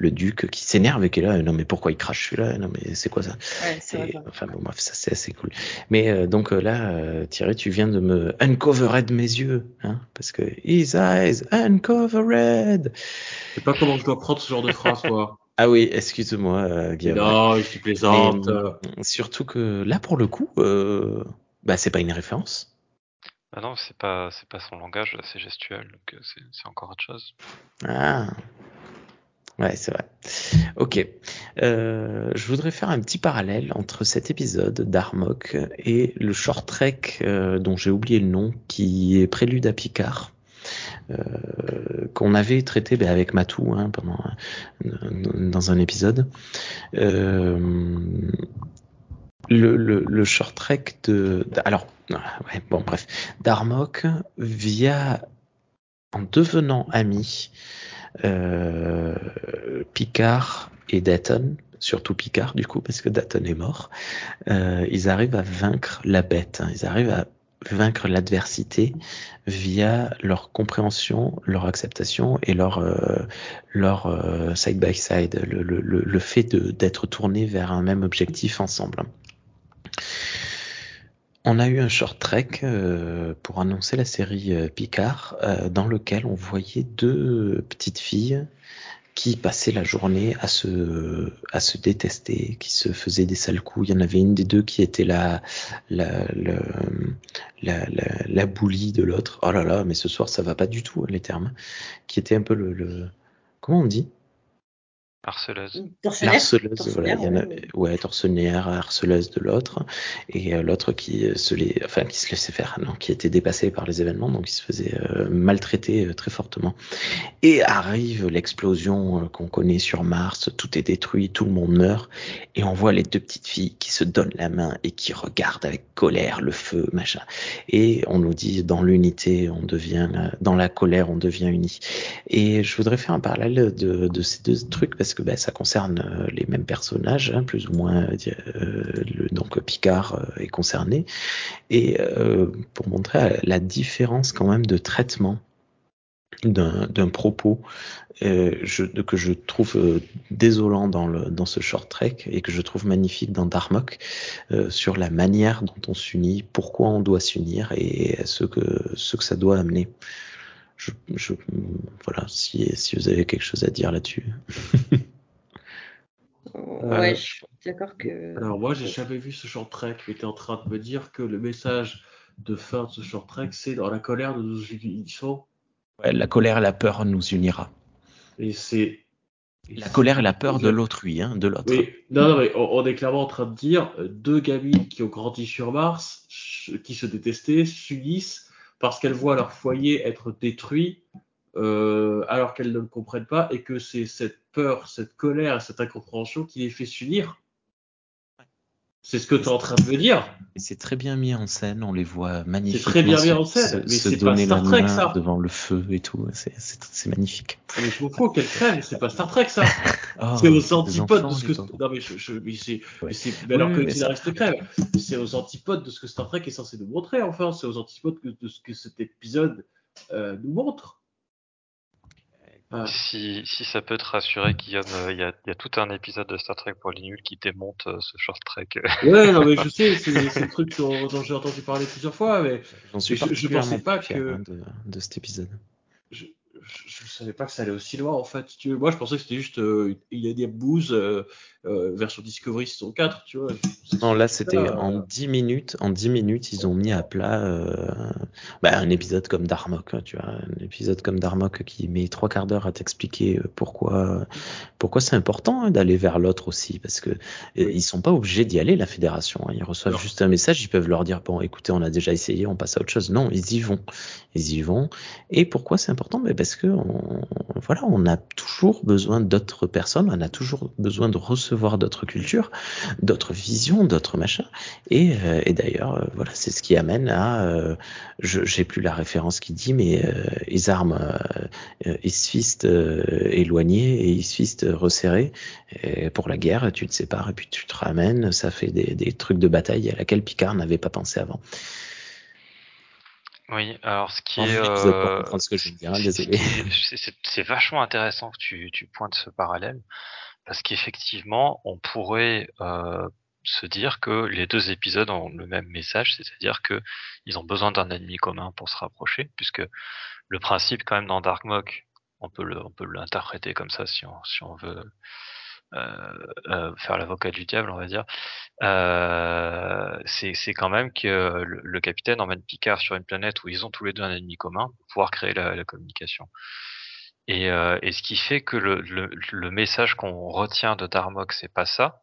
le duc qui s'énerve et qui est là. Non mais pourquoi il crache? Celui-là Non mais c'est quoi ça? Ouais, c'est enfin bon, bref, ça c'est assez cool. Mais euh, donc euh, là, euh, Thierry, tu viens de me uncovered mes yeux, hein, parce que his eyes uncovered. Je sais pas comment je dois prendre ce genre de phrase, quoi. Ah oui, excuse-moi, euh, Guillaume. non, je suis plaisante. euh, surtout que là, pour le coup, euh, bah c'est pas une référence. Bah non, c'est pas, c'est pas son langage, c'est gestuel, donc c'est, c'est encore autre chose. Ah. Ouais, c'est vrai. Ok. Euh, je voudrais faire un petit parallèle entre cet épisode d'Armok et le short trek euh, dont j'ai oublié le nom, qui est Prélude à Picard, euh, qu'on avait traité ben, avec Matou hein, pendant dans un épisode. Euh, le, le, le short trek de, de- alors ouais, bon bref d'Armok via en devenant euh, Picard et Dayton, surtout Picard du coup parce que Dayton est mort, euh, ils arrivent à vaincre la bête, hein. ils arrivent à vaincre l'adversité via leur compréhension, leur acceptation et leur euh, leur euh, side by side, le, le, le, fait d'être tournés vers un même objectif ensemble. On a eu un short trek euh, pour annoncer la série euh, Picard, euh, dans lequel on voyait deux petites filles qui passaient la journée à se à se détester, qui se faisaient des sales coups. Il y en avait une des deux qui était la la la la, la, bully de l'autre. Oh là là, mais ce soir ça va pas du tout les termes. Qui était un peu le, le comment on dit? Harceleuse. L'harceleuse, voilà, il y en a, ouais. tortionnaire, harceleuse de l'autre, et euh, l'autre qui euh, se les, enfin, qui se laissait faire, non, qui était dépassé par les événements, donc qui se faisait euh, maltraiter euh, très fortement. Et arrive l'explosion euh, qu'on connaît sur Mars, tout est détruit, tout le monde meurt, et on voit les deux petites filles qui se donnent la main et qui regardent avec colère le feu, machin. Et on nous dit, dans l'unité, on devient, euh, dans la colère, on devient unis. Et je voudrais faire un parallèle de, de ces deux trucs parce que bah, ça concerne euh, les mêmes personnages, hein, plus ou moins. euh, le, donc Picard euh, est concerné. Et euh, pour montrer euh, la différence quand même de traitement d'un propos euh, que je trouve euh, désolant dans, dans ce short trek et que je trouve magnifique dans Darmok euh, sur la manière dont on s'unit, pourquoi on doit s'unir et ce que, ce que ça doit amener. Je, je- voilà, si, si vous avez quelque chose à dire là-dessus. Ouais, Euh, je suis d'accord que. Alors moi, j'ai jamais vu ce short trek, mais t'es en train de me dire que le message de fin de ce short trek, c'est dans la colère de nos unissons. Ouais, la colère et la peur nous unira. Et c'est... La colère et la peur de l'autrui, hein, de l'autre. Oui, non, non, mais on, on est clairement en train de dire euh, deux gamines qui ont grandi sur Mars, qui se détestaient, s'unissent parce qu'elles voient leur foyer être détruit euh, alors qu'elles ne comprennent pas et que c'est cette peur, cette colère et cette incompréhension qui les fait s'unir. C'est ce que tu es en train de me dire. Et c'est très bien mis en scène, on les voit magnifiquement. très bien mis en scène, se- mais c'est pas Star Trek, ça. devant le feu et tout, c'est- c'est c'est magnifique. Mais je fous qu'elles crèvent, c'est pas Star Trek ça. Oh, c'est aux des antipodes enfants, de ce que. Non mais je, je- mais c'est, Ouais. c'est, Oui, alors que scénariste crève, c'est aux antipodes de ce que Star Trek est censé nous montrer. Enfin, c'est aux antipodes de ce que cet épisode euh, nous montre. Si, si ça peut te rassurer, Guillaume, euh, il y, a, il y a tout un épisode de Star Trek pour les nuls qui démonte euh, ce short trek. Ouais, non mais je sais, c'est, le truc dont, j'ai entendu parler plusieurs fois, mais suis je- je pensais pas que- hein, de, de cet épisode. je, je, je savais pas que ça allait aussi loin en fait. si tu veux. Moi, je pensais que c'était juste euh, il y a des euh, euh, version Discovery saison 4, tu vois. Non, là, c'était euh, en 10 minutes. En 10 minutes, ils ont mis à plat euh, bah, un épisode comme Darmok, hein, tu vois, un épisode comme Darmok qui met trois quarts d'heure à t'expliquer euh, pourquoi, pourquoi c'est important hein, d'aller vers l'autre aussi, parce que euh, ils sont pas obligés d'y aller, la fédération. hein. Ils reçoivent Non. juste un message, ils peuvent leur dire bon, écoutez, on a déjà essayé, on passe à autre chose. Non, ils y vont, ils y vont. Et pourquoi c'est important? Mais parce que on, voilà, on a toujours besoin d'autres personnes, on a toujours besoin de recevoir d'autres cultures, d'autres visions, d'autres machins. Et, euh, et d'ailleurs, euh, voilà, c'est ce qui amène à, euh, je j'ai plus la référence qui dit, mais les armes Isfist éloignées et Isfist resserrées Et pour la guerre. Tu te sépares et puis tu te ramènes. Ça fait des, des trucs de bataille à laquelle Picard n'avait pas pensé avant. Oui, alors ce qui est. euh, ce hein, c'est vachement intéressant que tu, tu pointes ce parallèle, parce qu'effectivement, on pourrait euh, se dire que les deux épisodes ont le même message, c'est-à-dire que ils ont besoin d'un ennemi commun pour se rapprocher, puisque le principe quand même dans Dark Mok, on peut le, on peut l'interpréter comme ça si on, si on veut euh, euh, faire l'avocat du diable, on va dire. Euh, c'est c'est quand même que le, le capitaine emmène Picard sur une planète où ils ont tous les deux un ennemi commun pour pouvoir créer la, la communication. Et, euh, et ce qui fait que le, le, le message qu'on retient de Darmok, c'est pas ça.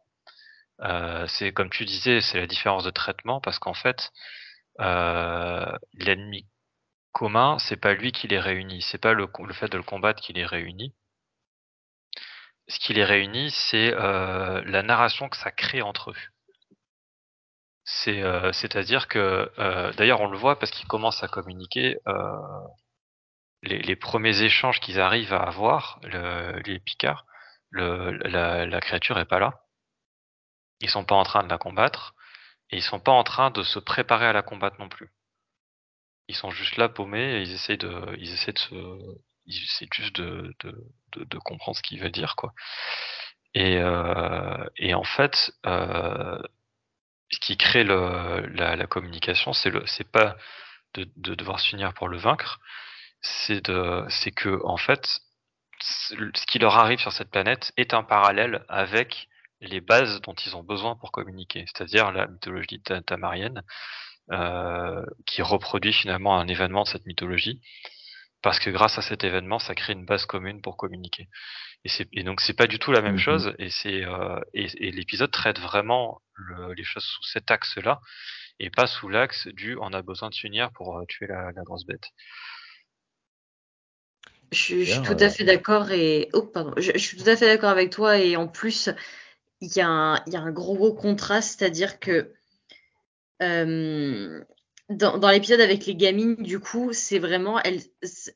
Euh, c'est comme tu disais, c'est la différence de traitement parce qu'en fait, euh, l'ennemi commun, c'est pas lui qui les réunit, c'est pas le, le fait de le combattre qui les réunit. Ce qui les réunit, c'est euh, la narration que ça crée entre eux. Euh, c'est-à-dire que, euh, d'ailleurs, on le voit parce qu'ils commencent à communiquer. Les, premiers échanges qu'ils arrivent à avoir, le- les Picards, la, créature est pas là. Ils sont pas en train de la combattre et ils sont pas en train de se préparer à la combattre non plus. Ils sont juste là paumés et ils essayent de, ils essaient de se, ils essaient juste de, comprendre ce qu'il veut dire quoi. Et, euh, en fait, euh, ce qui crée la, communication, c'est le, pas de devoir s'unir pour le vaincre, c'est de, c'est que en fait, ce qui leur arrive sur cette planète est un parallèle avec les bases dont ils ont besoin pour communiquer, c'est-à-dire la mythologie ta- tamarienne, euh, qui reproduit finalement un événement de cette mythologie, parce que grâce à cet événement, ça crée une base commune pour communiquer. Et, c'est, et donc c'est pas du tout la même Mhm. chose, et c'est euh, et, et l'épisode traite vraiment le- les choses sous cet axe-là, et pas sous l'axe du on a besoin de s'unir pour euh, tuer la, la grosse bête. Je, suis- je suis D'ailleurs, tout à fait d'accord et oh pardon, je, je suis tout à fait d'accord avec toi et en plus il y a un, il y a un gros gros contraste, c'est-à-dire que euh, dans, dans l'épisode avec les gamines, du coup, c'est vraiment elles,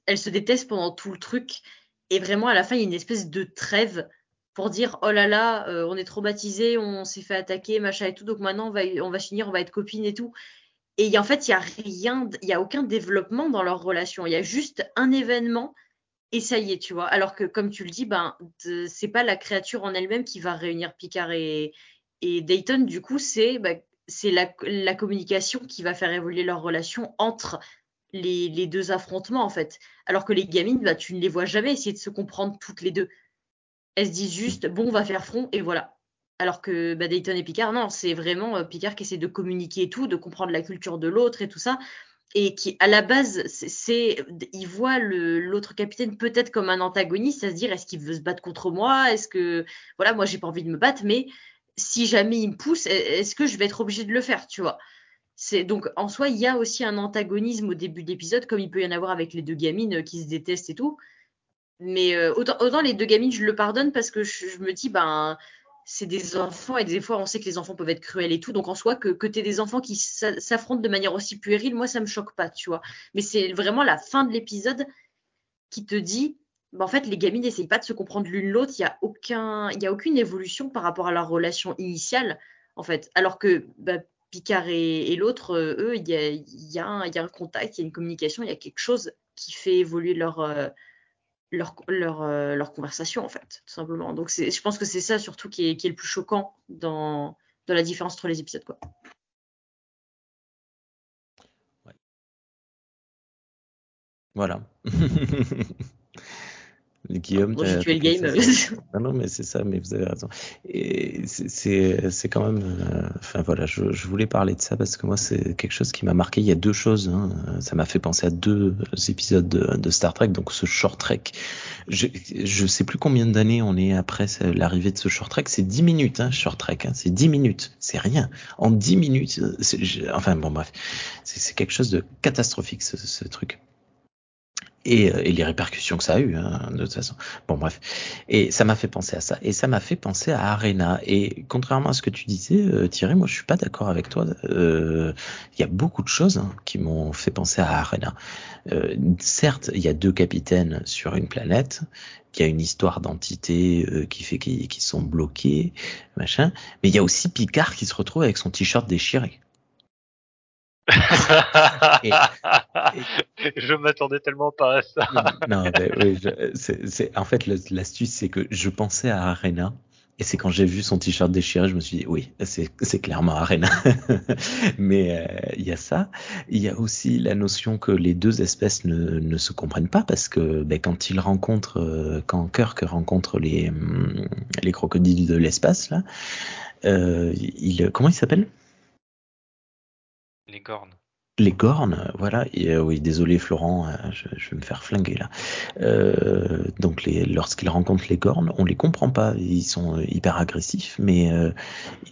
elles se détestent pendant tout le truc et vraiment à la fin il y a une espèce de trêve pour dire oh là là, euh, on est traumatisé, on s'est fait attaquer, machin et tout, donc maintenant on va on va finir, on va être copines et tout. Et en fait, il y a rien, il y a aucun développement dans leur relation. Il y a juste un événement et ça y est, tu vois. Alors que, comme tu le dis, ben, c'est pas la créature en elle-même qui va réunir Picard et, et Dayton. Du coup, c'est ben, c'est la, communication qui va faire évoluer leur relation entre les, les deux affrontements en fait. Alors que les gamines, bah, tu ne les vois jamais essayer de se comprendre toutes les deux. Elles se disent juste, bon, on va faire front et voilà. Alors que bah, Dayton et Picard, non, c'est vraiment euh, Picard qui essaie de communiquer et tout, de comprendre la culture de l'autre et tout ça. Et qui, à la base, c'est, il voit l'autre capitaine peut-être comme un antagoniste, à se dire, est-ce qu'il veut se battre contre moi? Est-ce que, voilà, moi, j'ai pas envie de me battre, mais si jamais il me pousse, e- est-ce que je vais être obligé de le faire, tu vois? C'est donc en soi, il y a aussi un antagonisme au début de l'épisode, comme il peut y en avoir avec les deux gamines euh, qui se détestent et tout. Mais euh, autant, autant les deux gamines, je le pardonne parce que je me dis, ben, c'est des enfants et des fois, on sait que les enfants peuvent être cruels et tout. Donc en soi, que, que tu des enfants qui s'a- s'affrontent de manière aussi puérile, moi, ça me choque pas, tu vois. Mais c'est vraiment la fin de l'épisode qui te dit, ben, en fait, les gamines n'essayent pas de se comprendre l'une l'autre. Il y a aucun, il a aucune évolution par rapport à leur relation initiale, en fait. Alors que ben, Picard et, l'autre, euh, eux, il y a, y a un contact, il y a une communication, il y a quelque chose qui fait évoluer leur, euh, leur, leur, euh, leur conversation, en fait, tout simplement. Donc, je pense que c'est ça surtout qui est, qui est le plus choquant dans, dans la différence entre les épisodes. Quoi. Voilà. Guillaume, j'ai tué le game. non, mais c'est ça, mais vous avez raison. Et c'est- quand même. euh, Enfin voilà, je, je voulais parler de ça parce que moi, c'est quelque chose qui m'a marqué. Il y a deux choses. hein. Ça m'a fait penser à deux épisodes de, de Star Trek. Donc ce short trek. Je, je sais plus combien d'années on est après l'arrivée de ce short trek. C'est 10 minutes, hein, short trek. Hein. C'est 10 minutes. C'est rien. En 10 minutes. Enfin bon, bref. C'est c'est quelque chose de catastrophique, ce, ce truc et, euh, et les répercussions que ça a eu hein, de toute façon. Bon bref, et ça m'a fait penser à ça et ça m'a fait penser à Arena et contrairement à ce que tu disais euh, Thierry, moi je suis pas d'accord avec toi. Euh, Il y a beaucoup de choses hein, qui m'ont fait penser à Arena. Euh, certes, il y a deux capitaines sur une planète, qui a une histoire d'entité euh, qui fait qu'ils sont bloqués, machin, mais il y a aussi Picard qui se retrouve avec son t-shirt déchiré. Et- je m'attendais tellement pas à ça. non, mais oui, je- en fait, l'astuce, c'est que je pensais à Arena. Et c'est quand j'ai vu son t-shirt déchiré, je me suis dit, oui, c'est, clairement Arena. mais euh, il y a ça. Il y a aussi la notion que les deux espèces ne, ne se comprennent pas parce que ben, quand ils rencontrent, euh, quand Kirk rencontre les, hum, les crocodiles de l'espace, là, euh, il, comment il s'appelle? Les cornes. Les Gornes, voilà. Euh, oui, désolé Florent, euh, je, vais me faire flinguer là. Euh, donc lorsqu'ils rencontrent les Gornes, on les comprend pas. Ils sont hyper agressifs, mais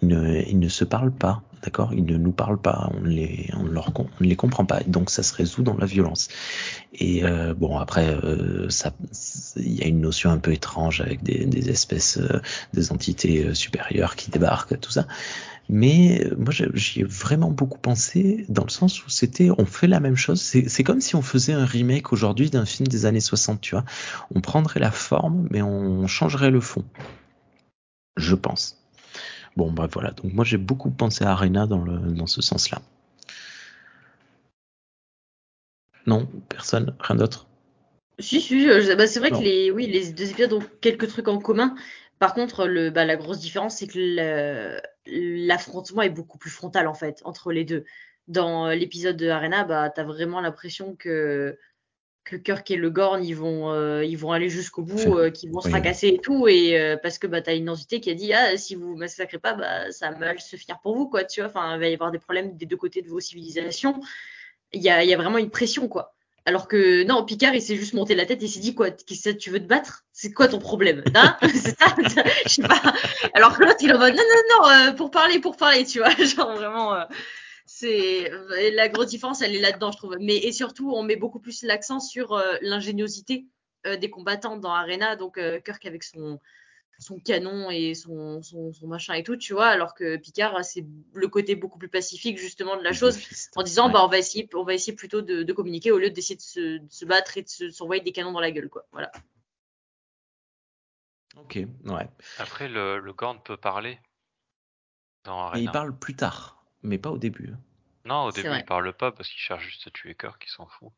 ils, ne, ne se parlent pas, d'accord? Ils ne nous parlent pas. On les, ne les comprend pas. Donc ça se résout dans la violence. Et bon après, il y a une notion un peu étrange avec des, espèces, des entités supérieures qui débarquent, tout ça. Mais euh, moi, j'ai- j'y ai vraiment beaucoup pensé dans le sens où c'était, on fait la même chose. C'est comme si on faisait un remake aujourd'hui d'un film des années 60, tu vois. On prendrait la forme, mais on changerait le fond. Je pense. Bon, bref, voilà. Donc moi, j'ai beaucoup pensé à Arena dans, le, dans ce sens-là. Non, personne, rien d'autre? Si, si, bah, c'est vrai Non. que les, oui, les deux épisodes ont quelques trucs en commun. Par contre, le, bah, la grosse différence, c'est que le- l'affrontement est beaucoup plus frontal, en fait, entre les deux. Dans l'épisode de Arena, bah, t'as vraiment l'impression que, que Kirk et le Gorn, ils vont, euh, ils vont aller jusqu'au bout, euh, qu'ils vont se fracasser et tout, et euh, parce que bah, t'as une entité qui a dit, ah, si vous massacrez pas, bah, ça va mal se finir pour vous, quoi, tu vois. Enfin, il va y avoir des problèmes des deux côtés de vos civilisations. Il y a, il y a vraiment une pression, quoi. Alors que non, Picard, il s'est juste monté la tête et s'est dit quoi tu veux te battre? C'est quoi ton problème? Hein? C'est ça? Je sais pas. Alors que l'autre, il en mode non, non, non, euh, pour parler, pour parler, tu vois. Genre vraiment, euh, c'est la grosse différence, elle est là-dedans, je trouve. Mais et surtout, on met beaucoup plus l'accent sur euh, l'ingéniosité euh, des combattants dans Arena. Donc euh, Kirk avec son son canon et son, son, son machin et tout, tu vois, alors que Picard, c'est le côté beaucoup plus pacifique justement de la chose en disant Ouais. bah on va essayer on va essayer plutôt de, de communiquer au lieu d'essayer de se, de se battre et de se- s'envoyer des canons dans la gueule quoi voilà Ok, ouais. Après, le, le Gorn peut parler dans Et il parle plus tard, mais pas au début. hein. Non, au début, il parle pas parce qu'il cherche juste à tuer Kirk, il s'en fout.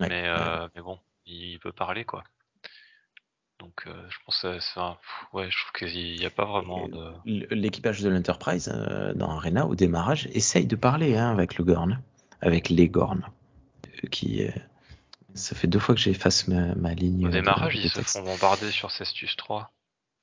Ouais, mais, ouais. euh, mais bon, il peut parler, quoi. Donc, euh, je pense que c'est un... Ouais, je trouve qu'il n'y a pas vraiment de... L'équipage de l'Enterprise euh, dans Arena au démarrage essaye de parler hein, avec le Gorn, avec les Gorn. qui. euh, ça fait deux fois que j'efface ma, ma ligne. Au démarrage, de ils se font bombarder sur Cestus 3.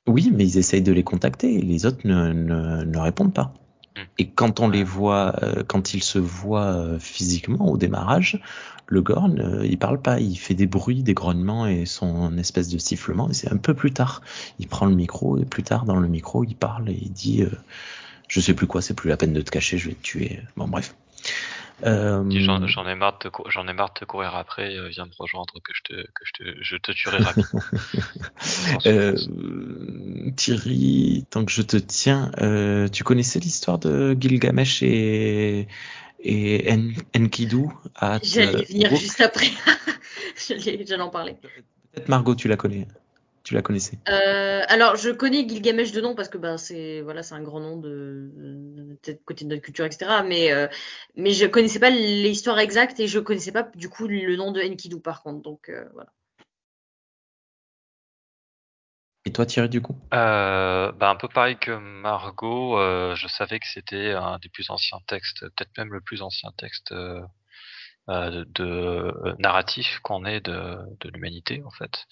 Oui, mais ils essayent de les contacter et les autres ne, ne, ne répondent pas. Hmm. Et quand on les voit, euh, quand ils se voient euh, physiquement au démarrage, le Gorn, euh, il parle pas, il fait des bruits, des grognements et son espèce de sifflement. Et c'est un peu plus tard. Il prend le micro et plus tard dans le micro, il parle et il dit, je sais plus quoi, c'est plus la peine de te cacher, je vais te tuer. Bon bref. Euh, J'en ai marre de te cou- j'en ai marre de te courir après, euh, viens me rejoindre que je te que je te je te tuerai rapidement. Euh. Thierry, tant que je te tiens, euh, tu connaissais l'histoire de Gilgamesh et, et En- Enkidu à J'allais venir juste après. J'allais j'allais en parler. Peut-être Margot, tu la connais. Tu la connaissais. Euh, alors, je connais Gilgamesh de nom parce que bah, c'est voilà, c'est un grand nom de, côté de notre culture, etc. Mais, euh, mais je connaissais pas l'histoire exacte et je connaissais pas du coup le nom de Enkidu par contre. Donc euh, voilà. Et toi, Thierry, du coup? Euh, bah, un peu pareil que Margot, euh, je savais que c'était un des plus anciens textes, peut-être même le plus ancien texte de, de, euh, narratif qu'on ait de, de l'humanité en fait.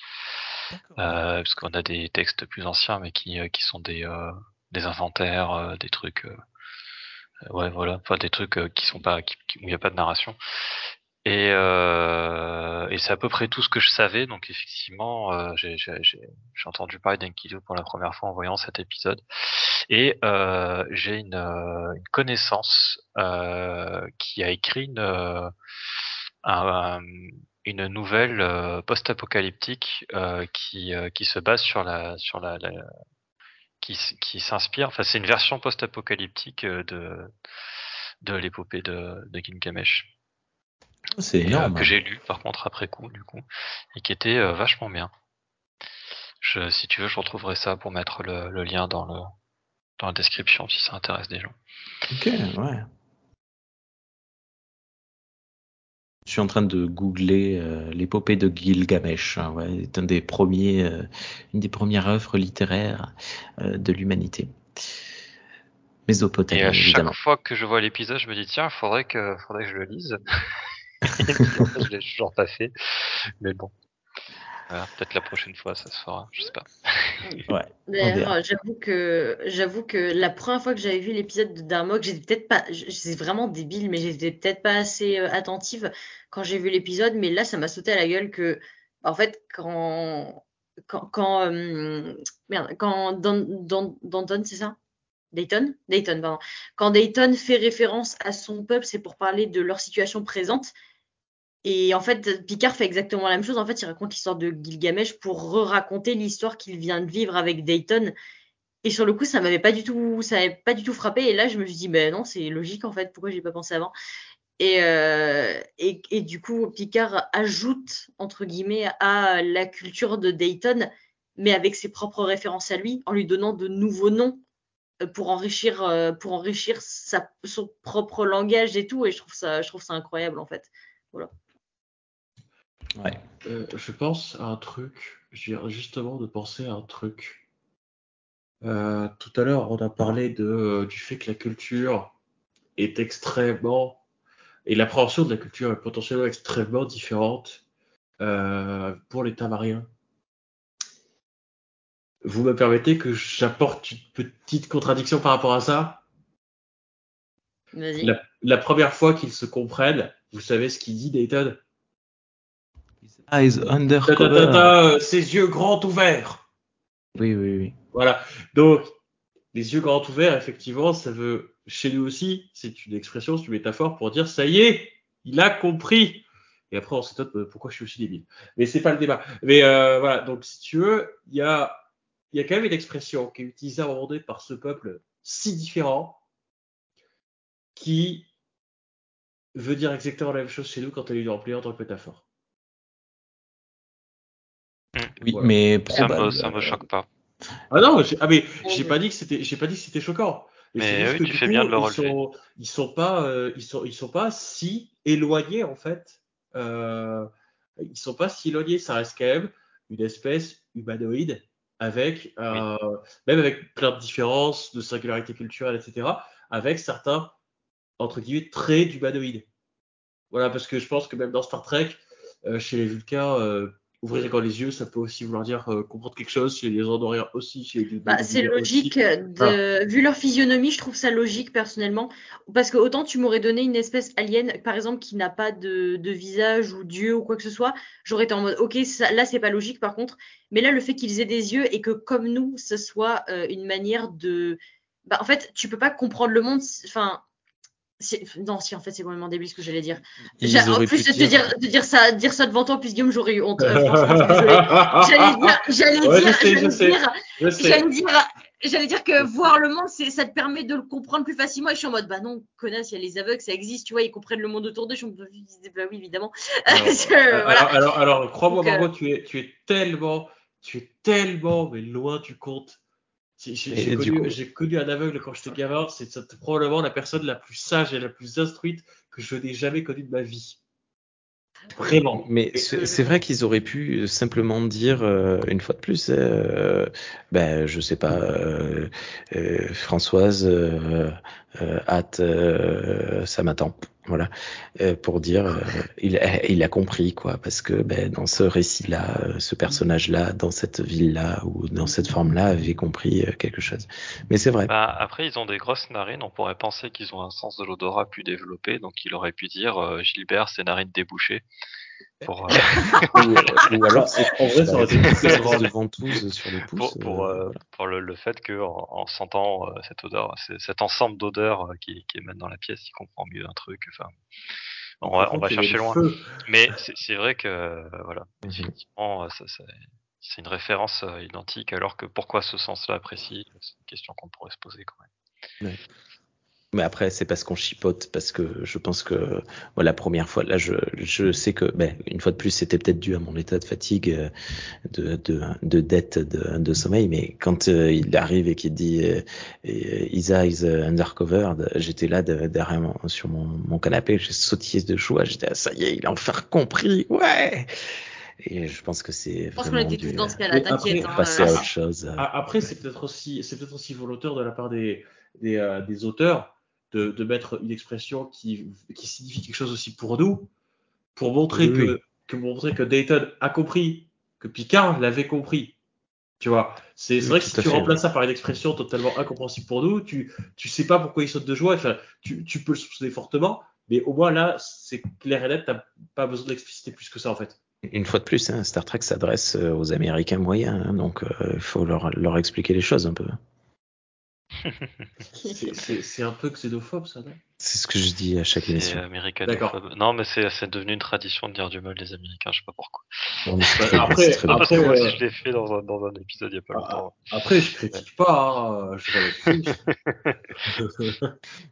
Euh, parce qu'on a des textes plus anciens mais qui, euh, qui sont des, euh, des inventaires, euh, des trucs, ouais voilà, enfin des trucs qui sont pas, qui- où il n'y a pas de narration. Et, euh, et c'est à peu près tout ce que je savais. Donc effectivement, euh, j'ai j'ai- j'ai- j'ai entendu parler d'Enkidu pour la première fois en voyant cet épisode. Et euh, j'ai une, une connaissance euh, qui a écrit une, euh, un- une nouvelle euh, post-apocalyptique euh, qui, euh, qui se base sur la sur la, la- qui, qui s'inspire. Enfin, c'est une version post-apocalyptique de de l'épopée de, de Gilgamesh C'est et, euh, énorme. que j'ai lu par contre après coup du coup et qui était vachement bien. Je, si tu veux, je retrouverai ça pour mettre le, le lien dans le dans la description si ça intéresse des gens. Ok, ouais. Je suis en train de googler euh, l'épopée de Gilgamesh. hein, ouais, c'est un des premiers, euh, une des premières œuvres littéraires euh, de l'humanité. Mésopotamie, Et à chaque évidemment. fois que je vois l'épisode, je me dis tiens, faudrait que faudrait que je le lise. je l'ai toujours pas fait. Mais bon. Voilà, peut-être la prochaine fois ça se fera, je sais pas. Ouais. D'ailleurs, verra. j'avoue que j'avoue que la première fois que j'avais vu l'épisode de Darmok, j'étais peut-être pas, c'est vraiment débile, mais j'étais peut-être pas assez euh, attentive quand j'ai vu l'épisode, mais là ça m'a sauté à la gueule que, en fait, quand quand quand euh, merde, quand Danton, c'est ça? Dayton? Dayton, pardon. Quand Dayton fait référence à son peuple, c'est pour parler de leur situation présente. Et en fait, Picard fait exactement la même chose. En fait, il raconte l'histoire de Gilgamesh pour re-raconter l'histoire qu'il vient de vivre avec Dayton. Et sur le coup, ça m'avait pas du tout, ça m'avait pas du tout frappé. Et là, je me suis dit, ben non, c'est logique en fait. Pourquoi j'ai pas pensé avant? Et, euh, et, et du coup, Picard ajoute entre guillemets à la culture de Dayton, mais avec ses propres références à lui, en lui donnant de nouveaux noms euh, pour enrichir, euh, pour enrichir son propre langage et tout. Et je trouve ça, je trouve ça incroyable en fait. Ouais. Euh, je pense à un truc, je viens justement de penser à un truc. Euh, tout à l'heure, on a parlé de, euh, du fait que la culture est extrêmement, et l'appréhension de la culture est potentiellement extrêmement différente euh, pour les Tamariens. Vous me permettez que j'apporte une petite contradiction par rapport à ça? Vas-y. la, la première fois qu'ils se comprennent, vous savez ce qu'il dit Dayton? Eyes Ta, ta, ta, undercover. ta, euh, Ses yeux grands ouverts Oui, oui, oui. Voilà. Donc, les yeux grands ouverts, effectivement, ça veut, chez nous aussi, c'est une expression, c'est une métaphore pour dire ça y est, il a compris. Et après, on s'étonne euh, pourquoi je suis aussi débile. Mais c'est pas le débat. Mais euh, voilà. Donc, si tu veux, il y a, il y a quand même une expression qui est utilisée à un moment donné par ce peuple si différent qui veut dire exactement la même chose chez nous quand elle est employée en tant que métaphore. Oui, Voilà. mais Ça me ça me choque pas. Ah non, j'ai- ah mais j'ai pas dit que c'était, j'ai pas dit que c'était choquant. Mais, oui, tu fais coup, bien de le ils relever. sont, ils sont pas, euh, ils sont, ils sont pas si éloignés en fait. Euh, ils sont pas si éloignés. Ça reste quand même une espèce humanoïde avec, euh, même avec plein de différences, de singularité culturelle, etc. Avec certains entre guillemets traits d'humanoïde. Voilà, parce que je pense que même dans Star Trek, euh, chez les Vulcains, euh, ouvrir encore les yeux, ça peut aussi vouloir dire euh, comprendre quelque chose. Chez les Andoriens aussi, chez les Bah, c'est logique. aussi. De... Vu leur physionomie, je trouve ça logique personnellement. Parce que autant tu m'aurais donné une espèce alien, par exemple, qui n'a pas de, de visage ou d'yeux ou quoi que ce soit, j'aurais été en mode, ok, ça, là c'est pas logique par contre. Mais là, le fait qu'ils aient des yeux et que comme nous, ce soit euh, une manière de. Bah, en fait, tu peux pas comprendre le monde. Enfin. Non, si en fait c'est complètement débile ce que j'allais dire. En plus de te dire- dire, de dire ça, dire ça devant toi, puis Guillaume, j'aurais eu honte. Euh. J'allais dire, j'allais dire, j'allais dire, que voir le monde, ça te permet de le comprendre plus facilement. Et je suis en mode, bah non, connasse, il y a les aveugles, ça existe, tu vois, ils comprennent le monde autour d'eux. Je suis en mode, bah oui, évidemment. Alors, alors, alors, alors, crois-moi, euh, Margot, tu es, tu es tellement, tu es tellement, mais loin du compte. J'ai connu, un aveugle quand j'étais gamin. C'est c'est probablement la personne la plus sage et la plus instruite que je n'ai jamais connue de ma vie. Vraiment. Mais c'est c'est vrai qu'ils auraient pu simplement dire euh, une fois de plus, euh, ben je sais pas, euh, euh, Françoise, euh, euh, hâte, euh, ça m'attend, voilà, euh, pour dire, euh, il, a- compris quoi, parce que ben dans ce récit-là, euh, ce personnage-là, dans cette ville-là ou dans cette forme-là, avait compris quelque chose. Mais c'est vrai. Bah, après, ils ont des grosses narines, on pourrait penser qu'ils ont un sens de l'odorat plus développé, donc il aurait pu dire Gilbert, ses narines débouchées. Pour, euh, ou, ou alors c'est En vrai, ça aurait été une plus espèce drôle. de ventouse sur le pouce. pour, pour, euh, euh, voilà. pour le, le fait que en, en sentant euh, cette odeur, cet ensemble d'odeurs euh, qui, qui émanent dans la pièce, il comprend mieux un truc. Enfin, on va, on chercher loin. feu. Mais c'est vrai que euh, voilà, Mhm. effectivement, ça, ça- c'est une référence euh, identique, alors que pourquoi ce sens-là précis, c'est une question qu'on pourrait se poser quand même. Mais après, c'est parce qu'on chipote, parce que je pense que voilà, la première fois, là, je, je sais que, ben, une fois de plus, c'était peut-être dû à mon état de fatigue, euh, de, de, de dette de, de sommeil, mais quand euh, il arrive et qu'il dit euh, euh, Isa is undercover, j'étais là de- derrière mon- sur mon, mon canapé, j'ai sautillé de joie, j'étais ah, ça y est, il a enfin compris, ouais. Et je pense que c'est Je pense qu'on était dû tous dans ce cas-là, t'inquiète. après, hein, passer euh, à autre chose. Après, c'est peut-être aussi, c'est peut-être aussi volontaire de la part des, des, euh, des auteurs de, de mettre une expression qui, qui signifie quelque chose aussi pour nous, pour montrer Oui, que, oui. que montrer que Dayton a compris, que Picard l'avait compris. Tu vois, c'est Oui, vrai que si tu fait, remplaces ça par une expression totalement incompréhensible pour nous, tu tu sais pas pourquoi il saute de joie. Enfin, tu, tu peux le soupçonner fortement, mais au moins là, c'est clair et net, t'as pas besoin d'expliciter plus que ça en fait. Une fois de plus, hein, Star Trek s'adresse euh, aux Américains moyens, hein, donc euh, il faut leur, leur expliquer les choses un peu. C'est- un peu xénophobe ça, non? C'est ce que je dis à chaque émission. américanophobe. Non, mais c'est c'est devenu une tradition de dire du mal des Américains, je sais pas pourquoi. Non, bien, après- parce que après, moi aussi euh, je l'ai fait dans un, dans un épisode il y a pas Ah, longtemps. Après, je critique pas, hein, je.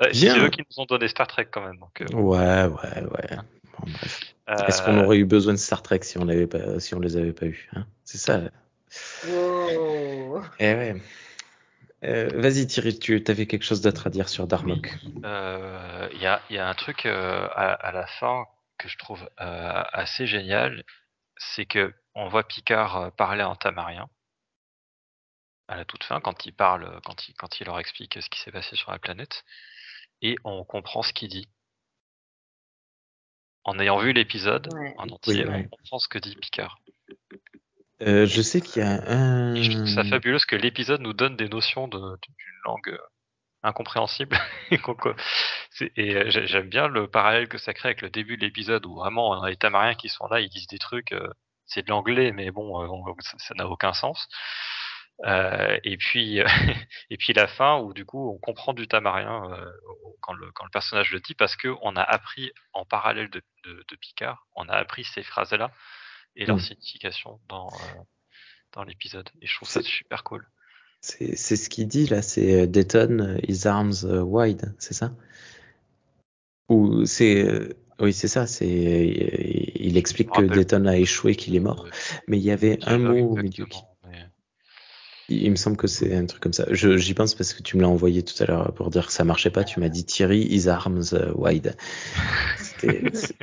Ouais, c'est eux qui nous ont donné Star Trek quand même. Donc, euh, Ouais, ouais, ouais. Bon, bref. Est-ce euh, qu'on aurait eu besoin de Star Trek si on l'avait pas, si on les avait pas eu hein? C'est ça. wow. Eh ouais. Euh, Vas-y Thierry, tu avais quelque chose d'autre à dire sur Darmok. Euh, Il y, a, il y a un truc euh, à, à la fin que je trouve euh, assez génial, c'est que on voit Picard parler en tamarien à la toute fin quand il parle, quand il, quand il leur explique ce qui s'est passé sur la planète, et on comprend ce qu'il dit. En ayant vu l'épisode Ouais. en entier, Oui, ouais. on comprend ce que dit Picard. Euh, je sais qu'il y a un. Je trouve ça fabuleux que l'épisode nous donne des notions d'une langue euh, incompréhensible. et euh, j'ai- j'aime bien le parallèle que ça crée avec le début de l'épisode où vraiment les Tamariens qui sont là, ils disent des trucs, c'est de l'anglais, mais bon, on- ça n'a aucun sens. Euh, et puis et puis la fin où du coup on comprend du tamarien quand, le, personnage le dit parce que on a appris en parallèle de Picard, on a appris ces phrases là et leur Mm. signification dans euh, dans l'épisode. Et je trouve ça super cool. C'est c'est ce qu'il dit là, c'est euh, Dayton, euh, his arms wide, c'est ça? Ou c'est. Oui, c'est ça, c'est. Il explique que Dayton a échoué, qu'il est mort. Mais il y avait un mot au milieu qui. Il me semble que c'est un truc comme ça. Je- J'y pense parce que tu me l'as envoyé tout à l'heure pour dire que ça marchait pas. Tu m'as dit Thierry, his arms euh, wide.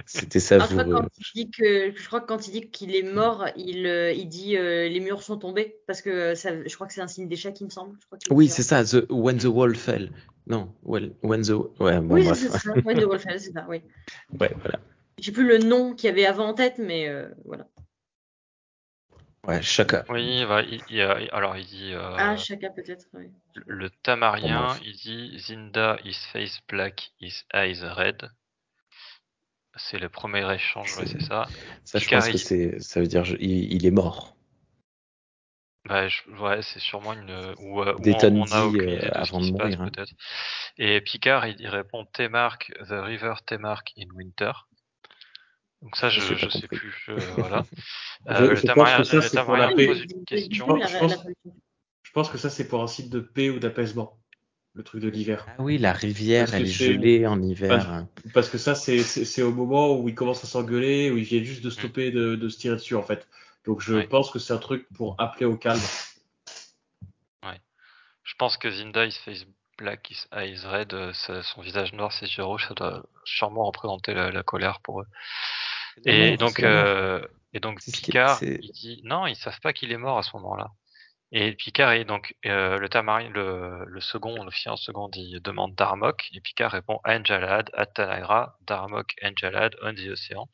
C'était savoureux. que quand il dit que je crois que quand il dit qu'il est mort, il, euh, il dit euh, les murs sont tombés parce que ça, je crois que c'est un signe d'échec, il me semble. Je crois qu'il Oui, c'est ça. The, when the wall fell. Non, well, when the. Ouais, bon, Oui, c'est ça. Ouais, de Wolfeld, c'est ça. Oui. Ouais, voilà. J'ai plus le nom qu'il y avait avant en tête, mais euh, voilà. Ouais, chacun. Oui, bah, il, il y a- alors il dit euh, Ah, chacun peut-être. oui. le tamarien, il dit Zinda is face black, his eyes red. C'est le premier échange, ouais, C'est- ça. Ça, je pense que il- c'est, ça veut dire je- il, il est mort. Bah, je- ouais, c'est sûrement une. Ou, euh, ou Dayton on, on a dit, euh, de avant de se passe, mourir, hein. peut-être. Et Picard, il, il répond T-Mark, the river T-Mark in winter. Donc ça, je, je sais plus. euh, voilà. Je- Euh, je pense que ça, c'est pour Je. Je un site de paix ou d'apaisement. Le truc de l'hiver. Ah oui, la rivière, Parce elle est gelée en hiver. Parce que ça, c'est- c'est c'est au moment où ils commencent à s'engueuler, où ils viennent juste de stopper de, de se tirer dessus, en fait. Donc je Ouais. pense que c'est un truc pour appeler au calme. Je pense que Zinda, his face black, his eyes red, son visage noir, ses yeux rouges, ça doit sûrement représenter la, la colère pour eux. La Et donc, euh, et donc Picard, il dit non, ils savent pas qu'il est mort à ce moment-là. Et Picard et donc euh, le tamarien, le, le second, l'officier en second, il demande Darmok et Picard répond Anjalad, Atanagra, Darmok, Anjalad, on the Ocean.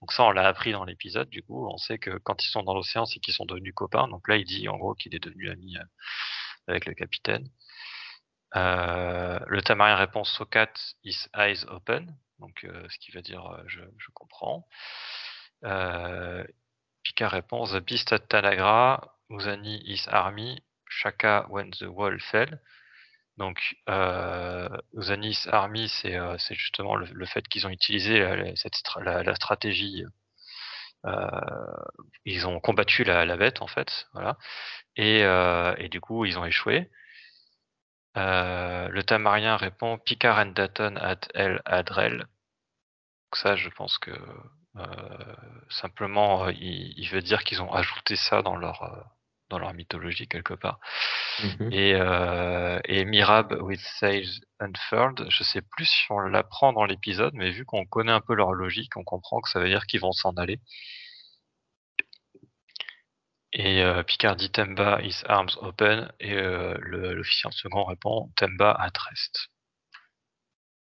Donc ça, on l'a appris dans l'épisode. Du coup, on sait que quand ils sont dans l'océan, c'est qu'ils sont devenus copains. Donc là, il dit en gros qu'il est devenu ami euh, avec le capitaine. Euh, le tamarien répond Sokat, his eyes open. Donc, euh, ce qui veut dire euh, je, comprends. Euh, Picard répond The beast at Tanagra, Uzani is army, Shaka when the wall fell. Donc, euh, army, c'est justement le, fait qu'ils ont utilisé la, cette la, stratégie. ils ont combattu la, bête en fait, voilà. Et, et du coup, ils ont échoué. Le Tamarien répond Picard and Datton at El Adrel. Donc ça, je pense que simplement, il, il veut dire qu'ils ont ajouté ça dans leur dans leur mythologie quelque part. Mhm. Et, euh, et Mirab with Sails Unfurled, je sais plus si on l'apprend dans l'épisode, mais vu qu'on connaît un peu leur logique, on comprend que ça veut dire qu'ils vont s'en aller. Et euh, Picard dit Temba is arms open et euh, le- l'officier en second répond Temba at rest.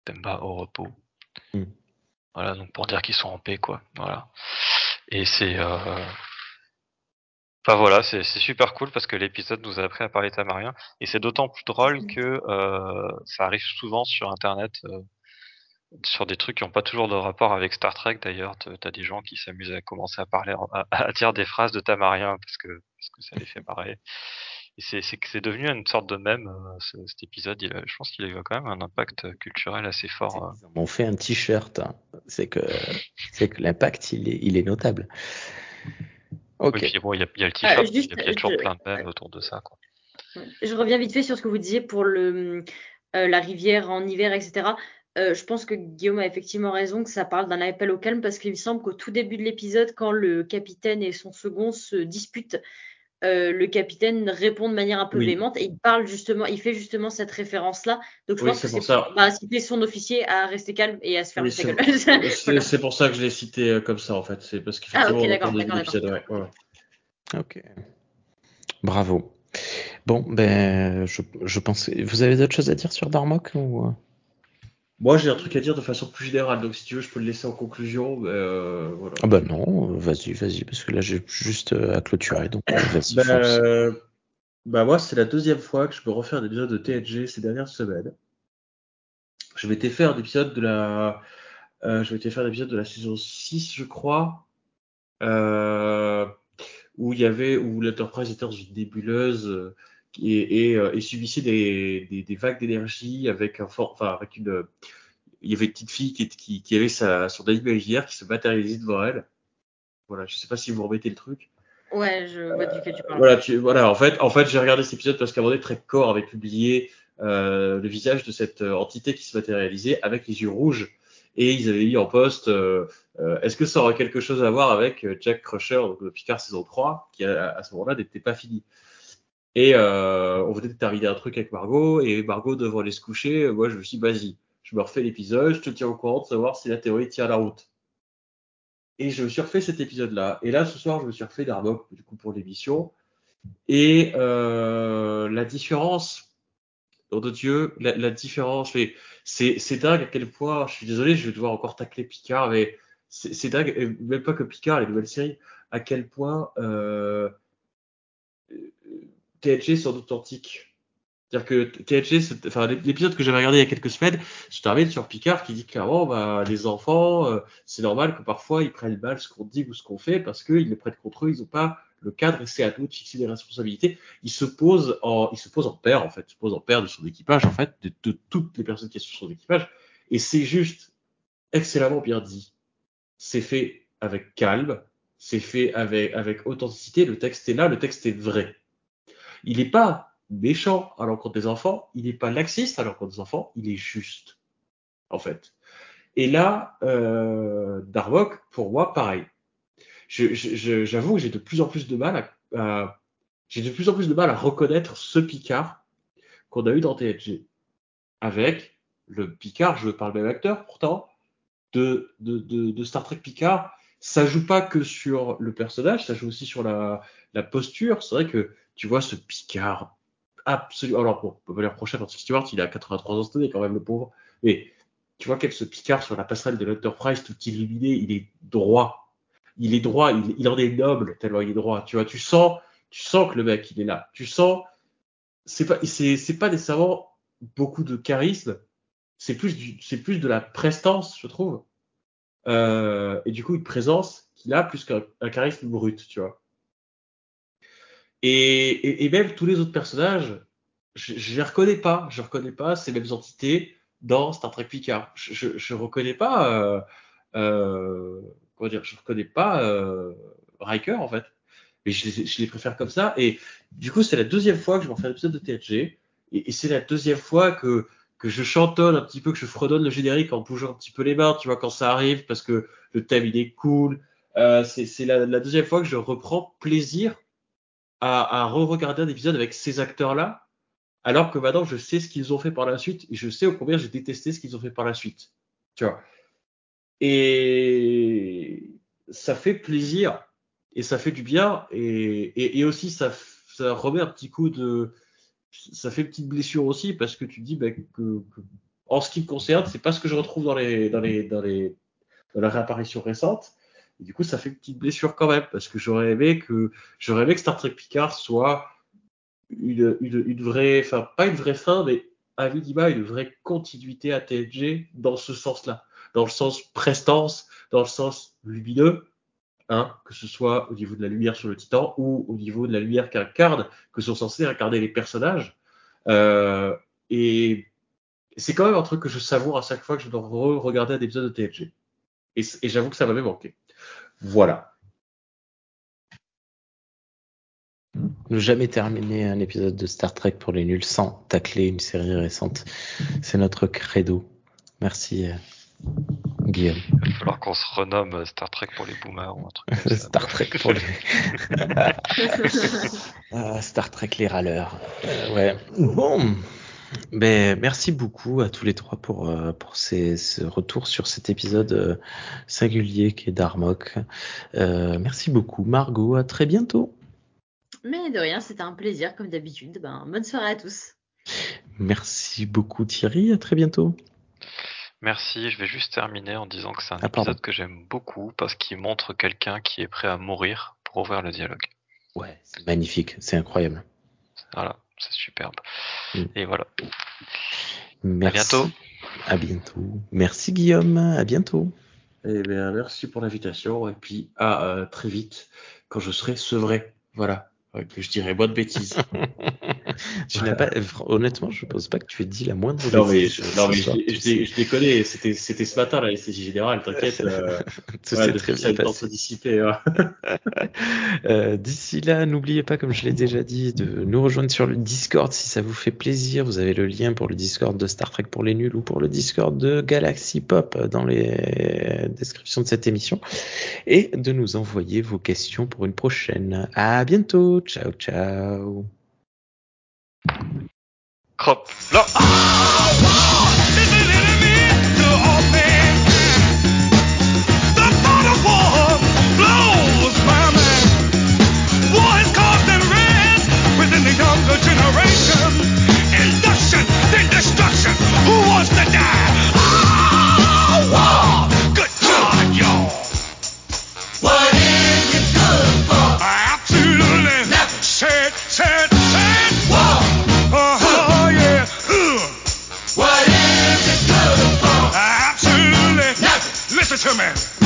Temba au repos. Mm. Voilà, donc pour dire qu'ils sont en paix, quoi. Voilà. Et c'est. Euh... Enfin voilà, c'est super cool parce que l'épisode nous a appris à parler tamarien. Et c'est d'autant plus drôle que euh, ça arrive souvent sur internet, euh, sur des trucs qui n'ont pas toujours de rapport avec Star Trek d'ailleurs. T'as des gens qui s'amusent à commencer à parler, à dire des phrases de tamarien parce que, parce que ça les fait marrer. C'est devenu une sorte de mème, euh, ce- cet épisode. Il a- je pense qu'il a eu quand même un impact culturel assez fort. euh. Ils m'ont fait un t-shirt. hein. C'est que, c'est que l'impact, il est, il est notable. Ok. Oui, puis bon, il y a, il y a le t-shirt, Ah, puis il y a- juste, il y a toujours je- plein de mèmes autour de ça. Quoi. Je reviens vite fait sur ce que vous disiez pour le, euh, la rivière en hiver, etc. Euh, je pense que Guillaume a effectivement raison que ça parle d'un appel au calme parce qu'il me semble qu'au tout début de l'épisode, quand le capitaine et son second se disputent, euh, le capitaine répond de manière un peu Oui. véhémente et il parle justement, il fait justement cette référence-là. Donc je Oui, pense que c'est pour bah, inciter son officier à rester calme et à se fermer Oui, c'est- Voilà. pour ça que je l'ai cité euh, comme ça, en fait. C'est parce Ah, qu'effectivement, ok, on d'accord, ouais, ouais, ouais. Ok. Bravo. Bon, ben, je, je pense. Vous avez d'autres choses à dire sur Darmok ou... Moi, j'ai un truc à dire de façon plus générale, donc si tu veux, je peux le laisser en conclusion. mais, euh, voilà. Ah bah non, vas-y, vas-y, parce que là j'ai juste euh, à clôturer, donc euh, vas-y, Bah, bah, moi, c'est la deuxième fois que je me refais un épisode de TNG ces dernières semaines. Je m'étais fait un épisode de la, euh, je m'étais fait un épisode de la saison 6, je crois, euh, où il y avait, où l'Enterprise était dans une nébuleuse euh, et, et, euh, et subissait des, des, des vagues d'énergie avec un fort, enfin, avec une, il y avait une petite fille qui, qui, qui avait sa, son ami imaginaire qui se matérialisait devant elle. Voilà, je sais pas si vous remettez le truc. Ouais, je vois duquel tu parles. Voilà, tu, voilà, en fait, en fait, j'ai regardé cet épisode parce qu'à un moment donné, avait publié euh, le visage de cette euh, entité qui se matérialisait avec les yeux rouges et ils avaient mis en poste euh, euh, est-ce que ça aurait quelque chose à voir avec euh, Jack Crusher, donc le Picard saison 3, qui à, à ce moment-là n'était pas fini. Et euh, on venait de terminer un truc avec Margot et Margot devant aller se coucher, moi je me suis dit vas-y, je me refais l'épisode, je te tiens au courant de savoir si la théorie tient la route. Et je me suis refait cet épisode-là. Et là, ce soir, je me suis refait Darmok, du coup, pour l'émission. Et euh, la différence, nom de Dieu, la, différence, c'est dingue à quel point, je suis désolé, je vais devoir encore tacler Picard, mais c'est dingue, et même pas que Picard, les nouvelles séries, à quel point euh, TNG sont authentiques. C'est-à-dire que c'est- enfin, l'épisode que j'avais regardé il y a quelques semaines, je termine sur Picard qui dit clairement, bah, les enfants, euh, c'est normal que parfois ils prennent mal ce qu'on dit ou ce qu'on fait parce qu'ils les prennent contre eux, ils n'ont pas le cadre et c'est à nous de fixer des responsabilités. Il se pose en, il se pose en père en fait, il se pose en père de son équipage en fait, de, de toutes les personnes qui sont sur son équipage, et c'est juste excellemment bien dit. C'est fait avec calme, c'est fait avec avec authenticité. Le texte est là, le texte est vrai. Il n'est pas méchant à l'encontre des enfants, il n'est pas laxiste à l'encontre des enfants, il est juste en fait. Et là, euh, pour moi, pareil. J'avoue que j'ai de plus en plus de mal à, à- j'ai de plus en plus de mal à reconnaître ce Picard qu'on a eu dans TNG. Avec le Picard, je parle même acteur pourtant, de, de, de, de Star Trek Picard, ça joue pas que sur le personnage, ça joue aussi sur la, la posture. C'est vrai que tu vois ce Picard absolument. Alors bon, on peut pas lui Stewart, il a 83 ans cette année quand même le pauvre. Mais tu vois quel ce Picard sur la passerelle de l'Enterprise tout illuminé, il est droit. Il est droit, il, en est noble tellement il est droit. Tu vois, tu sens, tu sens que le mec il est là. Tu sens, c'est pas, c'est, c'est pas nécessairement beaucoup de charisme. C'est plus du, c'est plus de la prestance, je trouve. Euh, et du coup une présence qu'il a plus qu'un un charisme brut, tu vois. Et, et, même tous les autres personnages, je, je les reconnais pas. Je reconnais pas ces mêmes entités dans Star Trek Picard. Je, je, je reconnais pas, euh, euh, comment dire, je reconnais pas euh, Riker en fait. Mais je je les préfère comme ça. Et du coup, c'est la deuxième fois que je m'en fais un épisode de TNG. Et, c'est la deuxième fois que que je chantonne un petit peu, que je fredonne le générique en bougeant un petit peu les mains, tu vois, quand ça arrive, parce que le thème il est cool. Euh, c'est la, la deuxième fois que je reprends plaisir à, à re-regarder un épisode avec ces acteurs-là, alors que maintenant je sais ce qu'ils ont fait par la suite et je sais au combien j'ai détesté ce qu'ils ont fait par la suite. Tu vois. Et ça fait plaisir et ça fait du bien et, et, aussi ça, ça remet un petit coup de. Ça fait une petite blessure aussi parce que tu dis bah, que, que, en ce qui me concerne, c'est pas ce que je retrouve dans les, dans les, dans les, dans la réapparition récente. Et du coup, ça fait une petite blessure quand même, parce que j'aurais aimé que j'aurais aimé que Star Trek Picard soit une, une, une vraie, enfin pas une vraie fin, mais à minima une vraie continuité à TNG dans ce sens-là, dans le sens prestance, dans le sens lumineux, hein, que ce soit au niveau de la lumière sur le Titan ou au niveau de la lumière qu'incarne, que sont censés incarner les personnages. Euh, et c'est quand même un truc que je savoure à chaque fois que je dois re regarder un épisode de TNG. Et, et j'avoue que ça m'avait manqué. Voilà. Ne jamais terminer un épisode de Star Trek pour les nuls sans tacler une série récente. C'est notre credo. Merci, euh, Guillaume. Il va falloir qu'on se renomme Star Trek pour les boomers ou un truc comme ça. Star Trek pour les. Ah, Star Trek les râleurs. Euh, ouais. Bon. Ben, merci beaucoup à tous les trois pour, euh, pour ces, ce retour sur cet épisode euh, singulier qui est Darmok. Euh, merci beaucoup, Margot. À très bientôt. Mais de rien, c'était un plaisir, comme d'habitude. Ben, bonne soirée à tous. Merci beaucoup, Thierry. À très bientôt. Merci, je vais juste terminer en disant que c'est un Ah, pardon. épisode que j'aime beaucoup parce qu'il montre quelqu'un qui est prêt à mourir pour ouvrir le dialogue. Ouais, c'est magnifique. C'est incroyable. Voilà, c'est superbe. Mm. Et voilà. Merci. bientôt. À bientôt. Merci, Guillaume. À bientôt. Eh bien, merci pour l'invitation et puis à euh, très vite quand je serai sevré. Voilà. Que je dirai bonne bêtise. Tu n'as pas, honnêtement, je pense pas que tu aies dit la moindre non, mais, ce non, mais je, je, je déconne, c'était, c'était ce matin, la SCJ Générale, t'inquiète. Euh, Tout ouais, s'est très bien passé. dissiper. hein. Euh, D'ici là, n'oubliez pas, comme je l'ai déjà dit, de nous rejoindre sur le Discord si ça vous fait plaisir. Vous avez le lien pour le Discord de Star Trek pour les nuls ou pour le Discord de Galaxy Pop dans les descriptions de cette émission. Et de nous envoyer vos questions pour une prochaine. À bientôt. Ciao, ciao. ขอบแล้ว Gib.